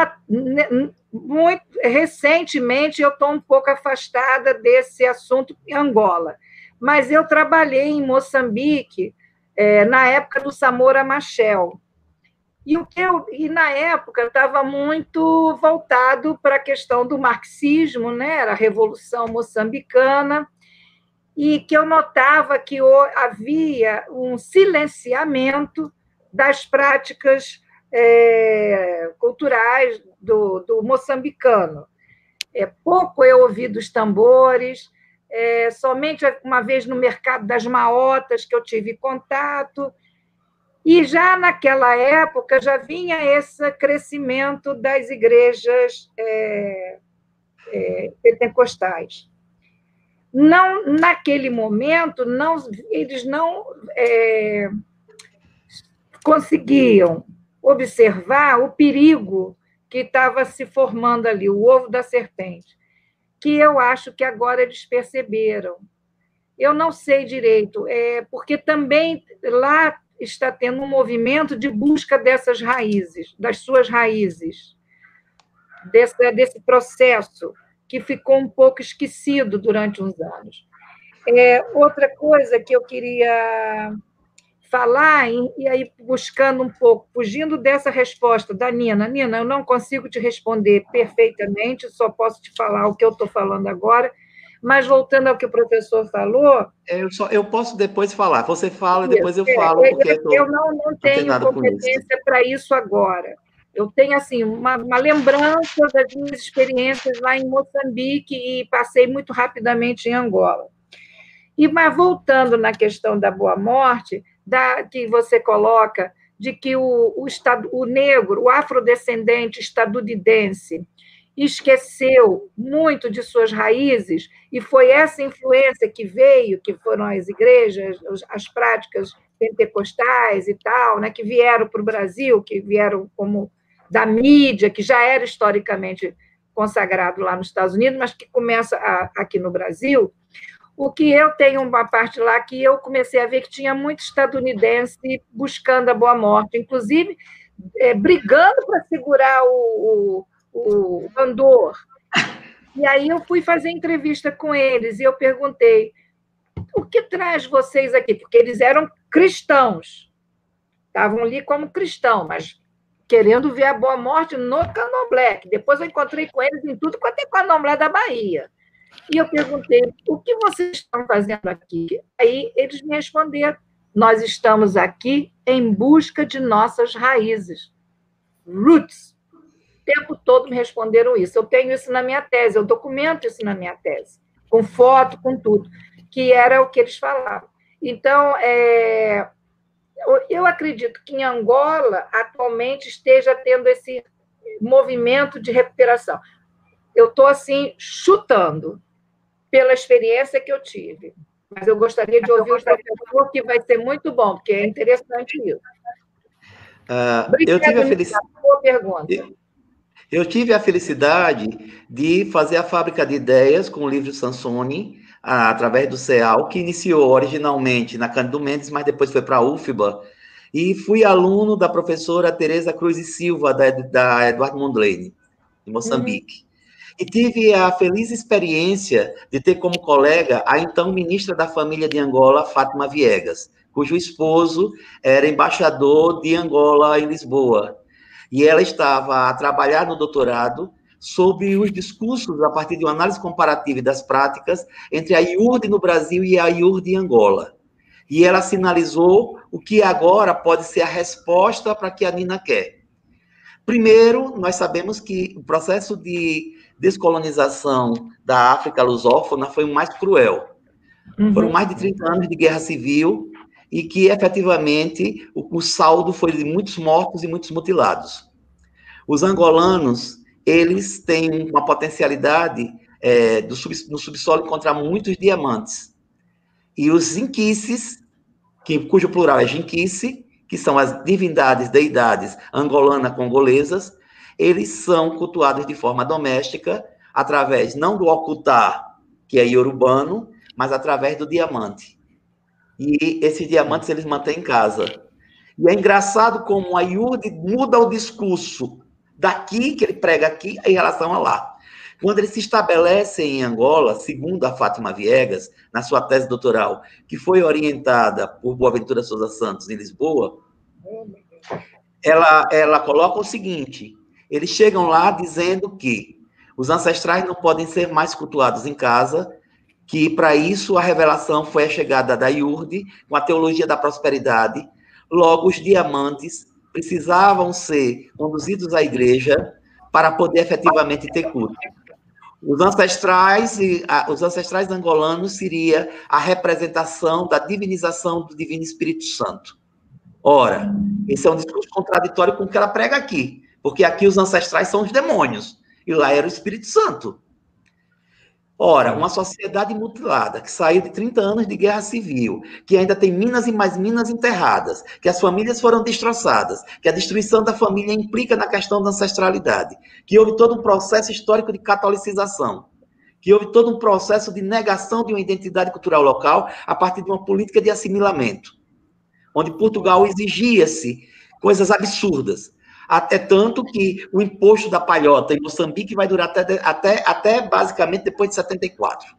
muito recentemente, eu estou um pouco afastada desse assunto em Angola, mas eu trabalhei em Moçambique é, na época do Samora Machel. E, o que eu, e na época estava muito voltado para a questão do marxismo, né? era a Revolução Moçambicana, e que eu notava que havia um silenciamento das práticas é, culturais do, do, moçambicano. É, pouco eu ouvi dos tambores, é, somente uma vez no mercado das maotas que eu tive contato, e já naquela época já vinha esse crescimento das igrejas é, é, pentecostais não naquele momento não eles não é, conseguiam observar o perigo que estava se formando ali, o ovo da serpente, que eu acho que agora eles perceberam. Eu não sei direito, é, porque também lá está tendo um movimento de busca dessas raízes, das suas raízes, desse, desse processo que ficou um pouco esquecido durante uns anos. É, outra coisa que eu queria falar, e aí buscando um pouco, fugindo dessa resposta da Nina. Nina, eu não consigo te responder perfeitamente, só posso te falar o que eu estou falando agora, mas voltando ao que o professor falou. Eu, só, eu posso depois falar, você fala e depois eu é, falo. Porque eu, eu não, não tenho competência para isso agora. Eu tenho assim uma, uma, lembrança das minhas experiências lá em Moçambique e passei muito rapidamente em Angola. E mas voltando na questão da boa morte, da que você coloca de que o, o, estado, o negro, o afrodescendente estadunidense, esqueceu muito de suas raízes e foi essa influência que veio, que foram as igrejas, as práticas pentecostais e tal, né, que vieram para o Brasil, que vieram como da mídia, que já era historicamente consagrado lá nos Estados Unidos, mas que começa a, aqui no Brasil, o que eu tenho uma parte lá que eu comecei a ver que tinha muito estadunidense buscando a boa morte, inclusive é, brigando para segurar o, o, o Andor. E aí eu fui fazer entrevista com eles e eu perguntei o que traz vocês aqui? Porque eles eram cristãos, estavam ali como cristãos, mas querendo ver a Boa Morte no Candomblé, depois eu encontrei com eles em tudo quanto é Candomblé da Bahia. E eu perguntei, o que vocês estão fazendo aqui? Aí eles me responderam, nós estamos aqui em busca de nossas raízes, roots. O tempo todo me responderam isso. Eu tenho isso na minha tese, eu documento isso na minha tese, com foto, com tudo, que era o que eles falavam. Então, é, eu acredito que em Angola atualmente esteja tendo esse movimento de recuperação. Eu estou assim chutando pela experiência que eu tive. Mas eu gostaria de ouvir o professor, que vai ser muito bom, porque é interessante isso. Uh, eu tive a felicidade. Eu tive a felicidade de fazer a fábrica de ideias com o livro Sansoni, através do CEAL, que iniciou originalmente na Cândido Mendes, mas depois foi para a UFBA, e fui aluno da professora Tereza Cruz e Silva, da, da Eduardo Mondlane, de Moçambique. Uhum. E tive a feliz experiência de ter como colega a então ministra da Família de Angola, Fátima Viegas, cujo esposo era embaixador de Angola em Lisboa. E ela estava a trabalhar no doutorado sobre os discursos a partir de uma análise comparativa das práticas entre a IURD no Brasil e a IURD em Angola. E ela sinalizou o que agora pode ser a resposta para que a Nina quer. Primeiro, nós sabemos que o processo de descolonização da África lusófona foi o mais cruel. Uhum. Foram mais de 30 anos de guerra civil e que, efetivamente, o, o saldo foi de muitos mortos e muitos mutilados. Os angolanos eles têm uma potencialidade é, do sub, no subsolo encontrar muitos diamantes. E os zinquices, que, cujo plural é jinquice, que são as divindades, deidades angolana-congolesas, eles são cultuados de forma doméstica, através não do ocultar, que é iorubano, mas através do diamante. E esses diamantes eles mantêm em casa. E é engraçado como a Yurde muda o discurso daqui, que ele prega aqui, em relação a lá. Quando ele se estabelece em Angola, segundo a Fátima Viegas, na sua tese doutoral, que foi orientada por Boaventura Souza Santos em Lisboa, ela, ela coloca o seguinte: eles chegam lá dizendo que os ancestrais não podem ser mais cultuados em casa, que para isso a revelação foi a chegada da Iurde, com a teologia da prosperidade, logo os diamantes precisavam ser conduzidos à igreja para poder efetivamente ter culto. Os ancestrais, os ancestrais angolanos seria a representação da divinização do Divino Espírito Santo. Ora, esse é um discurso contraditório com o que ela prega aqui, porque aqui os ancestrais são os demônios e lá era o Espírito Santo. Ora, uma sociedade mutilada, que saiu de 30 anos de guerra civil, que ainda tem minas e mais minas enterradas, que as famílias foram destroçadas, que a destruição da família implica na questão da ancestralidade, que houve todo um processo histórico de catolicização, que houve todo um processo de negação de uma identidade cultural local a partir de uma política de assimilamento, onde Portugal exigia-se coisas absurdas, até tanto que o imposto da palhota em Moçambique vai durar até, até, até basicamente depois de 74,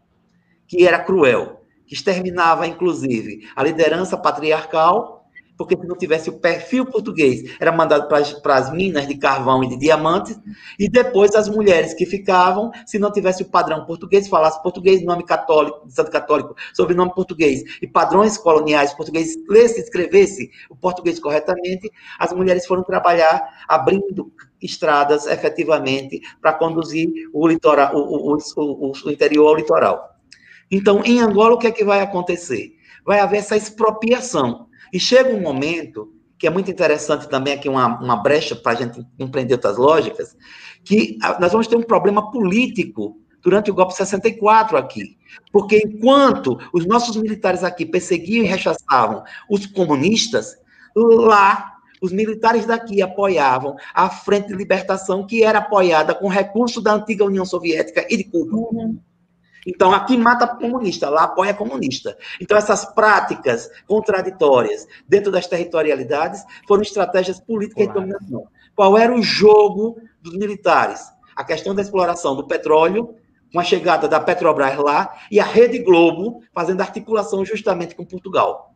que era cruel, que exterminava, inclusive, a liderança patriarcal porque se não tivesse o perfil português, era mandado para as minas de carvão e de diamantes, e depois as mulheres que ficavam, se não tivesse o padrão português, falasse português, nome católico, santo católico, sobrenome português, e padrões coloniais portugueses, lesse escrevesse o português corretamente, as mulheres foram trabalhar abrindo estradas efetivamente para conduzir o, litoral, o, o, o, o interior ao litoral. Então, em Angola, o que é que vai acontecer? Vai haver essa expropriação e chega um momento, que é muito interessante também aqui, uma, uma brecha para a gente compreender outras lógicas, que nós vamos ter um problema político durante o golpe de 64 aqui. Porque enquanto os nossos militares aqui perseguiam e rechaçavam os comunistas, lá os militares daqui apoiavam a Frente de Libertação, que era apoiada com recursos da antiga União Soviética e de Cuba. Uhum. Então, aqui mata comunista, lá apoia comunista. Então, essas práticas contraditórias dentro das territorialidades foram estratégias políticas claro. de dominação. Qual era o jogo dos militares? A questão da exploração do petróleo, com a chegada da Petrobras lá, e a Rede Globo fazendo articulação justamente com Portugal.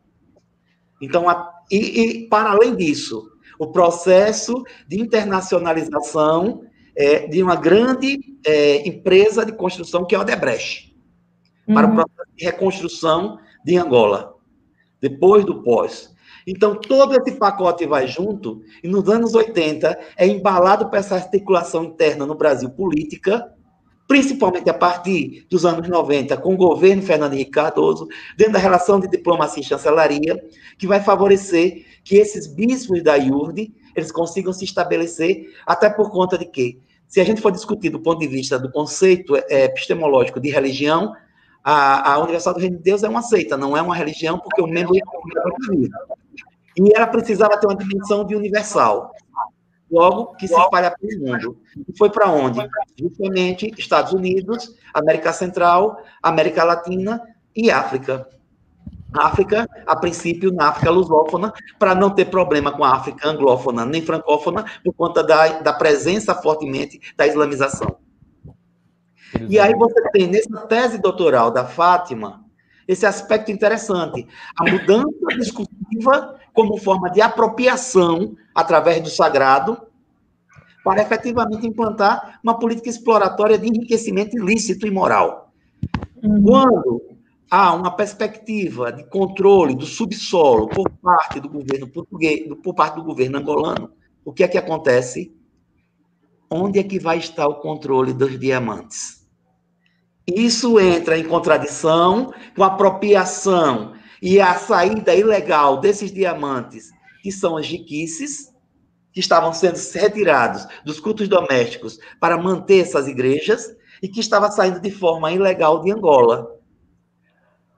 Então, a, e, e para além disso, o processo de internacionalização é, de uma grande é, empresa de construção que é a Odebrecht, uhum. para o uhum. processo de reconstrução de Angola, depois do pós. Então, todo esse pacote vai junto, e nos anos 80 é embalado para essa articulação interna no Brasil política, principalmente a partir dos anos 90, com o governo Fernando Henrique Cardoso, dentro da relação de diplomacia e chancelaria, que vai favorecer que esses bispos da IURD eles consigam se estabelecer, até por conta de que, se a gente for discutir do ponto de vista do conceito é, epistemológico de religião, A, a Universal do Reino de Deus é uma seita, não é uma religião, porque o membro e ela precisava ter uma dimensão de universal. Logo, que se espalha pelo mundo. E foi para onde? Justamente Estados Unidos, América Central, América Latina e África. África, a princípio, na África lusófona, para não ter problema com a África anglófona nem francófona, por conta da, da presença fortemente da islamização. E aí você tem, nessa tese doutoral da Fátima, esse aspecto interessante, a mudança discursiva como forma de apropriação através do sagrado, para efetivamente implantar uma política exploratória de enriquecimento ilícito e moral. Uhum. Quando há uma perspectiva de controle do subsolo por parte do governo português, por parte do governo angolano, o que é que acontece? Onde é que vai estar o controle dos diamantes? Isso entra em contradição com a apropriação e a saída ilegal desses diamantes, que são as jiquices, que estavam sendo retirados dos cultos domésticos para manter essas igrejas e que estava saindo de forma ilegal de Angola.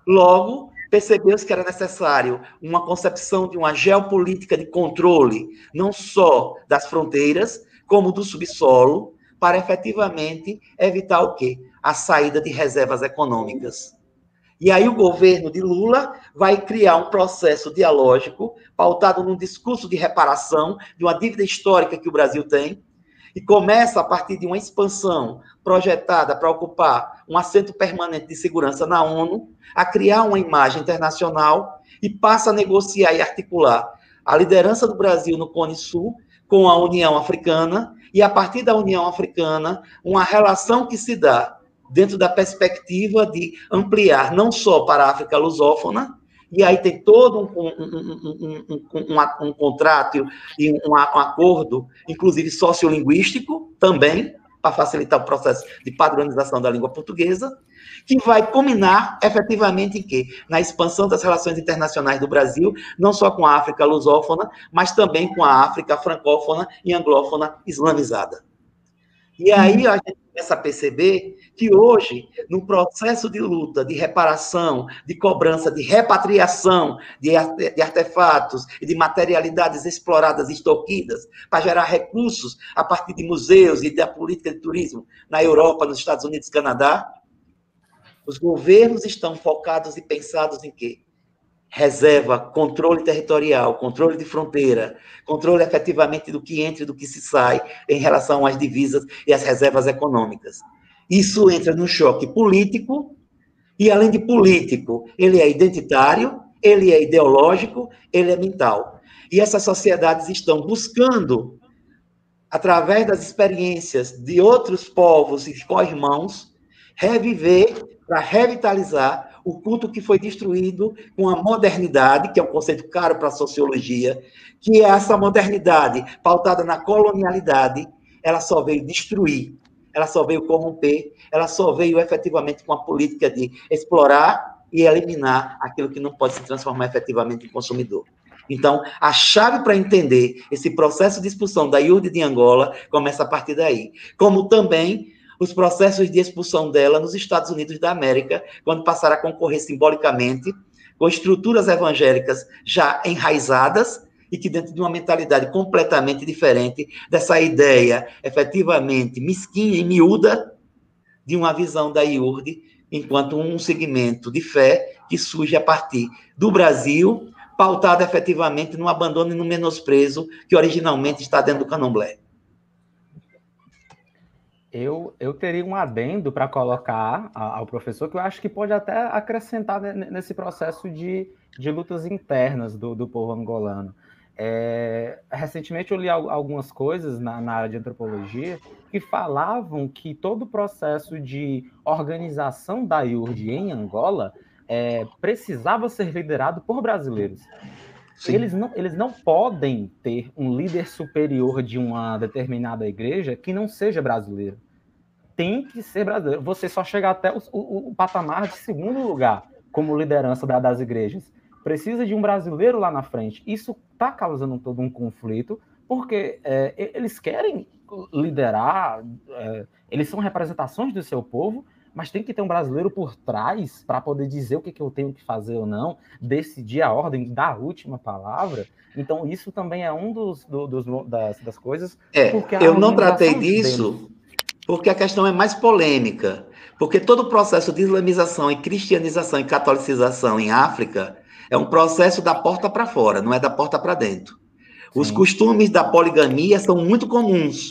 Logo, percebeu-se que era necessário uma concepção de uma geopolítica de controle, não só das fronteiras, como do subsolo, para efetivamente evitar o quê? A saída de reservas econômicas. E aí o governo de Lula vai criar um processo dialógico pautado num discurso de reparação de uma dívida histórica que o Brasil tem, e começa a partir de uma expansão projetada para ocupar um assento permanente de segurança na ONU, a criar uma imagem internacional e passa a negociar e articular a liderança do Brasil no Cone Sul com a União Africana e a partir da União Africana uma relação que se dá dentro da perspectiva de ampliar não só para a África lusófona, e aí tem todo um, um, um, um, um contrato e um, acordo, inclusive sociolinguístico, também, para facilitar o processo de padronização da língua portuguesa, que vai culminar efetivamente em quê? Na expansão das relações internacionais do Brasil, não só com a África lusófona, mas também com a África francófona e anglófona islamizada. E aí a gente começa a perceber que hoje, no processo de luta, de reparação, de cobrança, de repatriação de, de artefatos e de materialidades exploradas e extorquidas para gerar recursos a partir de museus e da política de turismo na Europa, nos Estados Unidos e Canadá, os governos estão focados e pensados em quê? reserva, controle territorial, controle de fronteira, controle efetivamente do que entra e do que se sai em relação às divisas e às reservas econômicas. Isso entra no choque político, e além de político, ele é identitário, ele é ideológico, ele é mental. E essas sociedades estão buscando, através das experiências de outros povos e co-irmãos, reviver para revitalizar o culto que foi destruído com a modernidade, que é um conceito caro para a sociologia, que é essa modernidade pautada na colonialidade, ela só veio destruir ela só veio corromper, ela só veio efetivamente com a política de explorar e eliminar aquilo que não pode se transformar efetivamente em consumidor. Então, a chave para entender esse processo de expulsão da IURD de Angola começa a partir daí. Como também os processos de expulsão dela nos Estados Unidos da América, quando passaram a concorrer simbolicamente com estruturas evangélicas já enraizadas e que dentro de uma mentalidade completamente diferente dessa ideia efetivamente mesquinha e miúda de uma visão da IURD enquanto um segmento de fé que surge a partir do Brasil, pautado efetivamente no abandono e no menosprezo que originalmente está dentro do candomblé. Eu, eu teria um adendo para colocar ao professor que eu acho que pode até acrescentar nesse processo de, de lutas internas do, do povo angolano. É, recentemente eu li algumas coisas na, na, área de antropologia que falavam que todo o processo de organização da IURD em Angola é, precisava ser liderado por brasileiros. Eles não, eles não podem ter um líder superior de uma determinada igreja que não seja brasileiro. Tem que ser brasileiro. Você só chega até o, o, o patamar de segundo lugar como liderança da, das igrejas precisa de um brasileiro lá na frente. Isso está causando todo um conflito, porque é, eles querem liderar, é, eles são representações do seu povo, mas tem que ter um brasileiro por trás para poder dizer o que, que eu tenho que fazer ou não, decidir a ordem, dar a última palavra. Então, isso também é um dos, do, dos das, das, coisas. É, eu não tratei disso porque a questão é mais polêmica. Porque todo o processo de islamização e cristianização e catolicização em África é um processo da porta para fora, não é da porta para dentro. Sim. Os costumes da poligamia são muito comuns.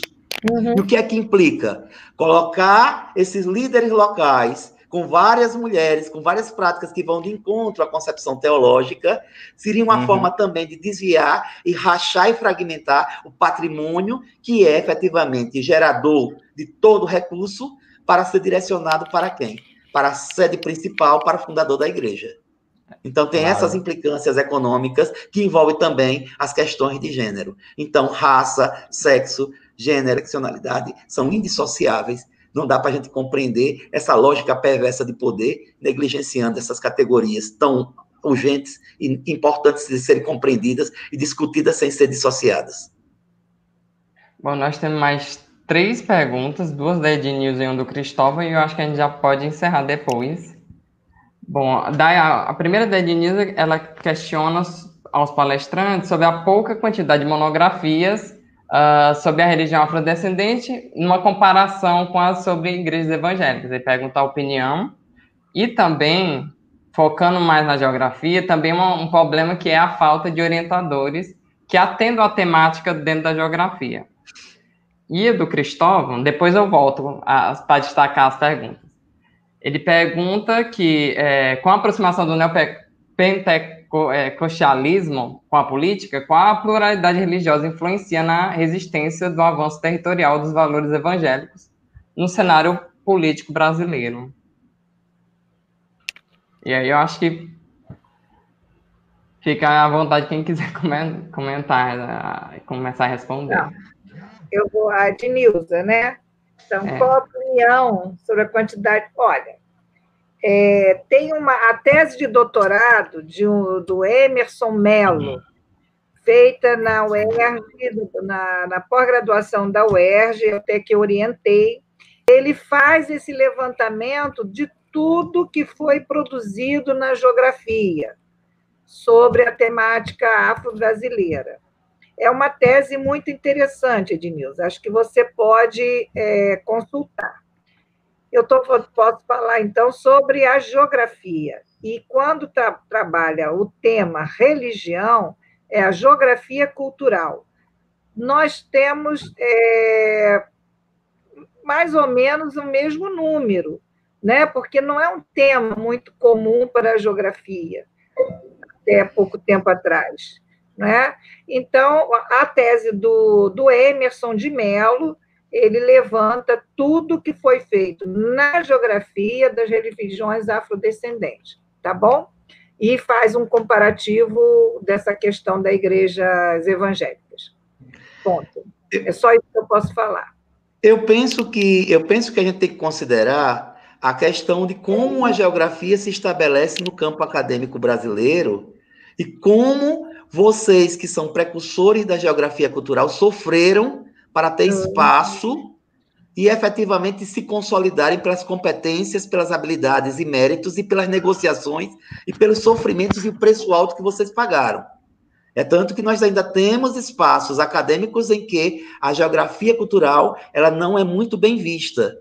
Uhum. E o que é que implica? Colocar esses líderes locais com várias mulheres, com várias práticas que vão de encontro à concepção teológica, seria uma uhum. forma também de desviar e rachar e fragmentar o patrimônio que é efetivamente gerador de todo recurso para ser direcionado para quem? Para a sede principal, para o fundador da igreja. Então, tem claro. essas implicâncias econômicas que envolvem também as questões de gênero. Então, raça, sexo, gênero, seccionalidade são indissociáveis. Não dá para a gente compreender essa lógica perversa de poder, negligenciando essas categorias tão urgentes e importantes de serem compreendidas e discutidas sem ser dissociadas. Bom, nós temos mais três perguntas, duas da Ednilson e uma do Cristóvão, e eu acho que a gente já pode encerrar depois. Bom, a, primeira da Ednilson, ela questiona aos palestrantes sobre a pouca quantidade de monografias uh, sobre a religião afrodescendente, numa comparação com as sobre igrejas evangélicas. Ele pergunta a opinião e também, focando mais na geografia, também uma, um problema que é a falta de orientadores que atendam a temática dentro da geografia. E do Cristóvão, depois eu volto para destacar as perguntas. Ele pergunta que, é, com a aproximação do neopentecostalismo com a política, qual a pluralidade religiosa influencia na resistência do avanço territorial dos valores evangélicos no cenário político brasileiro? E aí eu acho que fica à vontade quem quiser comentar, começar a responder. Não eu vou a de Nilza, né? Então, é. qual a opinião sobre a quantidade? Olha, é, tem uma a tese de doutorado de um, do Emerson Mello, feita na UERJ, na, na pós-graduação da UERJ, até que orientei. Ele faz esse levantamento de tudo que foi produzido na geografia sobre a temática afro-brasileira. É uma tese muito interessante, Ednilson. Acho que você pode é, consultar. Eu tô, posso falar, então, sobre a geografia. E quando tra trabalha o tema religião, é a geografia cultural. Nós temos é, mais ou menos o mesmo número, né? porque não é um tema muito comum para a geografia, até pouco tempo atrás. Né? Então, a tese do, do Emerson de Mello, ele levanta tudo que foi feito na geografia das religiões afrodescendentes, tá bom? E faz um comparativo dessa questão das igrejas evangélicas. Ponto. É só isso que eu posso falar. Eu penso que eu penso que a gente tem que considerar a questão de como a geografia se estabelece no campo acadêmico brasileiro e como vocês que são precursores da geografia cultural sofreram para ter espaço e efetivamente se consolidarem pelas competências, pelas habilidades e méritos e pelas negociações e pelos sofrimentos e o preço alto que vocês pagaram. É tanto que nós ainda temos espaços acadêmicos em que a geografia cultural ela não é muito bem vista.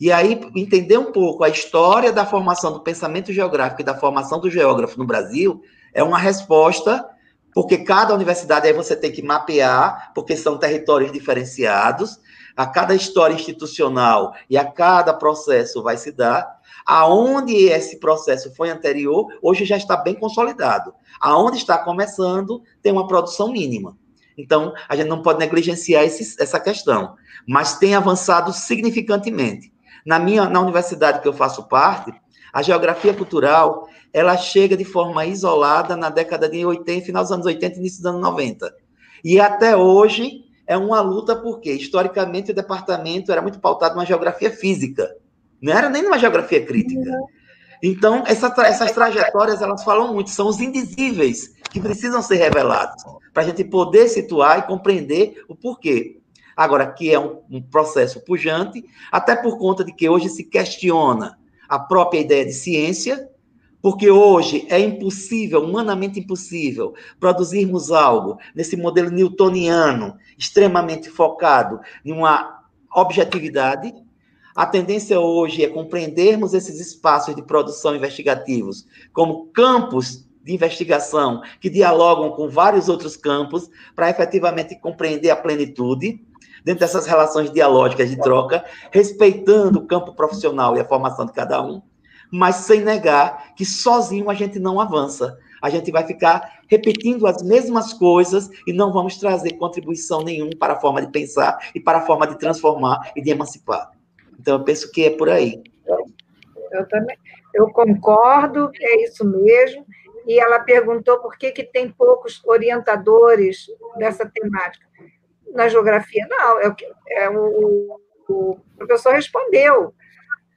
E aí, entender um pouco a história da formação do pensamento geográfico e da formação do geógrafo no Brasil é uma resposta porque cada universidade aí você tem que mapear, porque são territórios diferenciados, a cada história institucional e a cada processo vai se dar. Aonde esse processo foi anterior, hoje já está bem consolidado. Aonde está começando, tem uma produção mínima. Então, a gente não pode negligenciar esse, essa questão, mas tem avançado significantemente. Na minha, na universidade que eu faço parte, a geografia cultural ela chega de forma isolada na década de 80, final dos anos 80 e início dos anos 90. E até hoje é uma luta porque, historicamente, o departamento era muito pautado numa geografia física, não era nem numa geografia crítica. Então, essa, essas trajetórias, elas falam muito, são os indizíveis que precisam ser revelados, para a gente poder situar e compreender o porquê. agora que é um, um processo pujante, até por conta de que hoje se questiona a própria ideia de ciência, porque hoje é impossível, humanamente impossível, produzirmos algo nesse modelo newtoniano, extremamente focado em uma objetividade. A tendência hoje é compreendermos esses espaços de produção investigativos como campos de investigação que dialogam com vários outros campos para efetivamente compreender a plenitude dentro dessas relações dialógicas de troca, respeitando o campo profissional e a formação de cada um mas sem negar que sozinho a gente não avança. A gente vai ficar repetindo as mesmas coisas e não vamos trazer contribuição nenhuma para a forma de pensar e para a forma de transformar e de emancipar. Então, eu penso que é por aí. Eu também. Eu concordo, é isso mesmo. E ela perguntou por que, que tem poucos orientadores dessa temática. Na geografia, não. É o, é o, o professor respondeu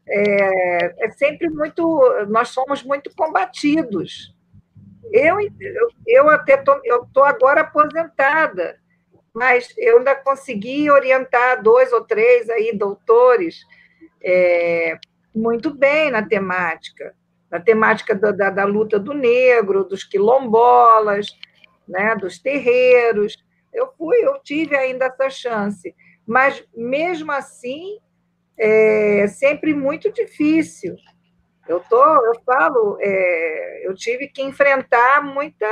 é, é sempre muito. Nós somos muito combatidos. Eu, eu, eu até estou agora aposentada, mas eu ainda consegui orientar dois ou três aí doutores é, muito bem na temática, na temática da, da, da, luta do negro, dos quilombolas, né, dos terreiros. Eu fui, eu tive ainda essa chance, mas mesmo assim é sempre muito difícil. Eu tô, eu falo, é, eu tive que enfrentar muita,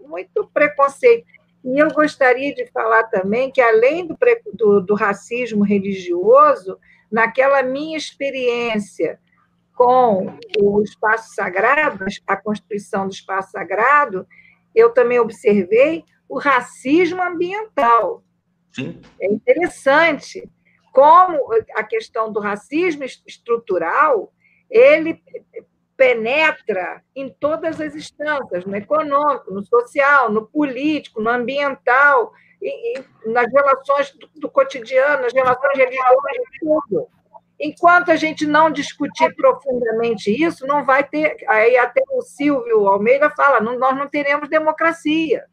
muito preconceito. E eu gostaria de falar também que, além do, do, do racismo religioso, naquela minha experiência com o espaço sagrado, a constituição do espaço sagrado, eu também observei o racismo ambiental. Sim. É interessante como a questão do racismo estrutural ele penetra em todas as instâncias, no econômico, no social, no político, no ambiental, nas relações do, do cotidiano, nas relações religiosas, tudo. Enquanto a gente não discutir profundamente isso, não vai ter. Aí até o Silvio Almeida fala: não, nós não teremos democracia.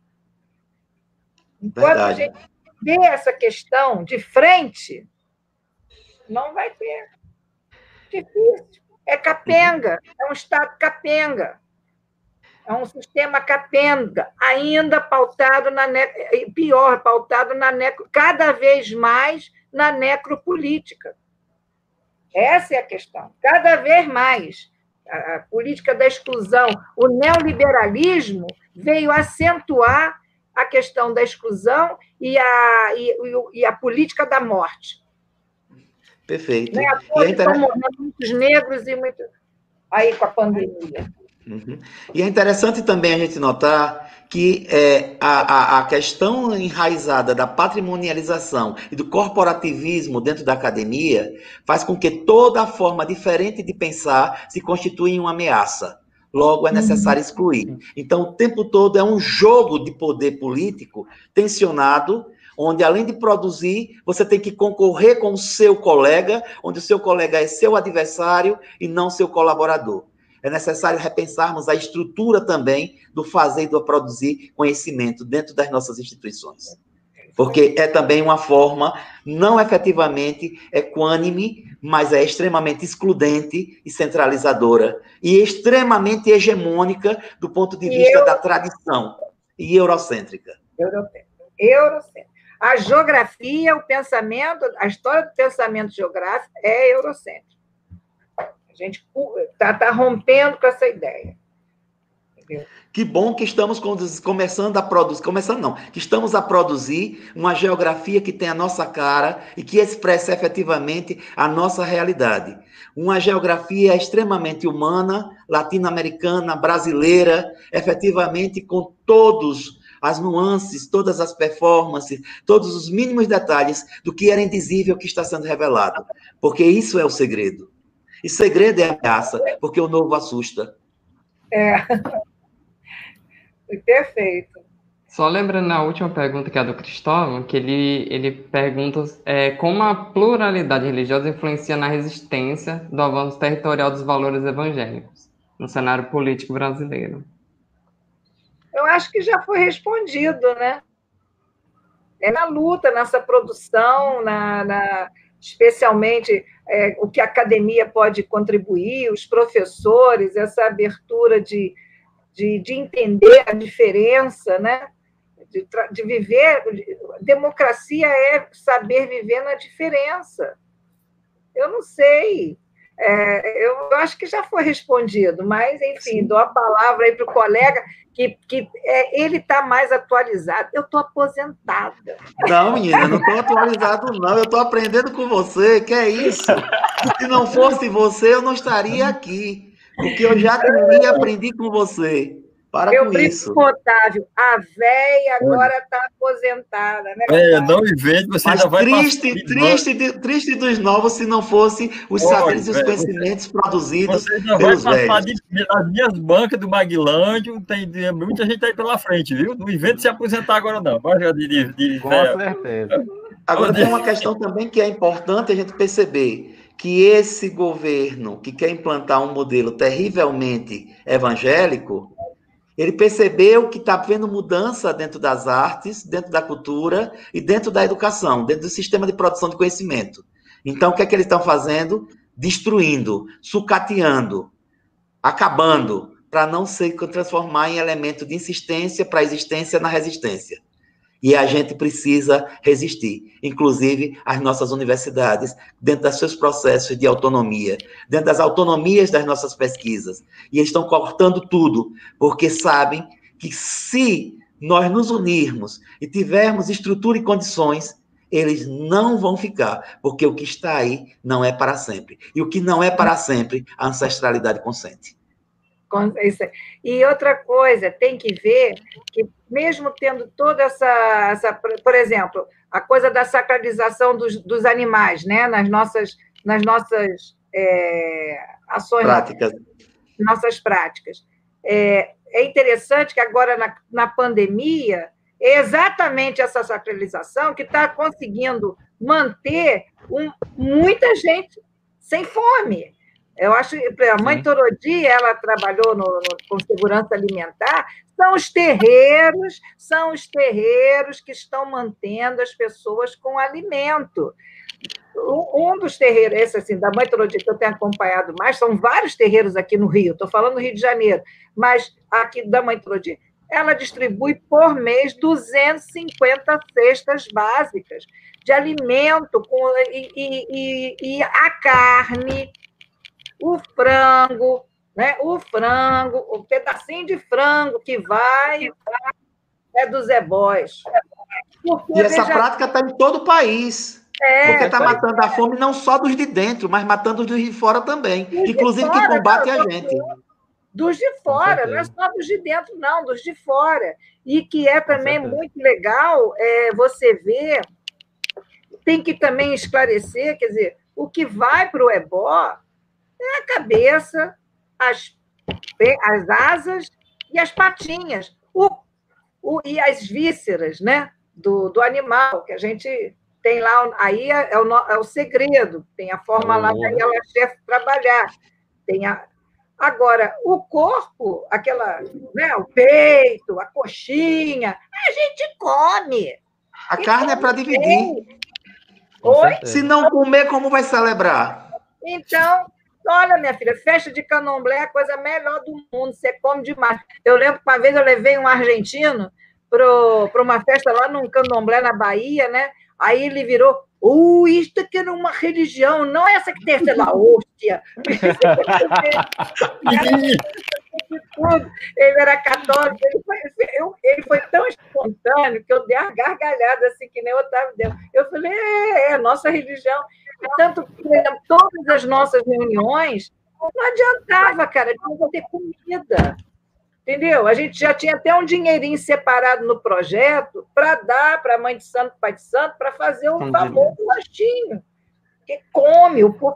Enquanto Verdade. a gente vê essa questão de frente, não vai ter. Difícil. É capenga, é um Estado capenga. É um sistema capenga, ainda pautado na pior, pautado na necro, cada vez mais na necropolítica. Essa é a questão. Cada vez mais a, política da exclusão, o neoliberalismo veio acentuar a questão da exclusão e a, e, e a política da morte. Perfeito. Né? E é Estão morrendo muitos negros e muito. Aí com a pandemia. Uhum. E é interessante também a gente notar que é, a, a, questão enraizada da patrimonialização e do corporativismo dentro da academia faz com que toda forma diferente de pensar se constitui em uma ameaça. Logo, é necessário uhum. excluir. Então, o tempo todo é um jogo de poder político tensionado onde além de produzir, você tem que concorrer com o seu colega, onde o seu colega é seu adversário e não seu colaborador. É necessário repensarmos a estrutura também do fazer e do produzir conhecimento dentro das nossas instituições. Porque é também uma forma não efetivamente equânime, mas é extremamente excludente e centralizadora. E extremamente hegemônica do ponto de vista eu... da tradição e eurocêntrica. Eurocêntrica. Eurocêntrica. A geografia, o pensamento, a história do pensamento geográfico é eurocêntrico. A gente está tá rompendo com essa ideia. Que bom que estamos começando a produzir, começando não, que estamos a produzir uma geografia que tem a nossa cara e que expressa efetivamente a nossa realidade. Uma geografia extremamente humana, latino-americana, brasileira, efetivamente com todos as nuances, todas as performances, todos os mínimos detalhes do que era indizível que está sendo revelado. Porque isso é o segredo. E segredo é ameaça, porque o novo assusta. É. Perfeito. Só lembrando na última pergunta, que é a do Cristóvão, que ele, ele pergunta é, como a pluralidade religiosa influencia na resistência do avanço territorial dos valores evangélicos no cenário político brasileiro. Eu acho que já foi respondido, né? é na luta, nessa produção, na, na especialmente é, o que a academia pode contribuir, os professores, essa abertura de, de, de entender a diferença, né? de, de viver. Democracia é saber viver na diferença. Eu não sei. É, eu acho que já foi respondido, mas, enfim, Sim. dou a palavra aí para o colega, que, que é, ele está mais atualizado. Eu estou aposentada. Não, menina, não estou atualizado, não. Eu estou aprendendo com você, que é isso. Se não fosse você, eu não estaria aqui. Porque eu já aprendi, aprendi com você. Para eu com isso. com Otávio, a véia agora está aposentada, né? É, não invente, você Mas ainda vai triste, triste, de, triste dos novos se não fosse os saberes e os conhecimentos você, produzidos você ainda pelos vai passar velhos. De, as minhas bancas do Maguilândio, tem muita gente aí pela frente, viu? Não invente se aposentar agora, não. De, de, de, com certeza. Agora, tem uma questão também que é importante a gente perceber que esse governo que quer implantar um modelo terrivelmente evangélico, ele percebeu que está havendo mudança dentro das artes, dentro da cultura e dentro da educação, dentro do sistema de produção de conhecimento. Então, o que é que eles estão fazendo? Destruindo, sucateando, acabando, para não se transformar em elemento de insistência para a existência na resistência. E a gente precisa resistir, inclusive as nossas universidades, dentro dos seus processos de autonomia, dentro das autonomias das nossas pesquisas. E estão cortando tudo, porque sabem que se nós nos unirmos e tivermos estrutura e condições, eles não vão ficar, porque o que está aí não é para sempre. E o que não é para sempre, a ancestralidade consente. E outra coisa, tem que ver que, mesmo tendo toda essa, essa por exemplo, a coisa da sacralização dos, dos animais, né, nas nossas, nas nossas é, ações, práticas. nossas práticas. É, é interessante que agora, na, na pandemia, é exatamente essa sacralização que está conseguindo manter um, muita gente sem fome. Eu acho que a mãe Torodi, ela trabalhou no, no, com segurança alimentar, são os terreiros, são os terreiros que estão mantendo as pessoas com alimento. Um dos terreiros, esse assim, da mãe Torodi, que eu tenho acompanhado mais, são vários terreiros aqui no Rio, estou falando no Rio de Janeiro, mas aqui da mãe Torodi, ela distribui por mês 250 cestas básicas de alimento com, e, e, e a carne, o frango, né? O frango, o pedacinho de frango que vai é do Zé Boys. Porque, e essa veja... prática está em todo o país. É, porque está matando a fome não só dos de dentro, mas matando os de fora também. Dos inclusive fora, que combate a gente. Dos de fora, não é só dos de dentro, não, dos de fora. E que é também muito legal é, você ver, tem que também esclarecer, quer dizer, o que vai para o ebó é a cabeça, as, as asas e as patinhas. O, o, e as vísceras né, do, do animal, que a gente tem lá. Aí é, é o, é o segredo, tem a forma lá da ela chefe trabalhar. Tem a, Agora, o corpo, aquela, né, o peito, a coxinha, a gente come. A carne é para dividir. Oi? Se não comer, como vai celebrar? Então, Olha, minha filha, festa de candomblé é a coisa melhor do mundo, você come demais. Eu lembro que uma vez eu levei um argentino para uma festa lá num candomblé na Bahia, né? Aí ele virou, uh, isto aqui era uma religião, não é essa que tem, sei lá, hóstia. ele era católico, ele foi, eu, ele foi tão espontâneo que eu dei a gargalhada assim, que nem o Otávio deu. Eu falei, é, é a nossa religião. Tanto que, todas as nossas reuniões, não adiantava, cara, tinha que ter comida. Entendeu? A gente já tinha até um dinheirinho separado no projeto para dar para a mãe de santo, pai de santo, para fazer o um famoso lanchinho. Que come, o povo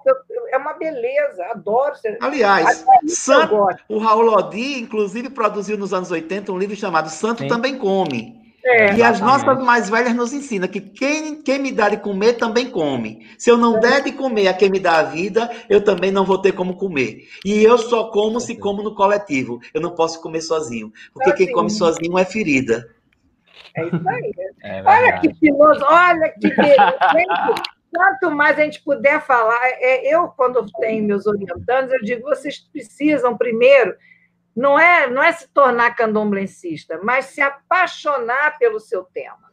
é uma beleza, adoro. Aliás, Santo, o Raul Lodi, inclusive, produziu nos anos 80 um livro chamado Santo Sim. Também Come é, e as nossas mais velhas nos ensinam que quem, quem me dá de comer também come. Se eu não é. der de comer a quem me dá a vida, eu também não vou ter como comer. E eu só como se como no coletivo. Eu não posso comer sozinho. Porque quem come sozinho é ferida. É isso aí. É olha que piloto, olha que beleza. Quanto mais a gente puder falar, é, eu, quando tenho meus orientandos, eu digo, vocês precisam primeiro, não é, não é se tornar candomblencista, mas se apaixonar pelo seu tema.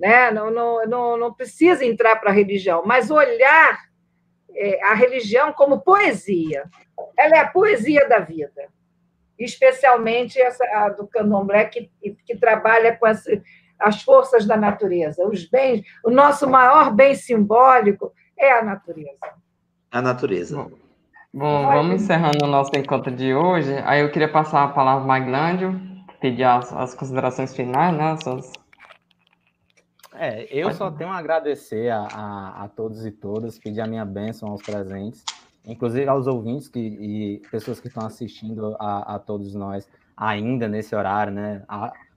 Né? Não, não, não, não precisa entrar para a religião, mas olhar é, a religião como poesia. Ela é a poesia da vida. Especialmente essa do candomblé, que, que trabalha com essa, as forças da natureza, os bens. O nosso maior bem simbólico é a natureza. A natureza. Bom, bom vamos encerrando o nosso encontro de hoje. Aí eu queria passar a palavra ao Maglândio, pedir as, as considerações finais, né? Suas é, eu só tenho a agradecer a, a, a, todos e todas, pedir a minha bênção aos presentes, inclusive aos ouvintes que, e pessoas que estão assistindo a, a todos nós ainda nesse horário, né?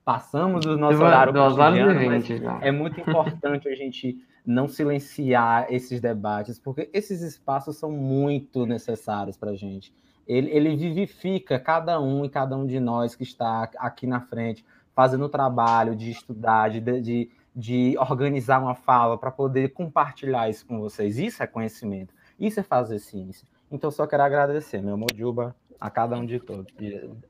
Passamos o nosso horário cotidiano, é muito importante a gente não silenciar esses debates, porque esses espaços são muito necessários para a gente. Ele, ele vivifica cada um e cada um de nós que está aqui na frente, fazendo o trabalho de estudar, de, de de organizar uma fala para poder compartilhar isso com vocês. Isso é conhecimento, isso é fazer ciência. Então, só quero agradecer, meu Mojuba, a cada um de todos,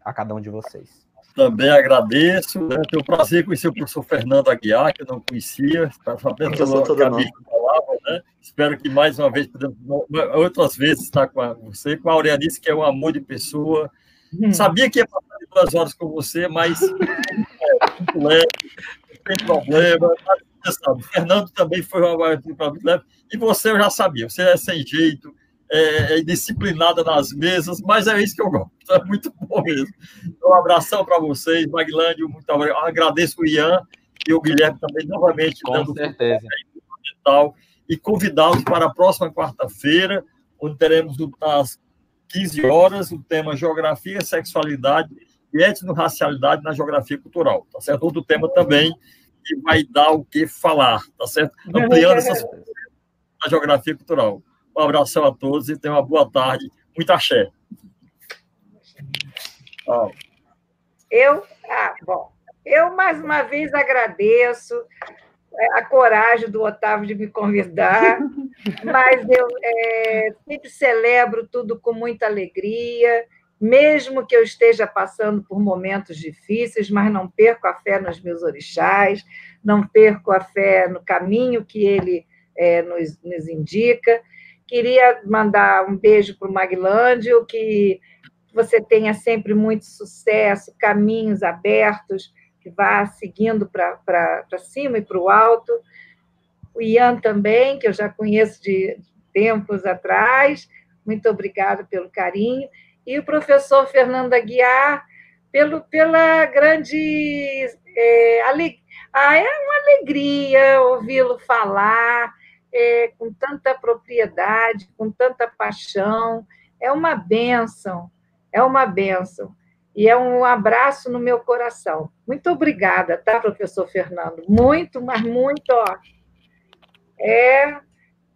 a cada um de vocês. Também agradeço. Né? Tenho o prazer de conhecer o professor Fernando Aguiar, que eu não conhecia, está sabendo que falava, né? Espero que mais uma vez, outras vezes, estar com você, com a Aureanice, que é um amor de pessoa. Hum. Sabia que ia passar duas horas com você, mas é, muito leve, tem problema. O Fernando também foi uma problema. E você eu já sabia, você é sem jeito, é, é disciplinada nas mesas, mas é isso que eu gosto. É muito bom mesmo. Então, um abração para vocês, Maglândio, muito obrigado. Agradeço o Ian e o Guilherme também, novamente, Com dando certeza. E convidá-los para a próxima quarta-feira, onde teremos às 15 horas o tema Geografia, Sexualidade e Etno-Racialidade na Geografia Cultural. Tá certo? Outro tema também que vai dar o que falar, tá certo? Ampliando essas a geografia cultural. Um abração a todos e tenham uma boa tarde. Muito axé. Eu, ah, bom, eu mais uma vez agradeço é, a coragem do Otávio de me convidar, mas eu é, sempre celebro tudo com muita alegria mesmo que eu esteja passando por momentos difíceis, mas não perco a fé nos meus orixás, não perco a fé no caminho que ele é, nos, nos, indica. Queria mandar um beijo para o Maglândio, que você tenha sempre muito sucesso, caminhos abertos, que vá seguindo para cima e para o alto. O Ian também, que eu já conheço de tempos atrás, muito obrigada pelo carinho e o professor Fernando Aguiar pelo, pela grande. É, ale... ah, é uma alegria ouvi-lo falar é, com tanta propriedade, com tanta paixão. É uma benção, é uma benção. E é um abraço no meu coração. Muito obrigada, tá, professor Fernando? Muito, mas muito, ó. É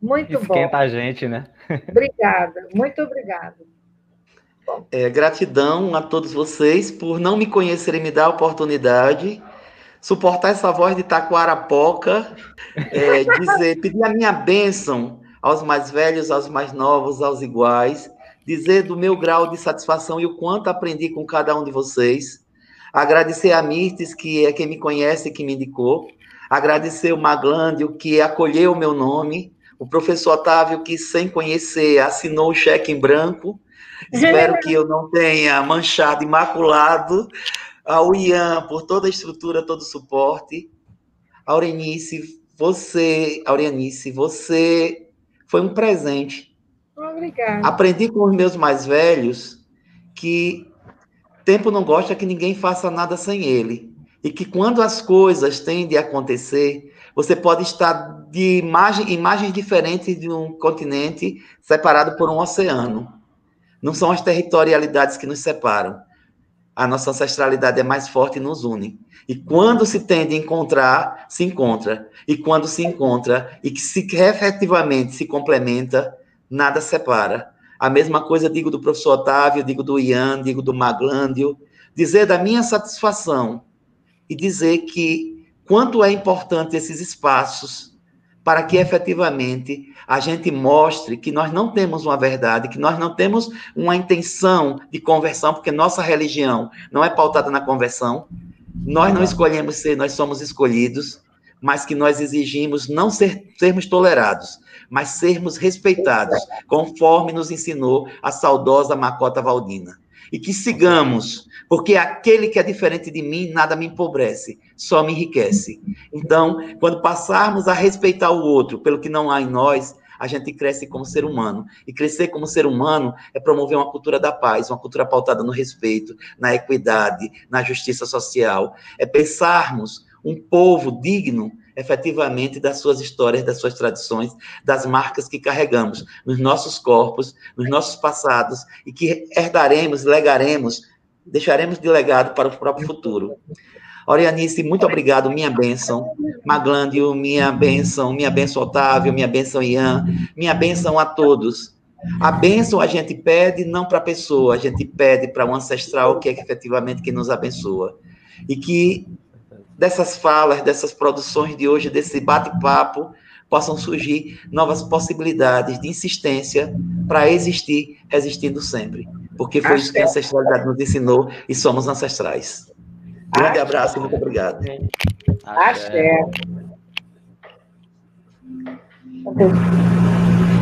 muito Esquenta bom. Esquenta a gente, né? Obrigada, muito obrigada. É, gratidão a todos vocês por não me conhecerem, me dar a oportunidade, suportar essa voz de Taquarapoca, é, dizer, pedir a minha bênção aos mais velhos, aos mais novos, aos iguais, dizer do meu grau de satisfação e o quanto aprendi com cada um de vocês, agradecer a Mirtes, que é quem me conhece e que me indicou, agradecer o Maglândio, que acolheu o meu nome, o professor Otávio, que sem conhecer assinou o cheque em branco, Espero que eu não tenha manchado, imaculado. Ao Ian, por toda a estrutura, todo o suporte. Aurenice, você, Aurenice, você foi um presente. Obrigada. Aprendi com os meus mais velhos que tempo não gosta que ninguém faça nada sem ele. E que quando as coisas tendem a acontecer, você pode estar de imagem, imagens diferentes de um continente separado por um oceano. Não são as territorialidades que nos separam. A nossa ancestralidade é mais forte e nos une. E quando se tende a encontrar, se encontra. E quando se encontra e que se efetivamente se complementa, nada separa. A mesma coisa digo do professor Otávio, digo do Ian, digo do Maglândio. Dizer da minha satisfação e dizer que quanto é importante esses espaços para que efetivamente a gente mostre que nós não temos uma verdade, que nós não temos uma intenção de conversão, porque nossa religião não é pautada na conversão. Nós não escolhemos ser, nós somos escolhidos, mas que nós exigimos não ser, sermos tolerados, mas sermos respeitados, conforme nos ensinou a saudosa Macota Valdina. E que sigamos, porque aquele que é diferente de mim nada me empobrece, só me enriquece. Então, quando passarmos a respeitar o outro pelo que não há em nós, a gente cresce como ser humano. E crescer como ser humano é promover uma cultura da paz, uma cultura pautada no respeito, na equidade, na justiça social. É pensarmos um povo digno efetivamente das suas histórias, das suas tradições, das marcas que carregamos nos nossos corpos, nos nossos passados e que herdaremos, legaremos, deixaremos de legado para o próprio futuro. Orianice, muito obrigado, minha bênção. Maglândio, minha bênção, minha bênção Otávio, minha bênção Ian, minha bênção a todos. A bênção a gente pede não para a pessoa, a gente pede para o ancestral que é efetivamente que nos abençoa. E que dessas falas, dessas produções de hoje, desse bate-papo, possam surgir novas possibilidades de insistência para existir, resistindo sempre. Porque foi isso que a ancestralidade nos ensinou e somos ancestrais. Grande Axé. abraço e muito obrigado. Axé. Axé.